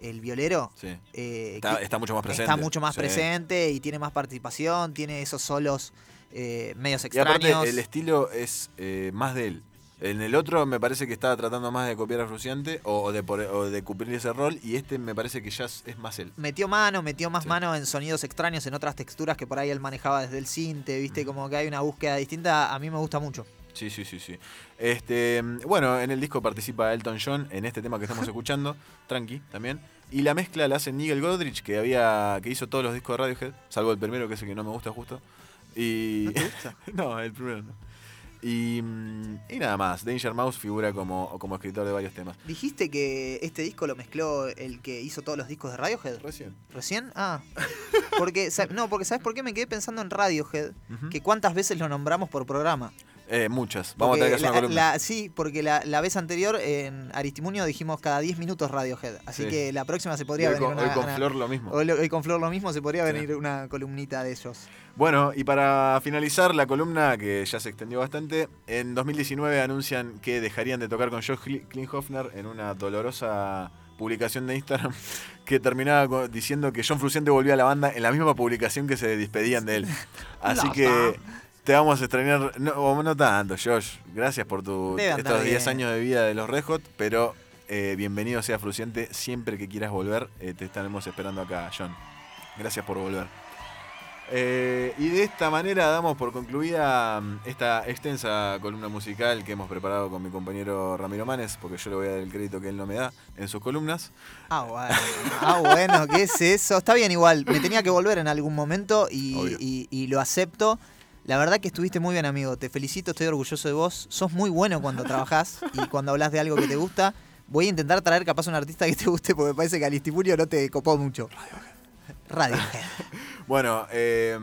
el violero Sí. eh, Está- mucho más presente. Está mucho más Sí. presente y tiene más participación, tiene esos solos eh, medios Y extraños. aparte, el estilo es más de él. En el otro me parece que estaba tratando más de copiar a Fruciante o, o de, por- o de cumplir ese rol, y este me parece que ya es, más él. Metió mano, metió más mano en sonidos extraños, en otras texturas que por ahí él manejaba desde el cinte, viste, como que hay una búsqueda distinta, a mí me gusta mucho. Sí, sí, sí, sí. Este, bueno, en el disco participa Elton John en este tema que estamos escuchando, Tranqui también. Y la mezcla la hace Nigel Godrich, que había que hizo todos los discos de Radiohead, salvo el primero, que es el que no me gusta justo. Y... ¿No te gusta? no, el primero no. Y, mm, y nada más, Danger Mouse figura como, como escritor de varios temas. ¿Dijiste que este disco lo mezcló el que hizo todos los discos de Radiohead? Recién. ¿Recién? Ah. Porque, no, porque ¿sabes por qué me quedé pensando en Radiohead? Que cuántas veces lo nombramos por programa. Eh, muchas. Vamos a tener que hacer una la- sí, porque la, la vez anterior en Aristimunio dijimos cada 10 minutos Radiohead. Así Sí. que la próxima se podría hoy venir con- una, hoy con una- Flor lo mismo. Hoy, con Flor lo mismo, se podría Sí. venir una columnita de ellos. Bueno, y para finalizar la columna, que ya se extendió bastante, en 2019 anuncian que dejarían de tocar con Josh Kli- Klinghofner en una dolorosa publicación de Instagram que terminaba diciendo que John Fruciante volvía a la banda en la misma publicación que se despedían de él. Así que te vamos a extrañar, no, no tanto, Josh. Gracias por tu, Debe estos 10 bien. años de vida de los Red Hot, pero eh, bienvenido sea Fruciante. Siempre que quieras volver, eh, te estaremos esperando acá, John. Gracias por volver. Eh, y de esta manera damos por concluida mm, esta extensa columna musical que hemos preparado con mi compañero Ramiro Manes, porque yo le voy a dar el crédito que él no me da en sus columnas. Ah, bueno. Ah, bueno, ¿qué es eso? Está bien igual. Me tenía que volver en algún momento y, Obvio. y- y lo acepto. La verdad que estuviste muy bien, amigo. Te felicito, estoy orgulloso de vos. Sos muy bueno cuando trabajás y cuando hablas de algo que te gusta. Voy a intentar traer capaz un artista que te guste porque me parece que Alistimurio no te copó mucho. Radiohead. Bueno, eh,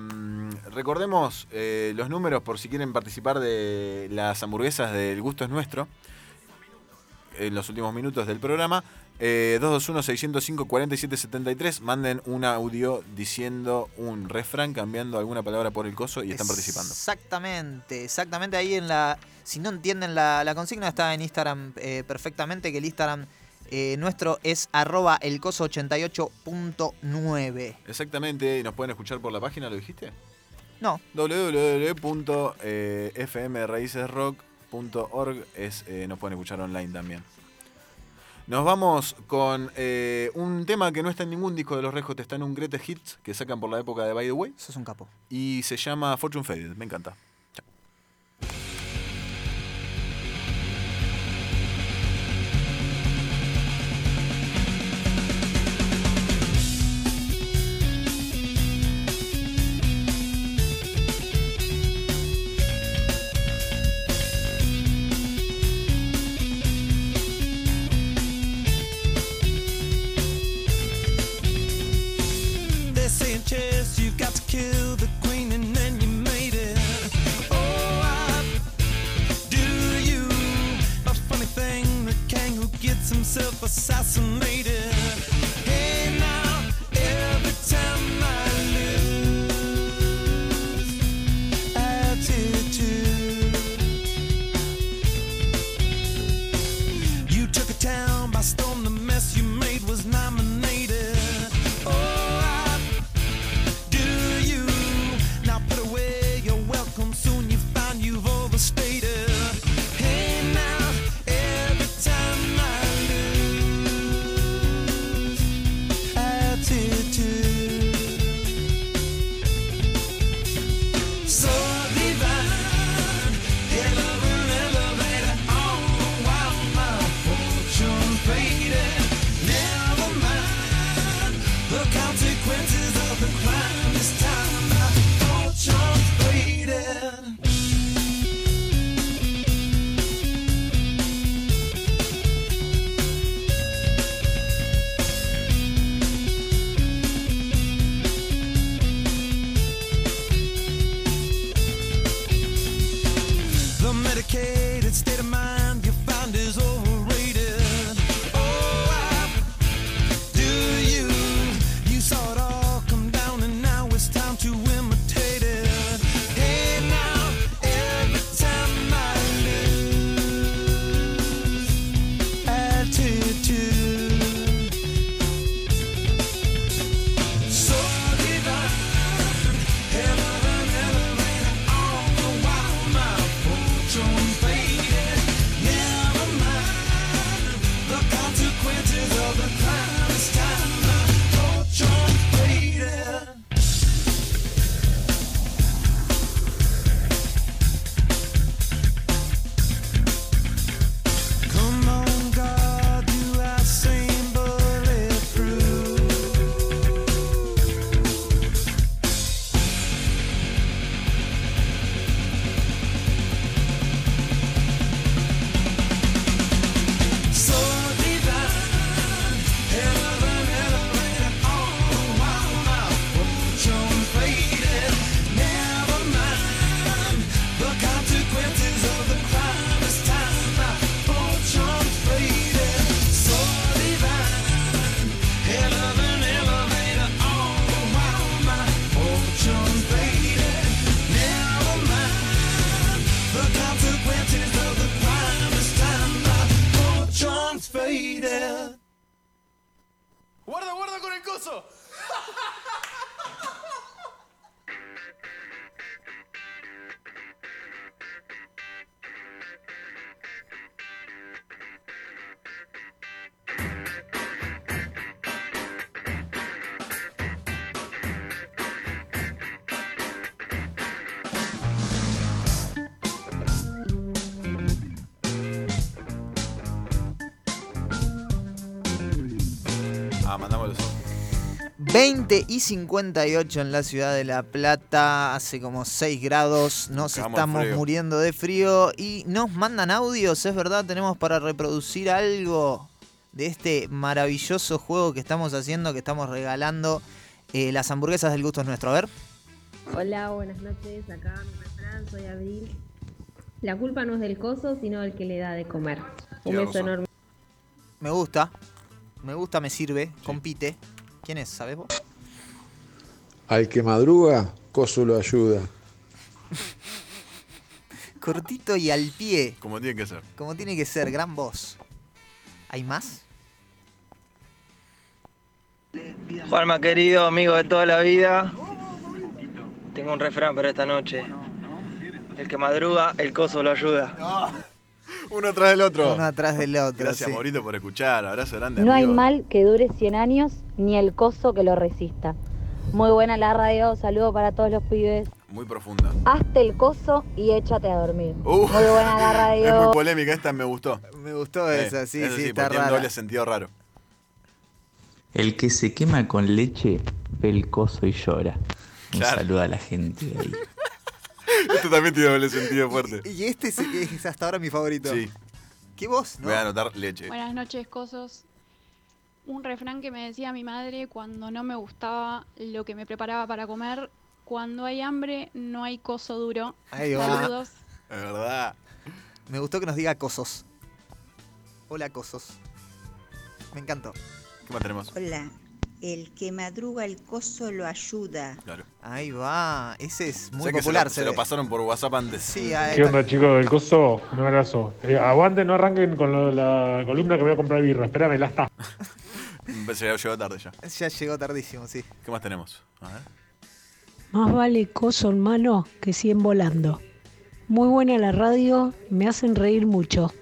recordemos eh, los números por si quieren participar de las hamburguesas del gusto es nuestro en los últimos minutos del programa. Eh, 221-605-4773. Manden un audio diciendo un refrán, cambiando alguna palabra por el coso y están participando. Exactamente, exactamente ahí en la... Si no entienden la, la consigna está en Instagram eh, perfectamente, que el Instagram eh, nuestro es arroba elcoso88.9. Exactamente, y nos pueden escuchar por la página, ¿lo dijiste? No. www.fmraicesrock.org es, eh, nos pueden escuchar online también. Nos vamos con eh, un tema que no está en ningún disco de los Red Hot, está en un Greatest Hits que sacan por la época de By the Way. Eso es un capo. Y se llama Fortune Faded, me encanta. Self-assassinated. 20 y 58 en la ciudad de La Plata, hace como 6 grados, nos estamos frío. muriendo de frío y nos mandan audios, es verdad, tenemos para reproducir algo de este maravilloso juego que estamos haciendo, que estamos regalando. Eh, las hamburguesas del gusto es nuestro, a ver. Hola, buenas noches. Acá mi refrán, soy Abril. La culpa no es del coso, sino del que le da de comer. Un beso enorme. Me gusta, me gusta, me sirve, compite. ¿Quién es, sabes vos? Al que madruga, coso lo ayuda. Cortito y al pie, Como tiene que ser. como tiene que ser, gran voz. ¿Hay más? Juanma, querido, amigo de toda la vida. Tengo un refrán para esta noche. El que madruga, el coso lo ayuda. Uno atrás del otro. Uno atrás del otro. Gracias, sí. Maurito, por escuchar. Abrazo grande. No hay mal que dure 100 años ni el coso que lo resista. Muy buena la radio, saludo para todos los pibes. Muy profunda. Hazte el coso y échate a dormir. Uh, Muy buena la Es muy radio. polémica esta, me gustó. Me gustó Eh, esa, sí, eso sí, está tiene un rara. doble sentido raro. El que se quema con leche ve el coso y llora. Un Claro. saludo a la gente de ahí. Esto también tiene doble sentido fuerte. Y este es, es hasta ahora mi favorito. Sí. ¿Qué voz? Voy a anotar leche. Buenas noches, cosos. Un refrán que me decía mi madre cuando no me gustaba lo que me preparaba para comer. Cuando hay hambre, no hay coso duro. Ahí va. Saludos. Es verdad. Me gustó que nos diga cosos. Hola, cosos. Me encantó. ¿Qué más tenemos? Hola. El que madruga el coso lo ayuda. Claro. Ahí va. Ese es O muy sea que se popular. lo- se lo pasaron por WhatsApp antes. Sí, ahí ¿Qué onda chicos del coso? Un abrazo. Eh, aguante, no arranquen con lo la columna que voy a comprar birra. Espérame, la está. Llegó tarde ya. Ya llegó tardísimo, sí. ¿Qué más tenemos? A ver. Más vale coso en mano que 100 volando. Muy buena la radio, me hacen reír mucho.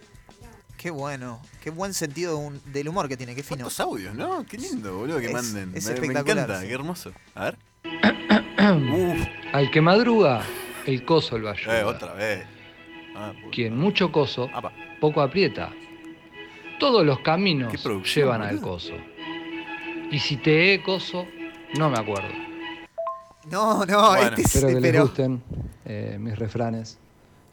Qué bueno. Qué buen sentido de un- del humor que tiene. Qué fino. Estos audios, ¿no? Qué lindo, boludo, que Es- manden. es me, encanta, sí. qué hermoso. A ver. Al que madruga, el coso lo ayuda. Eh, otra vez. Ah. Quien mucho coso, poco aprieta. Todos los caminos llevan al coso. Y si te he coso, no me acuerdo. No, no, este es- Espero que les pero- gusten eh, mis refranes.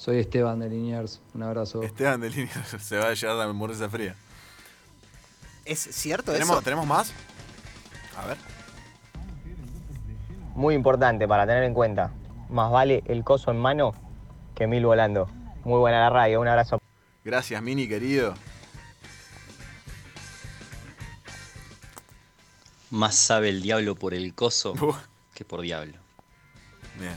Soy Esteban de Liniers. Un abrazo. Esteban de línea se va a llevar la hamburguesa fría. ¿Es cierto ¿Tenemos, eso? ¿Tenemos más? A ver. Muy importante para tener en cuenta. Más vale el coso en mano que mil volando. Muy buena la radio, un abrazo. Gracias, Mini, querido. Más sabe el diablo por el coso que por diablo. Bien.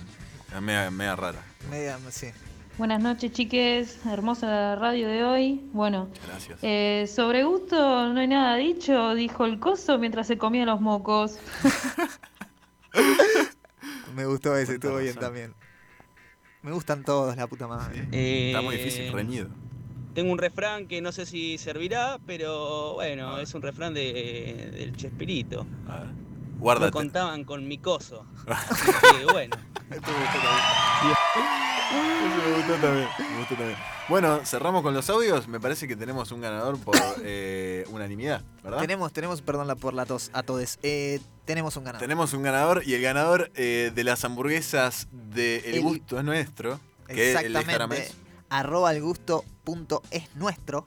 Media, media rara. Media, sí. Buenas noches, chiques. Hermosa la radio de hoy. Bueno, Gracias. eh, sobre gusto no hay nada dicho, dijo el coso mientras se comía los mocos. Me gustó ese, estuvo bien también. Me gustan todos, la puta madre. Está muy difícil, reñido. Tengo un refrán que no sé si servirá, pero bueno, es un refrán de, del Chespirito. Guárdate. No contaban con mi coso. Así que, bueno. Eso me gustó también. Me gustó también. Bueno, cerramos con los audios. Me parece que tenemos un ganador por eh, unanimidad, ¿verdad? Tenemos, tenemos, perdón la- por la tos a todos. Eh, tenemos un ganador. Tenemos un ganador y el ganador eh, de las hamburguesas de El El- Gusto es Nuestro. Que Exactamente. es. Arroba el gusto punto es nuestro.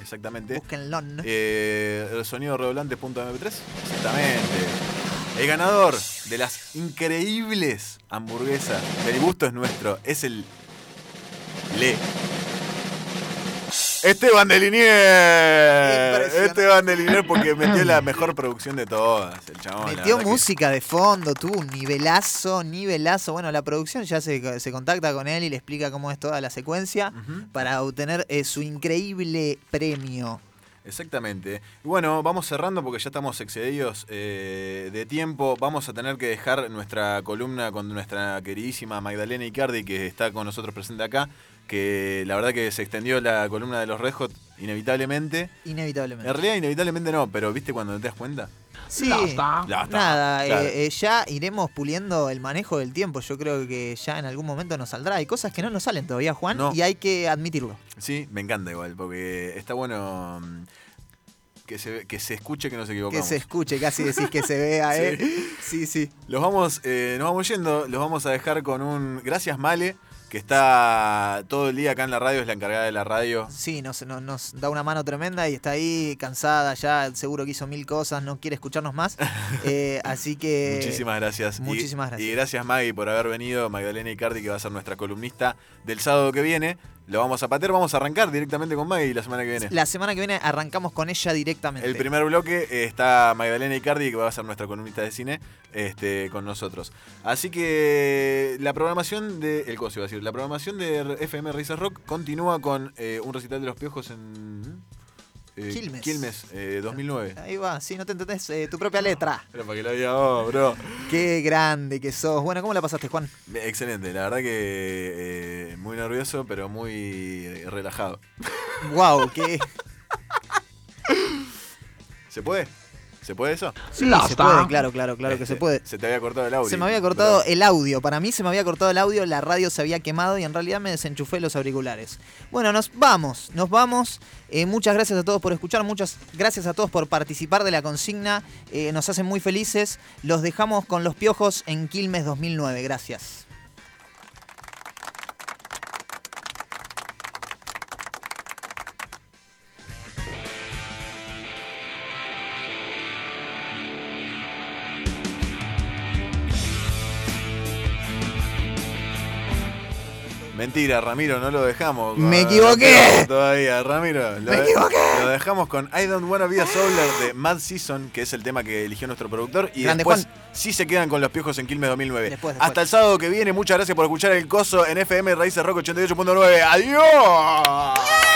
Exactamente. Búsquenlo. Eh, el sonido redoblante.mp3. Exactamente. El ganador de las increíbles hamburguesas del gusto es nuestro. Es el. Le. Esteban de Liniers. Esteban de Liniers porque metió la mejor producción de todas. El chabón. Metió que- música de fondo, tuvo un nivelazo, nivelazo. Bueno, la producción ya se, se contacta con él y le explica cómo es toda la secuencia para obtener eh, su increíble premio. Exactamente. Y bueno, vamos cerrando porque ya estamos excedidos eh, de tiempo. Vamos a tener que dejar nuestra columna con nuestra queridísima Magdalena Icardi, que está con nosotros presente acá. Que la verdad que se extendió la columna de los Red Hot inevitablemente. Inevitablemente. En realidad, inevitablemente no, pero ¿viste cuando te das cuenta? Sí, Basta. nada, Claro. eh, eh, ya iremos puliendo el manejo del tiempo. Yo creo que ya en algún momento nos saldrá. Hay cosas que no nos salen todavía, Juan, No. y hay que admitirlo. Sí, me encanta igual, porque está bueno mm, que se, que se escuche que nos equivocamos. Que se escuche, casi decís que se vea, ¿eh? Sí, sí. Los vamos, eh, nos vamos yendo, los vamos a dejar con un gracias Male, que está todo el día acá en la radio, es la encargada de la radio. Sí, nos, nos, nos da una mano tremenda y está ahí cansada ya, seguro que hizo mil cosas, no quiere escucharnos más. Eh, así que... Muchísimas gracias. Y- Muchísimas Y, gracias. gracias Maggie por haber venido, Magdalena Icardi, que va a ser nuestra columnista del sábado que viene. Lo vamos a patear, vamos a arrancar directamente con Maggie la semana que viene. La semana que viene arrancamos con ella directamente. El primer bloque eh, está Magdalena Icardi, que va a ser nuestra columnista de cine, este, con nosotros. Así que la programación de. El coso iba a decir. La programación de FM Raíces Rock continúa con eh, un recital de los piojos en. Eh, Quilmes. Quilmes, eh, 2009. Ahí va, sí, no te entendés eh, tu propia letra. Era para que lo diga vos, bro. Qué grande que sos. Bueno, ¿cómo la pasaste, Juan? Excelente, la verdad que eh, muy nervioso, pero muy eh, relajado. Wow, qué. ¿Se puede? ¿Se puede eso? Sí, se puede, claro, claro, claro que se Este, puede. Se te había cortado el audio. Se me había cortado el audio. Para mí se me había cortado el audio, la radio se había quemado y en realidad me desenchufé los auriculares. Bueno, nos vamos, nos vamos. Eh, muchas gracias a todos por escuchar, muchas gracias a todos por participar de la consigna. Eh, nos hacen muy felices. Los dejamos con los piojos en Quilmes 2009. Gracias. Mentira, Ramiro, no lo dejamos. Me con- equivoqué. Todavía, Ramiro. Lo Me equivoqué. Lo dejamos con I Don't Wanna Be a Solar de Mad Season, que es el tema que eligió nuestro productor. Y Grande, después Juan. sí se quedan con los piojos en Quilmes 2009. Después, después. Hasta el sábado que viene, muchas gracias por escuchar el coso en FM Raíces Rock 88.9. ¡Adiós!